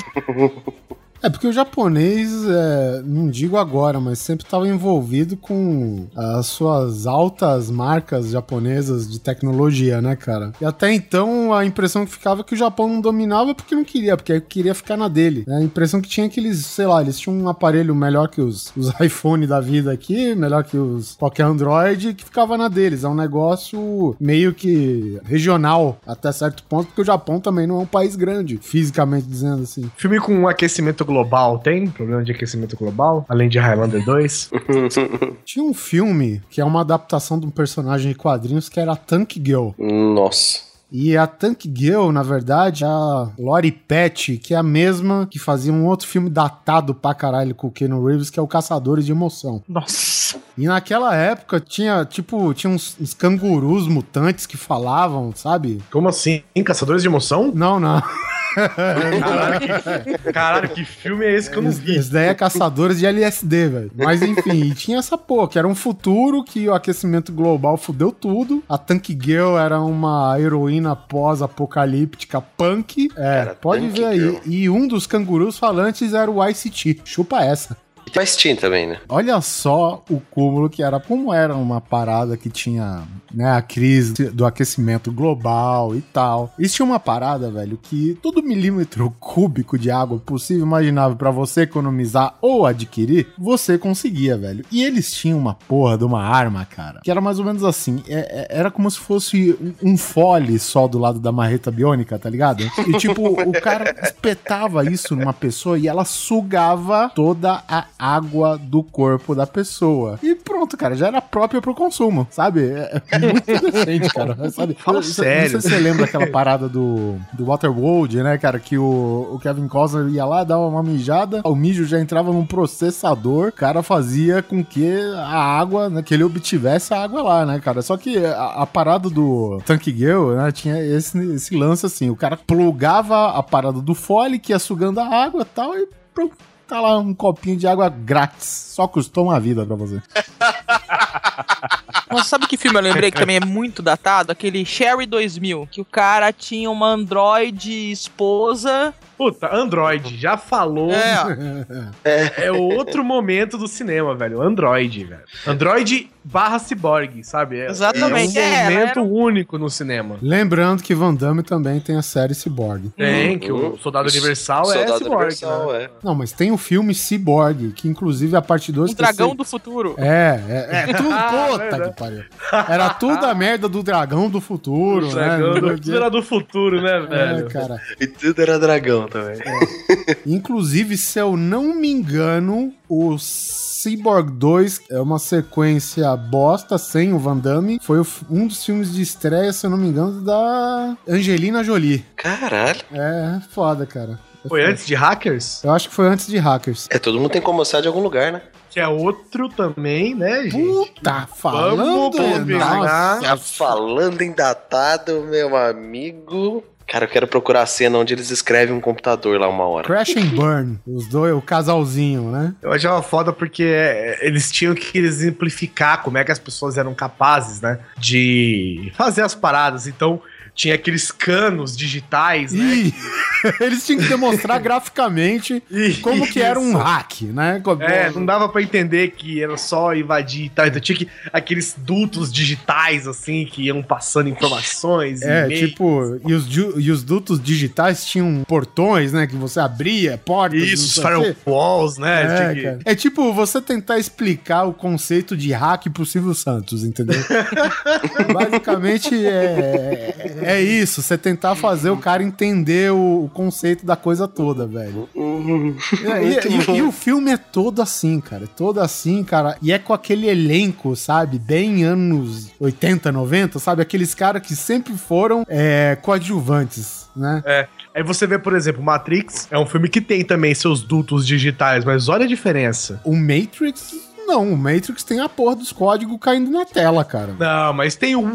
É porque o japonês, é, não digo agora, mas sempre estava envolvido com as suas altas marcas japonesas de tecnologia, né, cara? E até então a impressão que ficava é que o Japão não dominava porque não queria, porque queria ficar na dele. né? A impressão que tinha é que eles, sei lá, eles tinham um aparelho melhor que os, os iPhone da vida aqui, melhor que os qualquer Android, que ficava na deles. É um negócio meio que regional até certo ponto, porque o Japão também não é um país grande, fisicamente dizendo assim. Filme com aquecimento global tem? Problema de aquecimento global? Além de Highlander 2? Tinha um filme que é uma adaptação de um personagem de quadrinhos que era a Tank Girl. Nossa. E a Tank Girl, na verdade, é a Lori Petty, que é a mesma que fazia um outro filme datado pra caralho com o Keanu Reeves, que é o Caçadores de Emoção. Nossa. E naquela época tinha, tipo, tinha uns, uns cangurus mutantes que falavam, sabe? Como assim? Caçadores de emoção? Não, não. Caralho, que, caralho, que filme é esse que eu não vi? Esse daí é Caçadores de LSD, velho. Mas enfim, tinha essa porra, que era um futuro que o aquecimento global fudeu tudo. A Tank Girl era uma heroína pós-apocalíptica punk. É, Cara, pode ver aí. Girl. E um dos cangurus falantes era o ICT. Chupa essa. E tem Steam também, né? Olha só o cúmulo que era. Como era uma parada que tinha né, a crise do aquecimento global e tal. Isso tinha uma parada, velho, que todo milímetro cúbico de água possível imaginável pra você economizar ou adquirir, você conseguia, velho. E eles tinham uma porra de uma arma, cara, que era mais ou menos assim. é- é- era como se fosse um, um fole só do lado da marreta biônica, tá ligado? E tipo, o cara espetava isso numa pessoa e ela sugava toda a água do corpo da pessoa. E pronto, cara, já era própria pro consumo, sabe? É é muito decente, cara. Sabe? Fala sério. Não sei se você lembra aquela parada do, do Waterworld, né, cara? Que o, o Kevin Costner ia lá, dava uma mijada, o mijo já entrava num processador, o cara fazia com que a água, né, que ele obtivesse a água lá, né, cara? Só que a, a parada do Tank Girl, né, tinha esse, esse lance assim, o cara plugava a parada do fole que ia sugando a água e tal, e pronto, tá lá um copinho de água grátis. Só custou uma vida pra você. Nossa, sabe que filme eu lembrei que também é muito datado? Aquele Sherry 2000, que o cara tinha uma androide esposa. Puta, Android, já falou. É. É outro momento do cinema, velho. Android, velho. Android barra ciborgue, sabe? É, Exatamente, É um é, momento era único no cinema. Lembrando que Van Damme também tem a série Cyborg. Tem, que o Soldado Universal é Soldado ciborgue. Universal, né? é. Não, mas tem o filme Cyborg, que inclusive a parte 2... Um dragão do futuro. É, é, é tudo, Ah, puta verdade. que pariu. Era tudo a merda do dragão do futuro, O dragão né? do, tudo era do futuro, né, É, velho? cara. E tudo era dragão também. Inclusive, se eu não me engano, o Cyborg 2 é uma sequência bosta sem o Van Damme. Foi um dos filmes de estreia, se eu não me engano, da Angelina Jolie. Caralho. É, foda, cara. É Foi foda. antes de Hackers? Eu acho que foi antes de Hackers. É, todo mundo tem como mostrar de algum lugar, né? Que é outro também, né, gente? Puta, falando... Vamos. Nossa, falando em datado, meu amigo. Cara, eu quero procurar a cena onde eles escrevem um computador lá uma hora. Crash and Burn. Os dois, o casalzinho, né? Eu achava foda porque é, eles tinham que exemplificar como é que as pessoas eram capazes, né? De fazer as paradas. Então, tinha aqueles canos digitais, né? Eles tinham que demonstrar graficamente como que era um hack, né? É, não dava pra entender que era só invadir e tal. Então tinha que aqueles dutos digitais, assim, que iam passando informações. É, tipo, e os, e os dutos digitais tinham portões, né? Que você abria, portas. Isso, não sei o quê. firewalls, né? É, que-. É tipo você tentar explicar o conceito de hack pro Silvio Santos, entendeu? Basicamente é, é isso, você tentar fazer o cara entender o, o conceito da coisa toda, velho. É, e, e- e o filme é todo assim, cara. É todo assim, cara. E é com aquele elenco, sabe? Bem anos 80, 90, sabe? Aqueles caras que sempre foram é, coadjuvantes, né? É. Aí você vê, por exemplo, Matrix é um filme que tem também seus dutos digitais, mas olha a diferença. O Matrix. Não, o Matrix tem a porra dos códigos caindo na tela, cara. Não, mas tem o- os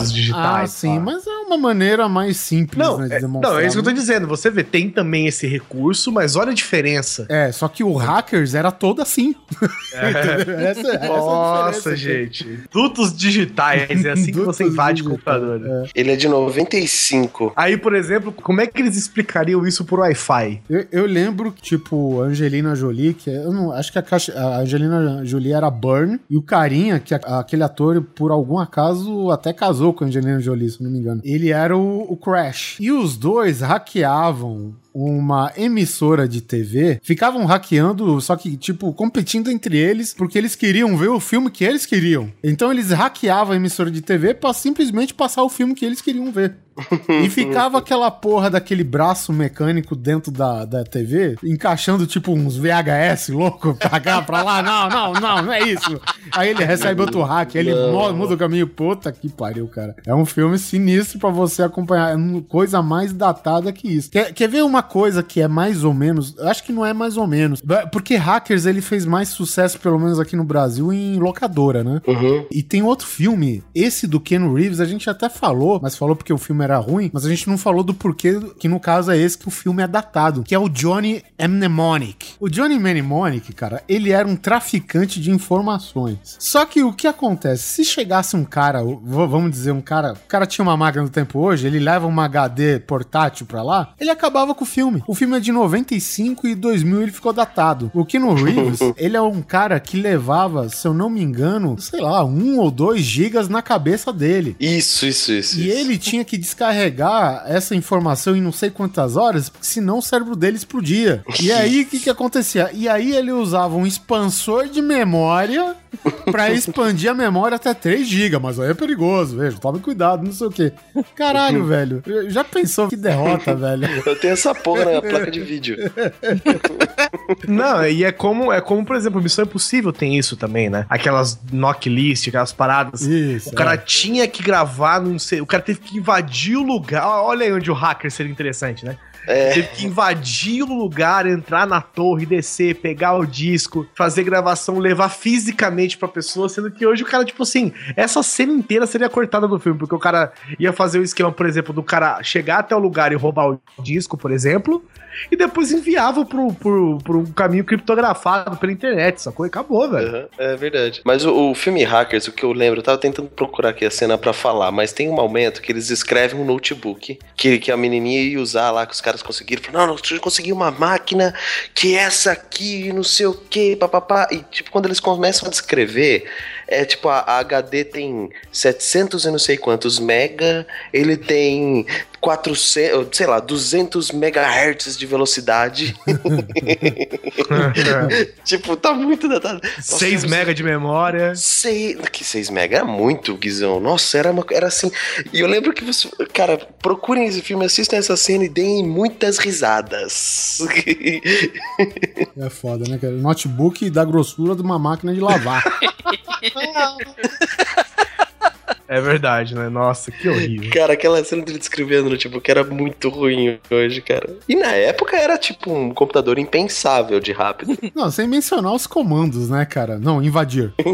Ah, digitais. sim, lá. mas é uma maneira mais simples, Não, né, de é, demonstrar. não, é isso que eu tô né? dizendo. Você vê, tem também esse recurso, mas olha a diferença. É, só que o Hackers era todo assim. Essa- essa é a Nossa, gente. Dutos digitais, é assim que você invade o digitais, computador. Ele é de 95. Aí, por exemplo, como é que eles explicariam isso por Wi-Fi? Eu, eu lembro, tipo, a Angelina Jolie, que é- eu não acho que a, caixa- a Angelina Jolie era Burn, e o carinha, que a- aquele ator, por algum acaso, até casou com a Angelina Jolie, se não me engano. Ele era o, o Crash. E os dois hackeavam uma emissora de TV, ficavam hackeando, só que, tipo, competindo entre eles, porque eles queriam ver o filme que eles queriam. Então eles hackeavam a emissora de TV pra simplesmente passar o filme que eles queriam ver. E ficava aquela porra daquele braço mecânico dentro da, da TV, encaixando tipo uns VHS louco pra cá, pra lá. Não, não, não, não é isso. Aí ele recebe outro hack, aí ele mo- muda o caminho. Puta que pariu, cara. É um filme sinistro pra você acompanhar. É coisa mais datada que isso. Quer, quer ver uma coisa que é mais ou menos? Acho que não é mais ou menos. Porque Hackers ele fez mais sucesso, pelo menos aqui no Brasil, em locadora, né? E tem outro filme, esse do Ken Reeves, a gente até falou, mas falou porque o filme era ruim, mas a gente não falou do porquê, que no caso é esse que o filme é datado, que é o Johnny Mnemonic. O Johnny Mnemonic, cara, ele era um traficante de informações. Só que o que acontece? Se chegasse um cara, vamos dizer, um cara, o cara tinha uma máquina do tempo hoje, ele leva uma HD portátil pra lá, ele acabava com o filme. O filme é de 95 e 2000 ele ficou datado. O Keanu Reeves, ele é um cara que levava, se eu não me engano, sei lá, um ou dois gigas na cabeça dele. Isso, isso, isso. E isso. ele tinha que descarregar essa informação em não sei quantas horas, porque senão o cérebro dele explodia. E aí, o que que acontecia? E aí ele usava um expansor de memória pra expandir a memória até 3 GB, mas aí é perigoso, veja, tome cuidado, não sei o quê. Caralho, velho. Já pensou que derrota, velho? Eu tenho essa porra na placa de vídeo. Não, e é como, é como, por exemplo, Missão Impossível tem isso também, né? Aquelas knocklist, aquelas paradas. Isso, o cara é. tinha que gravar, não sei, o cara teve que invadir o lugar. Olha aí onde o hacker seria interessante, né? É. Teve que invadir o lugar, entrar na torre, descer, pegar o disco, fazer gravação, levar fisicamente pra pessoa, sendo que hoje o cara, tipo assim, essa cena inteira seria cortada do filme, porque o cara ia fazer o esquema, por exemplo, do cara chegar até o lugar e roubar o disco, por exemplo, e depois enviava pro, pro, pro um caminho criptografado pela internet, sacou? E acabou, velho. Aham, é verdade. Mas o, o filme Hackers, o que eu lembro, eu tava tentando procurar aqui a cena pra falar, mas tem um momento que eles escrevem um notebook que, que a menininha ia usar lá, que os caras conseguiram. Falaram, não, nós conseguimos uma máquina que é essa aqui, não sei o que, papapá. E, tipo, quando eles começam a descrever, é tipo, a, a HD tem 700 e não sei quantos mega, ele tem 400, sei lá, 200 megahertz de velocidade. tipo, tá muito datado. Nossa, 6 eu- mega de memória. Sei, que 6 mega era muito, Guizão. Nossa, era, uma, era assim. E eu lembro que você. Cara, procurem esse filme, assistam essa cena e deem muitas risadas. É foda, né, cara? Notebook da grossura de uma máquina de lavar. Não. É verdade, né? Nossa, que horrível. cara, aquela cena dele descrevendo no tipo que era muito ruim hoje, cara. E na época era tipo um computador impensável de rápido. Não, sem mencionar os comandos, né, cara? Não, invadir.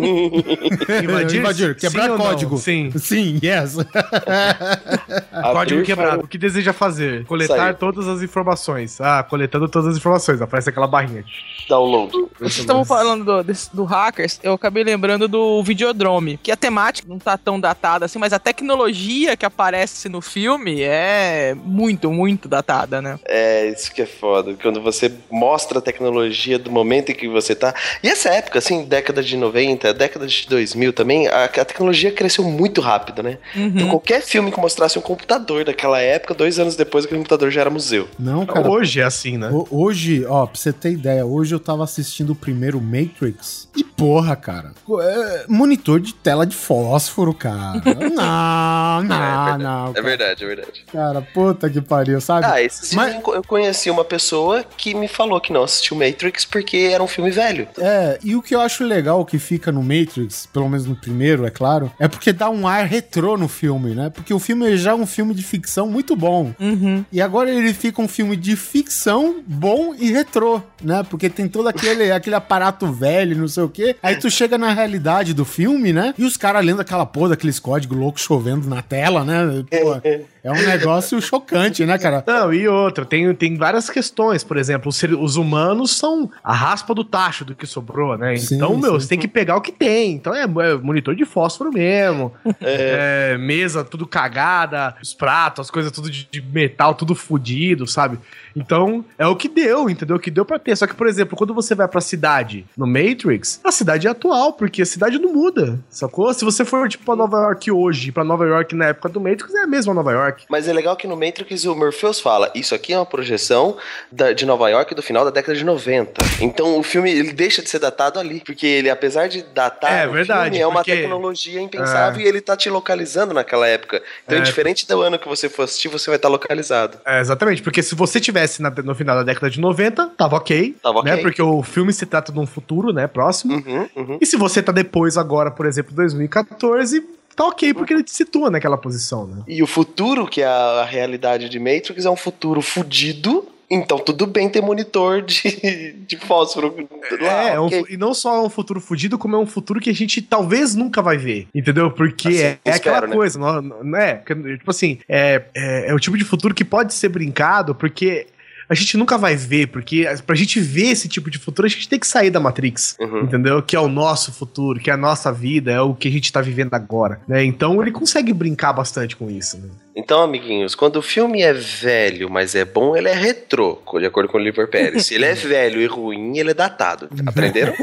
Invadir? invadir, quebrar Sim código. Sim. Sim, yes. Código quebrado. O que deseja fazer? Coletar Saiu. todas as informações. Ah, coletando todas as informações. Aparece aquela barrinha. Download. Vocês estavam falando do, desse- do hackers, eu acabei lembrando do Videodrome, que a temática não tá tão datada assim, mas a tecnologia que aparece no filme é muito, muito datada, né? É, isso que é foda. Quando você mostra a tecnologia do momento em que você tá. E essa época, assim, década de 90, década de 2000 também, a, a tecnologia cresceu muito rápido, né? Então qualquer filme que mostrasse um computador daquela época, dois anos depois, aquele computador já era museu. Não, cara. Hoje é assim, né? ho- Hoje, ó, pra você ter ideia, hoje eu tava assistindo o primeiro Matrix e porra, cara. é, monitor de tela de fósforo, cara. Não, não, não. É cara. verdade, é verdade. Cara, puta que pariu, sabe? Ah, esse Mas- filme eu conheci uma pessoa que me falou que não assistiu Matrix porque era um filme velho. É, e o que eu acho legal que fica no Matrix, pelo menos no primeiro, é claro, é porque dá um ar retrô no filme, né? Porque o filme já é um filme de ficção muito bom. Uhum. E agora ele fica um filme de ficção bom e retrô, né? Porque tem todo aquele, aquele aparato velho, não sei o quê. Aí tu chega na realidade do filme, né? E os caras lendo aquela porra daqueles códigos loucos chovendo na tela, né? Pô, é um negócio chocante, né, cara? Não, e outra, tem, tem várias questões. Por exemplo, os, os humanos são a raspa do tacho do que sobrou, né? Sim, então, meu, sim. você tem que pegar o que tem. Então é, é monitor de fósforo mesmo. É, mesa tudo cagada, os pratos, as coisas tudo de, de metal, tudo fudido, sabe? Então, é o que deu, entendeu? O que deu pra ter. Só que, por exemplo, quando você vai pra cidade no Matrix, a cidade é atual, porque a cidade não muda, sacou? Se você for, tipo, pra Nova York hoje, pra Nova York na época do Matrix, é a mesma Nova York. Mas é legal que no Matrix o Morpheus fala: Isso aqui é uma projeção da- de Nova York do final da década de 90. Então o filme ele deixa de ser datado ali. Porque ele, apesar de datar, É, o verdade, filme é uma porque- tecnologia impensável e ele tá te localizando naquela época. Então, É. diferente do ano que você for assistir, você vai estar localizado. É, exatamente, porque se você tivesse na- no final da década de 90, tava ok. Tava né? ok. Porque o filme se trata de um futuro, né, próximo. Uhum, uhum. E se você tá depois agora, por exemplo, 2014, tá ok, porque ele te situa naquela posição, né? E o futuro, que é a realidade de Matrix, é um futuro fudido. Então tudo bem ter monitor de, de fósforo lá. é, é um ok. fu- e não só é um futuro fudido, como é um futuro que a gente talvez nunca vai ver. Entendeu? Porque Assim, é, é espero, aquela né? coisa, não, não é? Que, Tipo assim, é, é, é o tipo de futuro que pode ser brincado, porque a gente nunca vai ver, porque pra gente ver esse tipo de futuro, a gente tem que sair da Matrix. Uhum. Entendeu? Que é o nosso futuro, que é a nossa vida, é o que a gente tá vivendo agora. Né? Então ele consegue brincar bastante com isso. Né? Então, amiguinhos, quando o filme é velho, mas é bom, ele é retrô, de acordo com o Oliver Pérez. Se ele é velho e ruim, ele é datado. Aprenderam?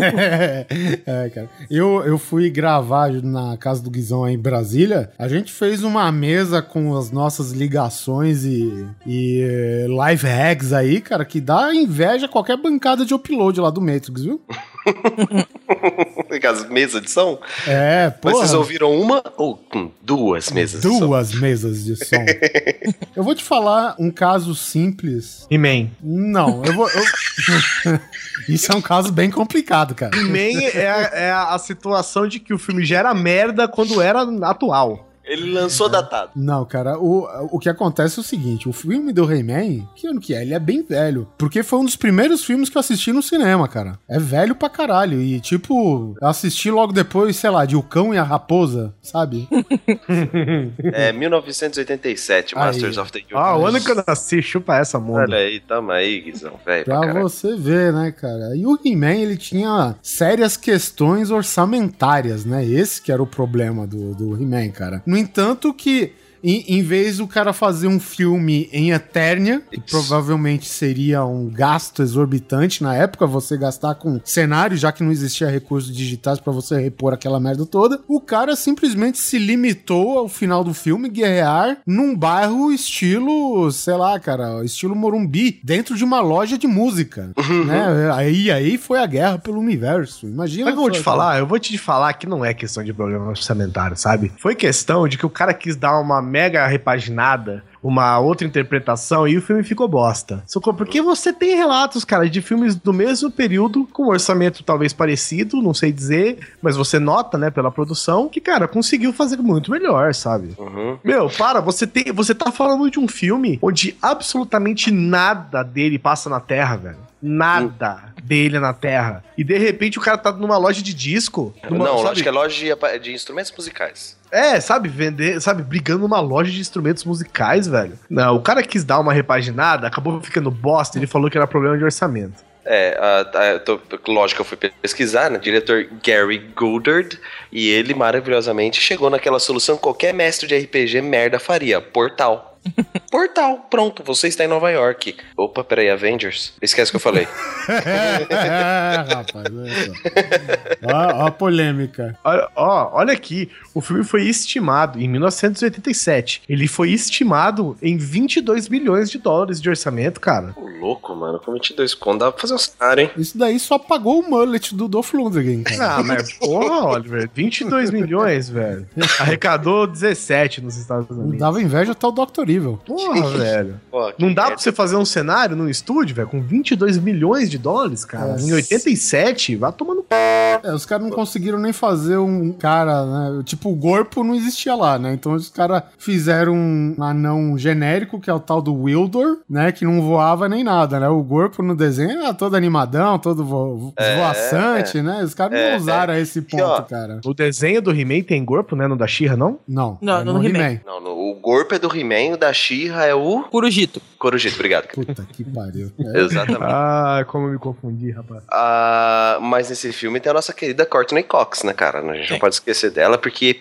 é, cara. Eu, eu fui gravar na casa do Guizão aí em Brasília. A gente fez uma mesa com as nossas ligações e, e eh, live hacks aí, cara, que dá inveja a qualquer bancada de upload lá do Matrix, viu? as mesas de som? É, Mas vocês ouviram uma ou duas mesas de som? Duas mesas de som. eu vou te falar um caso simples. He-Man. Não, eu vou. eu- Isso é um caso bem complicado, cara. He-Man é, a- é a situação de que o filme já era merda quando era atual. Ele lançou datado. Não, cara, o, o que acontece é o seguinte: o filme do He-Man, que ano que é? Ele é bem velho. Porque foi um dos primeiros filmes que eu assisti no cinema, cara. É velho pra caralho. E, tipo, eu assisti logo depois, sei lá, de O Cão e a Raposa, sabe? É 1987, Aí. Masters of the Universe. Ah, o ano que eu nasci, chupa essa Olha mundo. aí, tamo aí, Guizão, velho. pra Pra você ver, né, cara? E o He-Man, ele tinha sérias questões orçamentárias, né? Esse que era o problema do, do He-Man, cara. No entanto, que em, em vez do cara fazer um filme em Eternia, que provavelmente seria um gasto exorbitante na época, você gastar com cenário, já que não existia recursos digitais pra você repor aquela merda toda, o cara simplesmente se limitou ao final do filme guerrear num bairro estilo, sei lá, cara, estilo Morumbi, dentro de uma loja de música, né? Aí, aí foi a guerra pelo universo. Imagina. Que eu vou te falar? Eu vou te falar que não é questão de problema orçamentário, sabe? Foi questão de que o cara quis dar uma mega repaginada, uma outra interpretação, e o filme ficou bosta. Socorro, porque você tem relatos, cara, de filmes do mesmo período, com um orçamento talvez parecido, não sei dizer, mas você nota, né, pela produção, que, cara, conseguiu fazer muito melhor, sabe? Uhum. Meu, para, você tem, você tá falando de um filme onde absolutamente nada dele passa na Terra, velho. Nada dele na Terra. E de repente o cara tá numa loja de disco. numa- Não, sabe? acho que é loja de, de instrumentos musicais. É, sabe, vender, sabe, brigando numa loja de instrumentos musicais, velho. Não, o cara quis dar uma repaginada, acabou ficando bosta, ele falou que era problema de orçamento. É, a- a- tô- lógico, eu fui pesquisar, né? Diretor Gary Goddard, e ele maravilhosamente chegou naquela solução que qualquer mestre de RPG merda faria: Portal. Portal, pronto, você está em Nova York. Opa, peraí, Avengers? Esquece o que eu falei. rapaz, olha só. Ó, ó a polêmica. Olha, ó, olha aqui, o filme foi estimado em 1987. Ele foi estimado em 22 milhões de dólares de orçamento, cara. Ô, louco, mano, com 22 conto dá pra fazer um cenário, hein? Isso daí só pagou o mullet do Dolph Lundgren, cara. Ah, mas porra, Oliver, 22 milhões, velho. Arrecadou 17 nos Estados Unidos. dava inveja até o Dr. Evil. Porra, velho. Pô, Não dá pra merda. você fazer um cenário num estúdio, velho, com 22 milhões de dólares, cara. É. Em 87, vai tomando. É, os caras não conseguiram nem fazer um cara, né? Tipo, o corpo não existia lá, né? Então os caras fizeram um anão genérico, que é o tal do Wildor, né? Que não voava nem nada, né? O corpo no desenho era todo animadão, todo vo É, voaçante, né? Os caras é, não usaram esse ponto, ó, cara. O desenho do He-Man tem corpo, né? No da She-Ra, não? Não, Não, é no He-Man. Não, no- o corpo é do He-Man, o da She-Ra é o Corujito. Corujito, obrigado. cara. Puta que pariu. É. Exatamente. Ah, como eu me confundi, rapaz. Ah, mas nesse filme tem a nossa querida Courtney Cox, né, cara? A gente não pode esquecer dela, porque,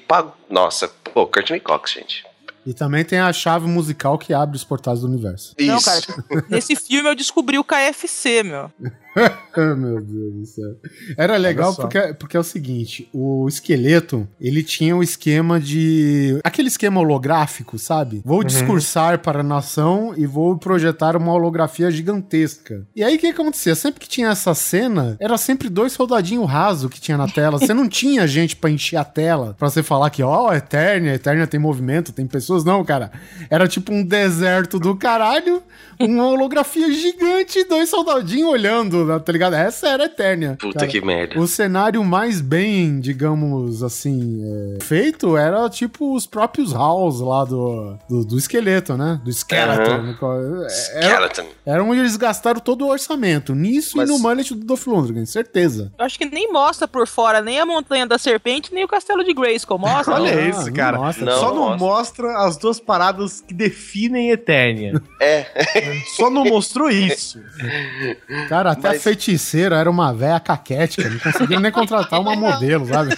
nossa, pô, Courtney Cox, gente. E também tem a chave musical que abre os portais do universo. Isso. Não, cara, nesse filme eu descobri o KFC, meu. Ah, meu Deus do céu. Era legal porque, porque é o seguinte: o esqueleto ele tinha o esquema de. aquele esquema holográfico, sabe? Vou discursar para a nação e vou projetar uma holografia gigantesca. E aí o que acontecia? Sempre que tinha essa cena, era sempre dois soldadinhos rasos que tinha na tela. Você não tinha gente pra encher a tela pra você falar que, ó, Eternia, Eternia tem movimento, tem pessoas. Não, cara. Era tipo um deserto do caralho, uma holografia gigante e dois soldadinhos olhando, né, tá ligado? Essa era a Eternia. Puta cara. que merda. O cenário mais bem, digamos assim, é, feito era tipo os próprios halls lá do, do, do esqueleto, né? Do skeleton. No qual- Era, Skeleton. era onde eles gastaram todo o orçamento. Nisso Mas- e no mullet do Dolph Lundgren, certeza. Eu acho que nem mostra por fora nem a Montanha da Serpente, nem o Castelo de Grayskull. Mostra. Olha Ah, esse, não cara. mostra. Não, Só não mostra. mostra as duas paradas que definem Eternia. É, Só não mostrou isso. Cara, até a Mas- feiticeira era uma véia caquética. Não conseguiram nem contratar uma modelo, sabe?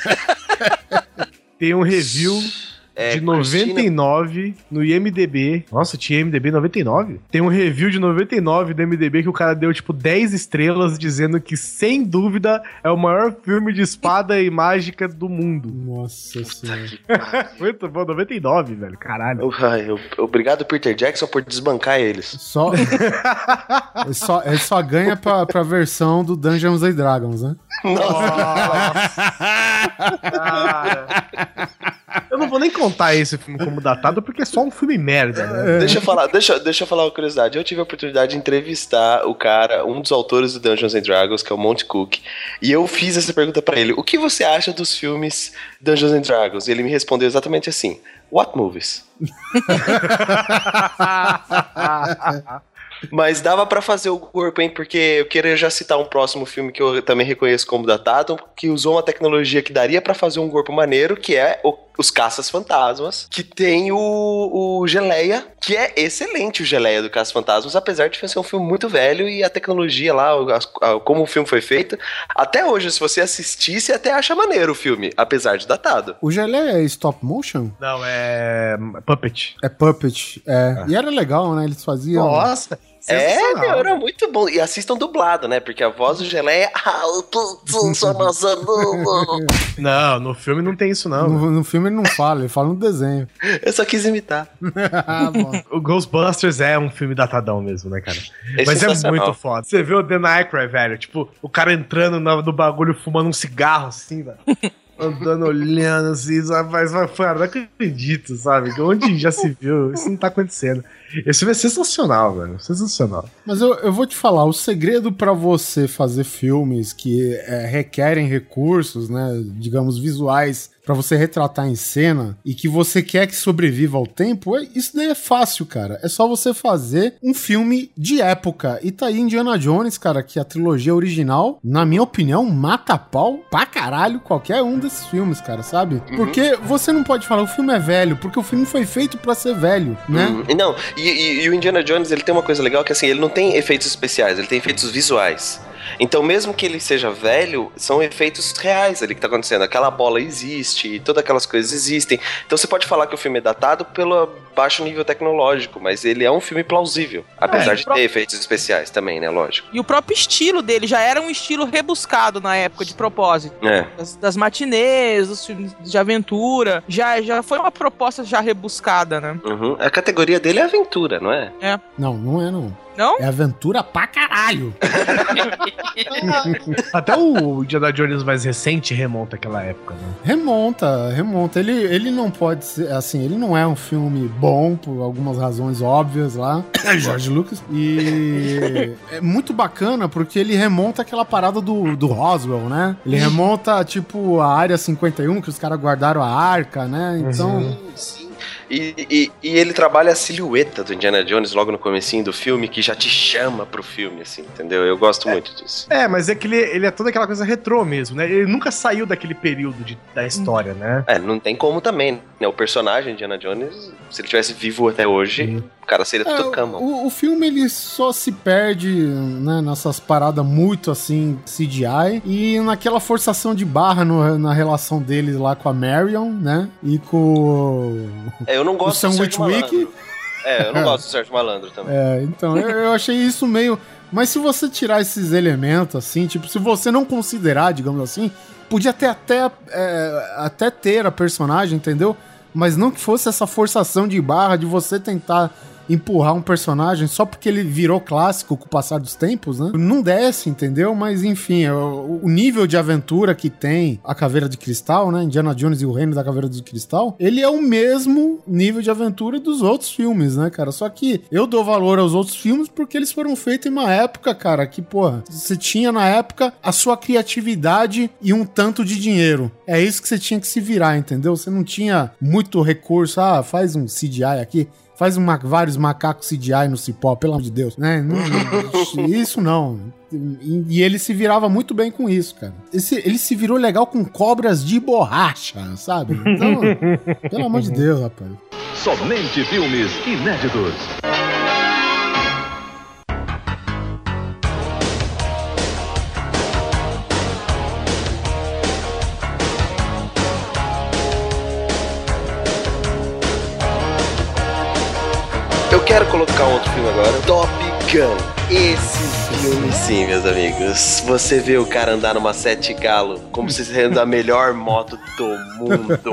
Tem um review É, de Christina- 99 no IMDB. Nossa, tinha IMDB 99? Tem um review de 99 do IMDB que o cara deu tipo 10 estrelas dizendo que sem dúvida é o maior filme de espada e mágica do mundo. Nossa senhora. Muito bom, 99, velho. Caralho. Ai, eu- obrigado, Peter Jackson, por desbancar eles. Só, ele só, ele só ganha pra, pra versão do Dungeons and Dragons, né? Eu não vou nem contar esse filme como datado porque é só um filme merda, né? Deixa eu falar, deixa, deixa eu falar uma curiosidade. Eu tive a oportunidade de entrevistar o cara, um dos autores do Dungeons and Dragons, que é o Monty Cook, e eu fiz essa pergunta pra ele: o que você acha dos filmes Dungeons and Dragons? E ele me respondeu exatamente assim: What movies? Mas dava pra fazer o corpo, hein? Porque eu queria já citar um próximo filme que eu também reconheço como datado, que usou uma tecnologia que daria pra fazer um corpo maneiro, que é o- os Caças Fantasmas, que tem o, o Geleia, que é excelente o Geleia do Caças Fantasmas, apesar de ser um filme muito velho e a tecnologia lá, as- a- como o filme foi feito, até hoje, se você assistir, você até acha maneiro o filme, apesar de datado. O Gelé é stop motion? Não, é. Puppet. É puppet. É. E era legal, né? Eles faziam. Nossa! É, meu, era muito bom. E assistam dublado, né? Porque a voz do Geleia. Ah, eu só amassando. Não, no filme não tem isso, não. No, no filme ele não fala, ele fala no desenho. Eu só quis imitar. ah, bom. O Ghostbusters é um filme datadão mesmo, né, cara? É Mas é sensacional. muito foda. Você vê o Dan Aykroyd, velho, tipo, o cara entrando no, no bagulho fumando um cigarro, assim, velho. Andando, olhando, assim? Mas, mas, cara, não acredito, sabe? Onde já se viu? Isso não tá acontecendo. Esse filme é sensacional, velho. Sensacional. Mas eu, eu vou te falar, o segredo pra você fazer filmes que é, requerem recursos, né, digamos, visuais, pra você retratar em cena e que você quer que sobreviva ao tempo, é- isso daí é fácil, cara. É só você fazer um filme de época. E tá aí Indiana Jones, cara, que a trilogia original, na minha opinião, mata pau pra caralho qualquer um desses filmes, cara, sabe? Porque você não pode falar o filme é velho, porque o filme foi feito pra ser velho, né? Hum, e não, e, e- e o Indiana Jones ele tem uma coisa legal que assim, ele não tem efeitos especiais, ele tem efeitos visuais. Então, mesmo que ele seja velho, são efeitos reais ali que tá acontecendo. Aquela bola existe, todas aquelas coisas existem. Então você pode falar que o filme é datado pelo baixo nível tecnológico, mas ele é um filme plausível. Apesar É. de ter efeitos especiais também, né? Lógico. E o próprio estilo dele já era um estilo rebuscado na época, de propósito. É. Das, das matinês, dos filmes de aventura. Já, já foi uma proposta já rebuscada, né? Uhum. A categoria dele é aventura, não é? É. Não, não é não. Não? É aventura pra caralho. Até o Indiana Jones mais recente remonta aquela época, né? Remonta, remonta. Ele, ele não pode ser, assim, ele não é um filme bom por algumas razões óbvias lá. George Lucas. E é muito bacana porque ele remonta aquela parada do, do Roswell, né? Ele remonta, tipo, a área 51, que os caras guardaram a arca, né? Então. Sim. E, e, e ele trabalha a silhueta do Indiana Jones logo no comecinho do filme, que já te chama pro filme, assim, entendeu? Eu gosto muito disso. É, mas é que ele, ele é toda aquela coisa retrô mesmo, né? Ele nunca saiu daquele período de- da história, né? É, não tem como também, né? O personagem Indiana Jones, se ele tivesse vivo até hoje, o cara seria É, tudo cama. o, o filme ele só se perde né, nessas paradas muito assim CGI e naquela forçação de barra no- na relação deles lá com a Marion, né? E com É, eu não gosto do Sérgio. Malandro. É, eu não gosto do Sérgio Malandro também. É, então, eu, eu achei isso meio. Mas se você tirar esses elementos, assim, tipo, se você não considerar, digamos assim, podia ter até, é, até ter a personagem, entendeu? Mas não que fosse essa forçação de barra de você tentar empurrar um personagem só porque ele virou clássico com o passar dos tempos, né? Não desce, entendeu? Mas enfim, é o, nível de aventura que tem a Caveira de Cristal, né? Indiana Jones e o Reino da Caveira de Cristal, ele é o mesmo nível de aventura dos outros filmes, né, cara? Só que eu dou valor aos outros filmes porque eles foram feitos em uma época, cara, que, porra, você tinha na época a sua criatividade e um tanto de dinheiro. É isso que você tinha que se virar, entendeu? Você não tinha muito recurso, ah, faz um CGI aqui. Faz uma- vários macacos CGI no cipó, pelo amor de Deus, né? Isso não. E, ele se virava muito bem com isso, cara. Ele se virou legal com cobras de borracha, sabe? Então, pelo amor de Deus, rapaz. Somente filmes inéditos. Quero colocar um outro filme agora. Top Gun. Esse filme sim, meus amigos. Você vê o cara andar numa sete galo como se sendo a melhor moto do mundo.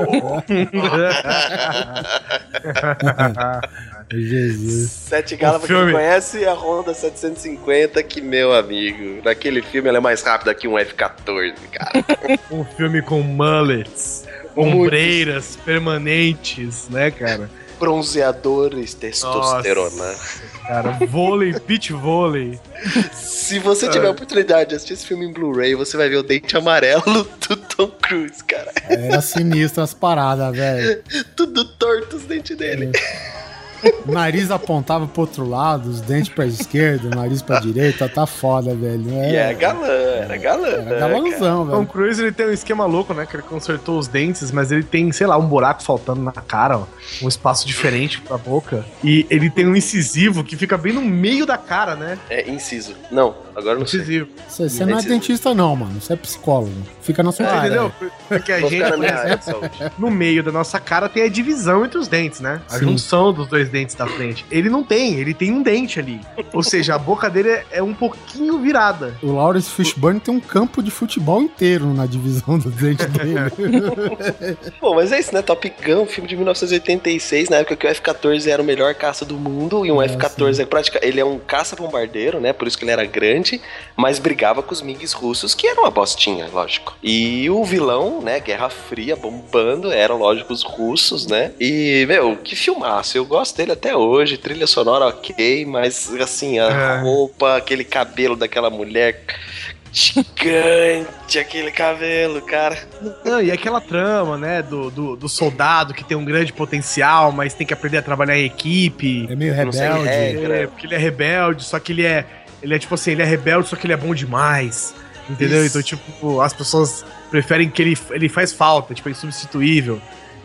Jesus. Sete galo, pra quem não filme. conhece, a Honda 750, que meu amigo. Naquele filme ela é mais rápida que um F-14, cara. Um filme com mullets, ombreiras permanentes, né, cara? Bronzeadores, testosterona. Cara, vôlei, beach vôlei. Se você tiver a oportunidade de assistir esse filme em Blu-ray, você vai ver o dente amarelo do Tom Cruise, cara. Era sinistro as paradas, velho. Tudo torto os dentes dele. O nariz apontava pro outro lado, os dentes pra esquerda, o nariz pra direita, tá foda, velho. E é galã, era galã. Era né, galãozão, Tom velho. Cruise ele tem um esquema louco, né? Que ele consertou os dentes, mas ele tem, sei lá, um buraco faltando na cara, ó, um espaço diferente pra boca. E ele tem um incisivo que fica bem no meio da cara, né? É inciso. Não, agora não sei. Incisivo. Você você não é dentista, não, mano. Você é psicólogo. Fica na sua Ah, área. entendeu? Porque a Vou gente, por exemplo, saúde. no meio da nossa cara tem a divisão entre os dentes, né? A Sim. junção dos dois dentes da frente. Ele não tem, ele tem um dente ali. Ou seja, a boca dele é- é um pouquinho virada. O Lawrence Fishburne tem um campo de futebol inteiro na divisão do dente dele. Bom, mas é isso, né? Top Gun, um filme de 1986, na época que o F-14 era o melhor caça do mundo, e um É, F-14 é prática, ele é um caça-bombardeiro, né? Por isso que ele era grande, mas brigava com os MiGs russos, que eram uma bostinha, lógico. E o vilão, né? Guerra Fria, bombando, eram, lógico, os russos, né? E, meu, que filmaço. Eu gosto dele até hoje, trilha sonora ok, mas, assim, a É. roupa, aquele cabelo daquela mulher gigante, aquele cabelo, cara. Não, e aquela trama, né, do, do, do soldado que tem um grande potencial, mas tem que aprender a trabalhar em equipe. É meio rebelde. regra. É, porque ele é rebelde, só que ele é. Ele é tipo assim, ele é rebelde, só que ele é bom demais. Entendeu? Isso. Então, tipo, as pessoas preferem que ele, ele faz falta, tipo, é insubstituível.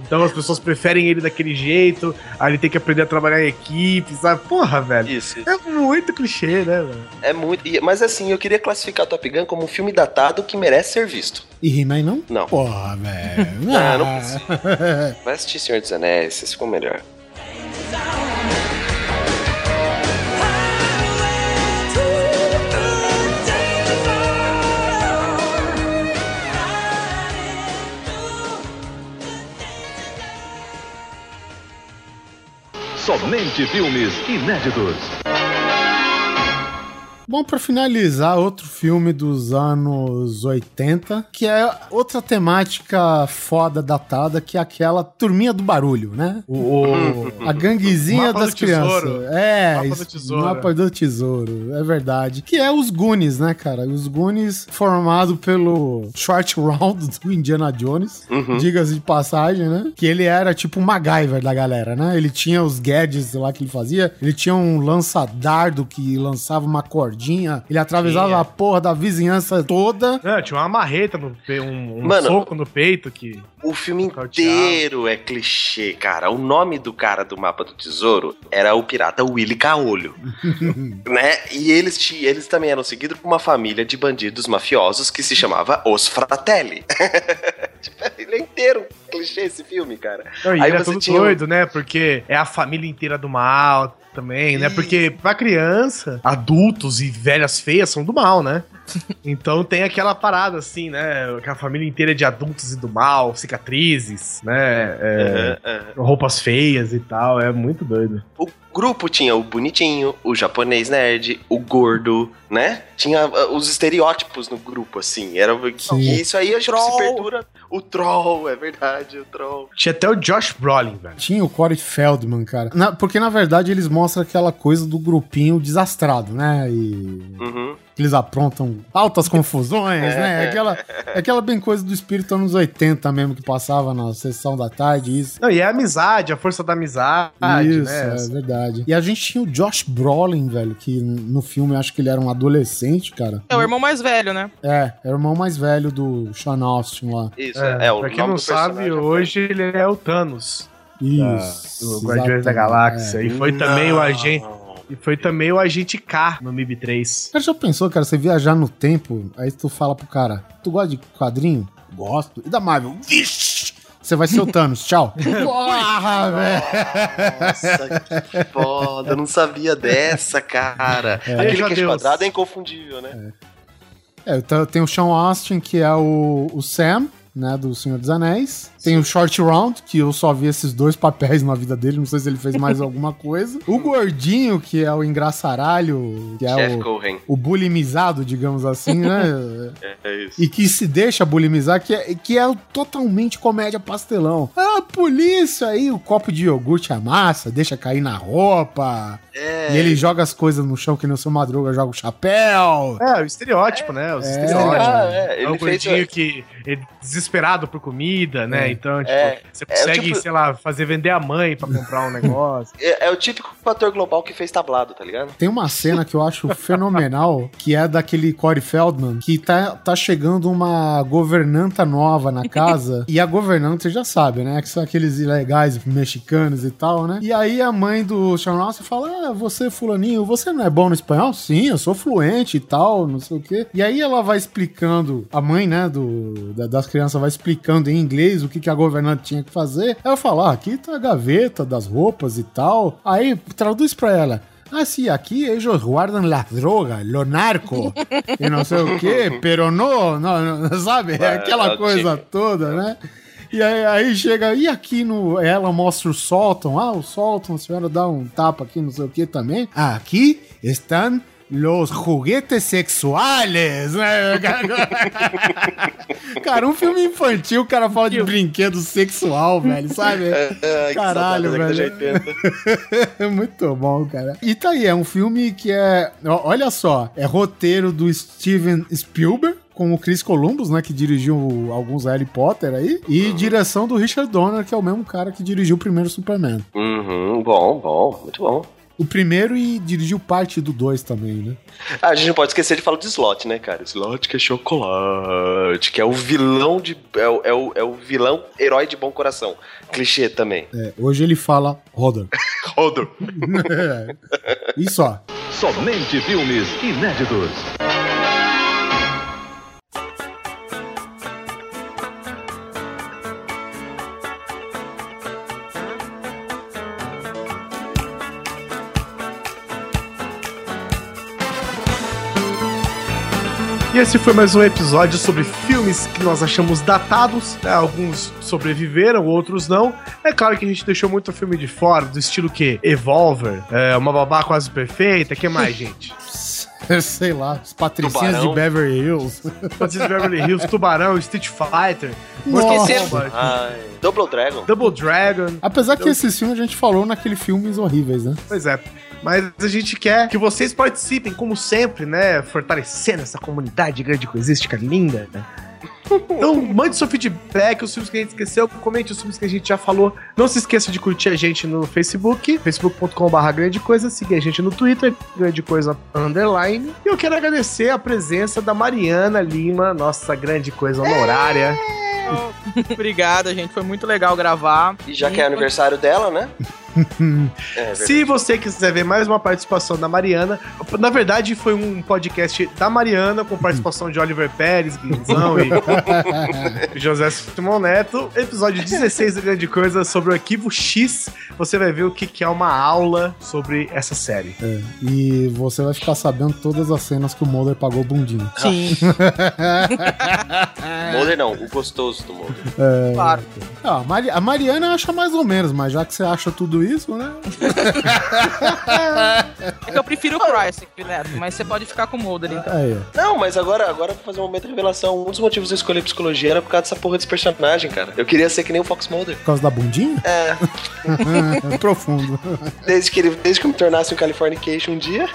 Então as pessoas preferem ele daquele jeito, aí ele tem que aprender a trabalhar em equipe, sabe? Porra, velho. Isso. É muito clichê, né, velho? É muito. Mas assim, eu queria classificar Top Gun como um filme datado que merece ser visto. E He-Man não? Não. Porra, velho. Ah, não precisa. Vai assistir Senhor dos Anéis, esse ficou melhor. Somente filmes inéditos. Bom, pra finalizar, outro filme dos anos 80, que é outra temática foda datada, que é aquela turminha do barulho, né? O, A ganguezinha Mapa das do tesouro. crianças. É, Mapa do tesouro. Mapa do tesouro, é verdade. Que é os Goonies, né, cara? Os Goonies formado pelo Short Round do Indiana Jones, diga-se de passagem, né? Que ele era tipo o MacGyver da galera, né? Ele tinha os gadgets lá que ele fazia, ele tinha um lança-dardo que lançava uma cordinha, ele atravessava Tinha. a porra da vizinhança toda. Não, tinha uma marreta no pe... um, um Mano. soco no peito que. O filme inteiro é clichê, cara. O nome do cara do mapa do tesouro era o pirata Willy Caolho. né? E eles, eles também eram seguidos por uma família de bandidos mafiosos que se chamava Os Fratelli. Tipo, Ele é inteiro clichê esse filme, cara. Não, e Aí ele é todo tinha doido, né? Porque é a família inteira do mal também, né? Porque pra criança, adultos e velhas feias são do mal, né? Então tem aquela parada assim, né? Que a família inteira é de adultos e do mal, cicatrizes, né? É, Aham, aham. roupas feias e tal. É muito doido. O grupo tinha o bonitinho, o japonês nerd, o gordo, né? Tinha uh, os estereótipos no grupo, assim. Era Sim. e isso aí acho que se Troll. perdura. O troll, é verdade, o troll. Tinha até o Josh Brolin, velho. Tinha o Corey Feldman, cara. Na- porque, na verdade, eles mostram aquela coisa do grupinho desastrado, né? E Uhum. Eles aprontam altas confusões, né? Aquela, aquela bem coisa do espírito anos 80 mesmo, que passava na sessão da tarde, isso. Não, e é a amizade, a força da amizade, isso, né? é verdade. E a gente tinha o Josh Brolin, velho, que no filme eu acho que ele era um adolescente, cara. É o irmão mais velho, né? É, era o irmão mais velho do Sean Austin lá. Isso, É, é, o pra quem nome não do sabe, personagem. hoje ele é o Thanos. Isso. do Guardiões da Galáxia. é. E foi também o Não. agente. E foi também o agente K no MIB 3. Cara, já pensou, cara, você viajar no tempo, aí tu fala pro cara, tu gosta de quadrinho? Gosto. E da Marvel? Vixe! Você vai ser o Thanos, tchau. Porra, velho. Nossa, que foda. Eu não sabia dessa, cara. É. Aquele queixo Deus. quadrado é inconfundível, né? É, então tem o Sean Austin, que é o, o Sam, né, do Senhor dos Anéis. Tem o Short Round, que eu só vi esses dois papéis na vida dele, não sei se ele fez mais alguma coisa. O Gordinho, que é o engraçaralho, que é Jeff o, Cohen. o bulimizado, digamos assim, né? É, é isso. E que se deixa bulimizar, que é, que é totalmente comédia pastelão. Ah, polícia aí, o copo de iogurte amassa, deixa cair na roupa. É. E ele joga as coisas no chão, que nem o seu Madruga joga o chapéu. É, o estereótipo, né? Os É. estereótipos. Ah, é, É, ele o fez- gordinho que é desesperado por comida, né? É. Então, tipo, É. você É consegue, tipo- sei lá, fazer vender a mãe pra comprar um negócio. É, é o típico ator global que fez tablado, tá ligado? Tem uma cena que eu acho fenomenal, que é daquele Corey Feldman, que tá, tá chegando uma governanta nova na casa, e a governanta, você já sabe, né, que são aqueles ilegais mexicanos e tal, né? E aí a mãe do Sean fala, ah, você fulaninho, você não é bom no espanhol? Sim, eu sou fluente e tal, não sei o quê. E aí ela vai explicando, a mãe, né, do, da- das crianças vai explicando em inglês o que, que a governanta tinha que fazer. Eu falo, ah, aqui tá a gaveta das roupas e tal. Aí traduz pra ela. Ah, sí, aquí ellos guardan las drogas, lo narco, e não sei o quê, pero no, não, não, sabe? É aquela coisa sim. toda, né? E aí, aí chega, e aqui no. Ela mostra o sótão, ah, o sótão, a senhora dá um tapa aqui, não sei o que também. Ah, aqui estão los juguetes sexuales, né? Cara, um filme infantil, o cara fala de brinquedo sexual, velho, sabe? É, é, Caralho, velho. década de 80. Muito bom, cara. E tá aí, é um filme que é. Olha só, é roteiro do Steven Spielberg. Com o Chris Columbus, né? Que dirigiu alguns Harry Potter aí. E direção do Richard Donner, que é o mesmo cara que dirigiu o primeiro Superman. Uhum, bom, bom, muito bom. O primeiro e dirigiu parte do dois também, né? Ah, a gente não pode esquecer de falar de Slot, né, cara? Slot que é chocolate, que é o vilão de. É o, é o, é o vilão herói de bom coração. Clichê também. É, hoje ele fala Rodor. Rodor. Isso, ó. Somente filmes inéditos. Esse foi mais um episódio sobre filmes que nós achamos datados. né? Alguns sobreviveram, outros não. É claro que a gente deixou muito filme de fora, do estilo que Evolver, é, Uma Babá Quase Perfeita. que mais, gente? Sei lá, os patricinhas de Beverly Hills. Francisco Beverly Hills, Tubarão, Street Fighter, Ai, Double Dragon. Double Dragon. Apesar que esses filmes a gente falou naquele filmes horríveis, né? Pois é. Mas a gente quer que vocês participem, como sempre, né? Fortalecendo essa comunidade grande coisística linda, né? Então, mande seu feedback, os filmes que a gente esqueceu, comente os filmes que a gente já falou. Não se esqueça de curtir a gente no Facebook, facebook.com.br grande coisa, seguir a gente no Twitter, grande coisa underline. E eu quero agradecer a presença da Mariana Lima, nossa grande coisa honorária. Obrigada, gente. Foi muito legal gravar. E já que é aniversário dela, né? É. Se você quiser ver mais uma participação da Mariana, na verdade foi um podcast da Mariana com participação de Oliver Pérez, Guinzão e José Simão Neto. Episódio 16 da Grande Coisa sobre o Arquivo X. Você vai ver o que é uma aula sobre essa série. É, e você vai ficar sabendo todas as cenas que o Mulder pagou bundinho. Sim, Mulder não, o gostoso do Mulder. claro. Ah, a Mariana acha mais ou menos, mas já que você acha tudo isso, né? É que eu prefiro o Price, Neto, mas você pode ficar com o Mulder, então. Não, mas agora, agora pra fazer um momento de revelação, um dos motivos de eu escolher psicologia era por causa dessa porra desse personagem, cara. Eu queria ser que nem o Fox Mulder. Por causa da bundinha? É, Profundo. desde que, ele, desde que eu me tornasse um Californication um dia.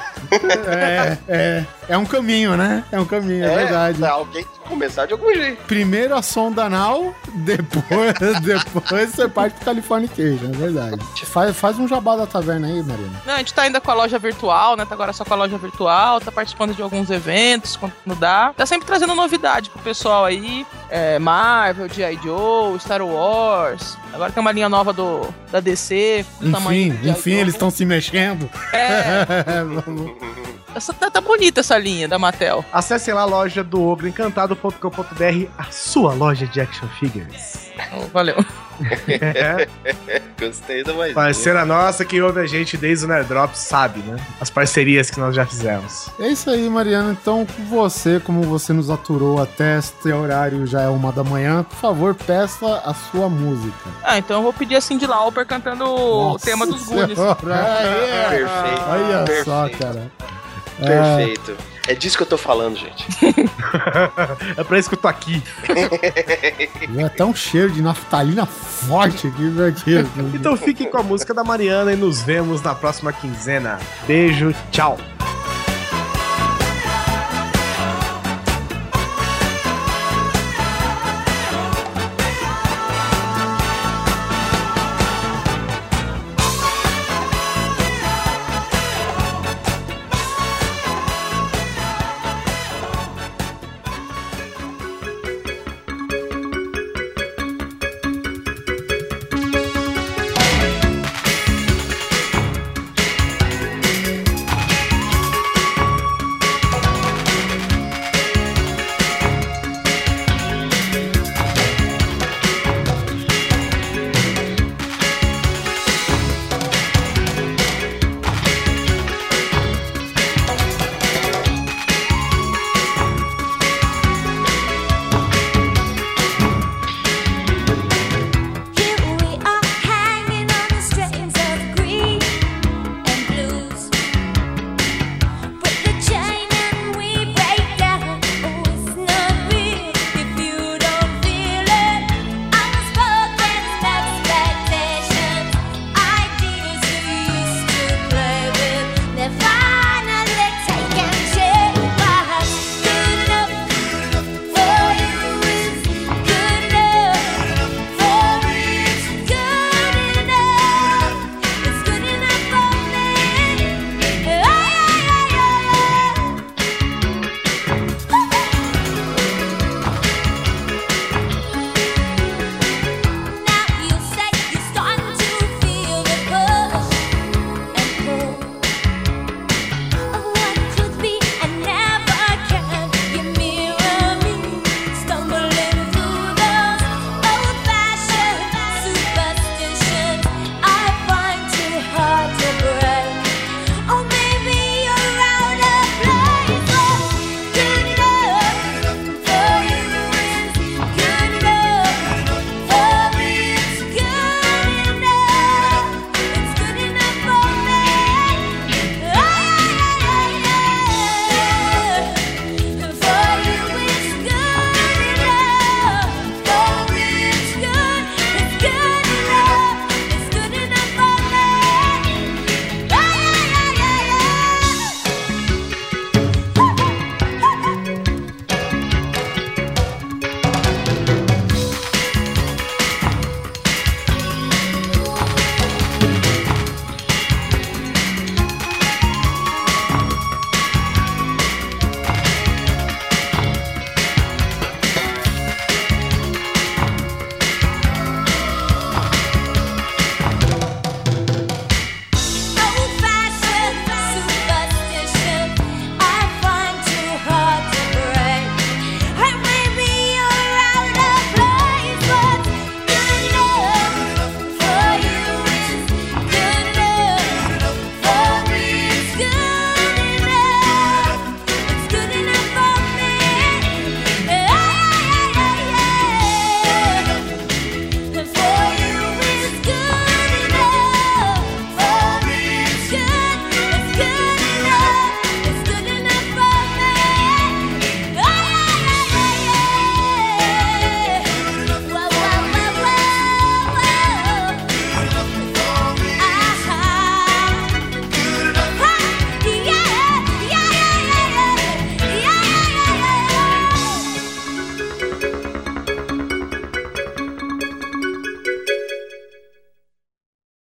É, é. É um caminho, né? É um caminho, é, verdade. Alguém tem que começar de algum jeito. Primeiro a sonda anal, depois, depois você parte pro Californication, é verdade. Faz, faz um jabá da taverna aí, Mariana. Não, a gente tá ainda com a loja virtual, né? Tá agora só com a loja virtual, tá participando de alguns eventos quando dá. Tá sempre trazendo novidade pro pessoal aí. É, Marvel, G.I. Joe, Star Wars. Agora tem uma linha nova do, da DC. Enfim, enfim, eles estão se mexendo. É, essa, tá, tá bonita essa linha da Mattel. Acessem lá a loja do ogroencantado.com.br, a sua loja de action figures. Valeu. É, Gostei da mais. parceira nossa que ouve a gente desde o Nerdrop sabe, né? As parcerias que nós já fizemos. É isso aí, Mariana. Então, você, como você nos aturou até este horário, já é uma da manhã, por favor, peça a sua música. Ah, então eu vou pedir a Cindy Lauper cantando o Nossa tema dos Goonies. Perfeito. Olha só, perfeito, cara. É, Perfeito. É disso que eu tô falando, gente. É pra isso que eu tô aqui. Veio até um cheiro de naftalina forte aqui, né, aqui. Então fique com a música da Mariana e nos vemos na próxima quinzena. Beijo, tchau.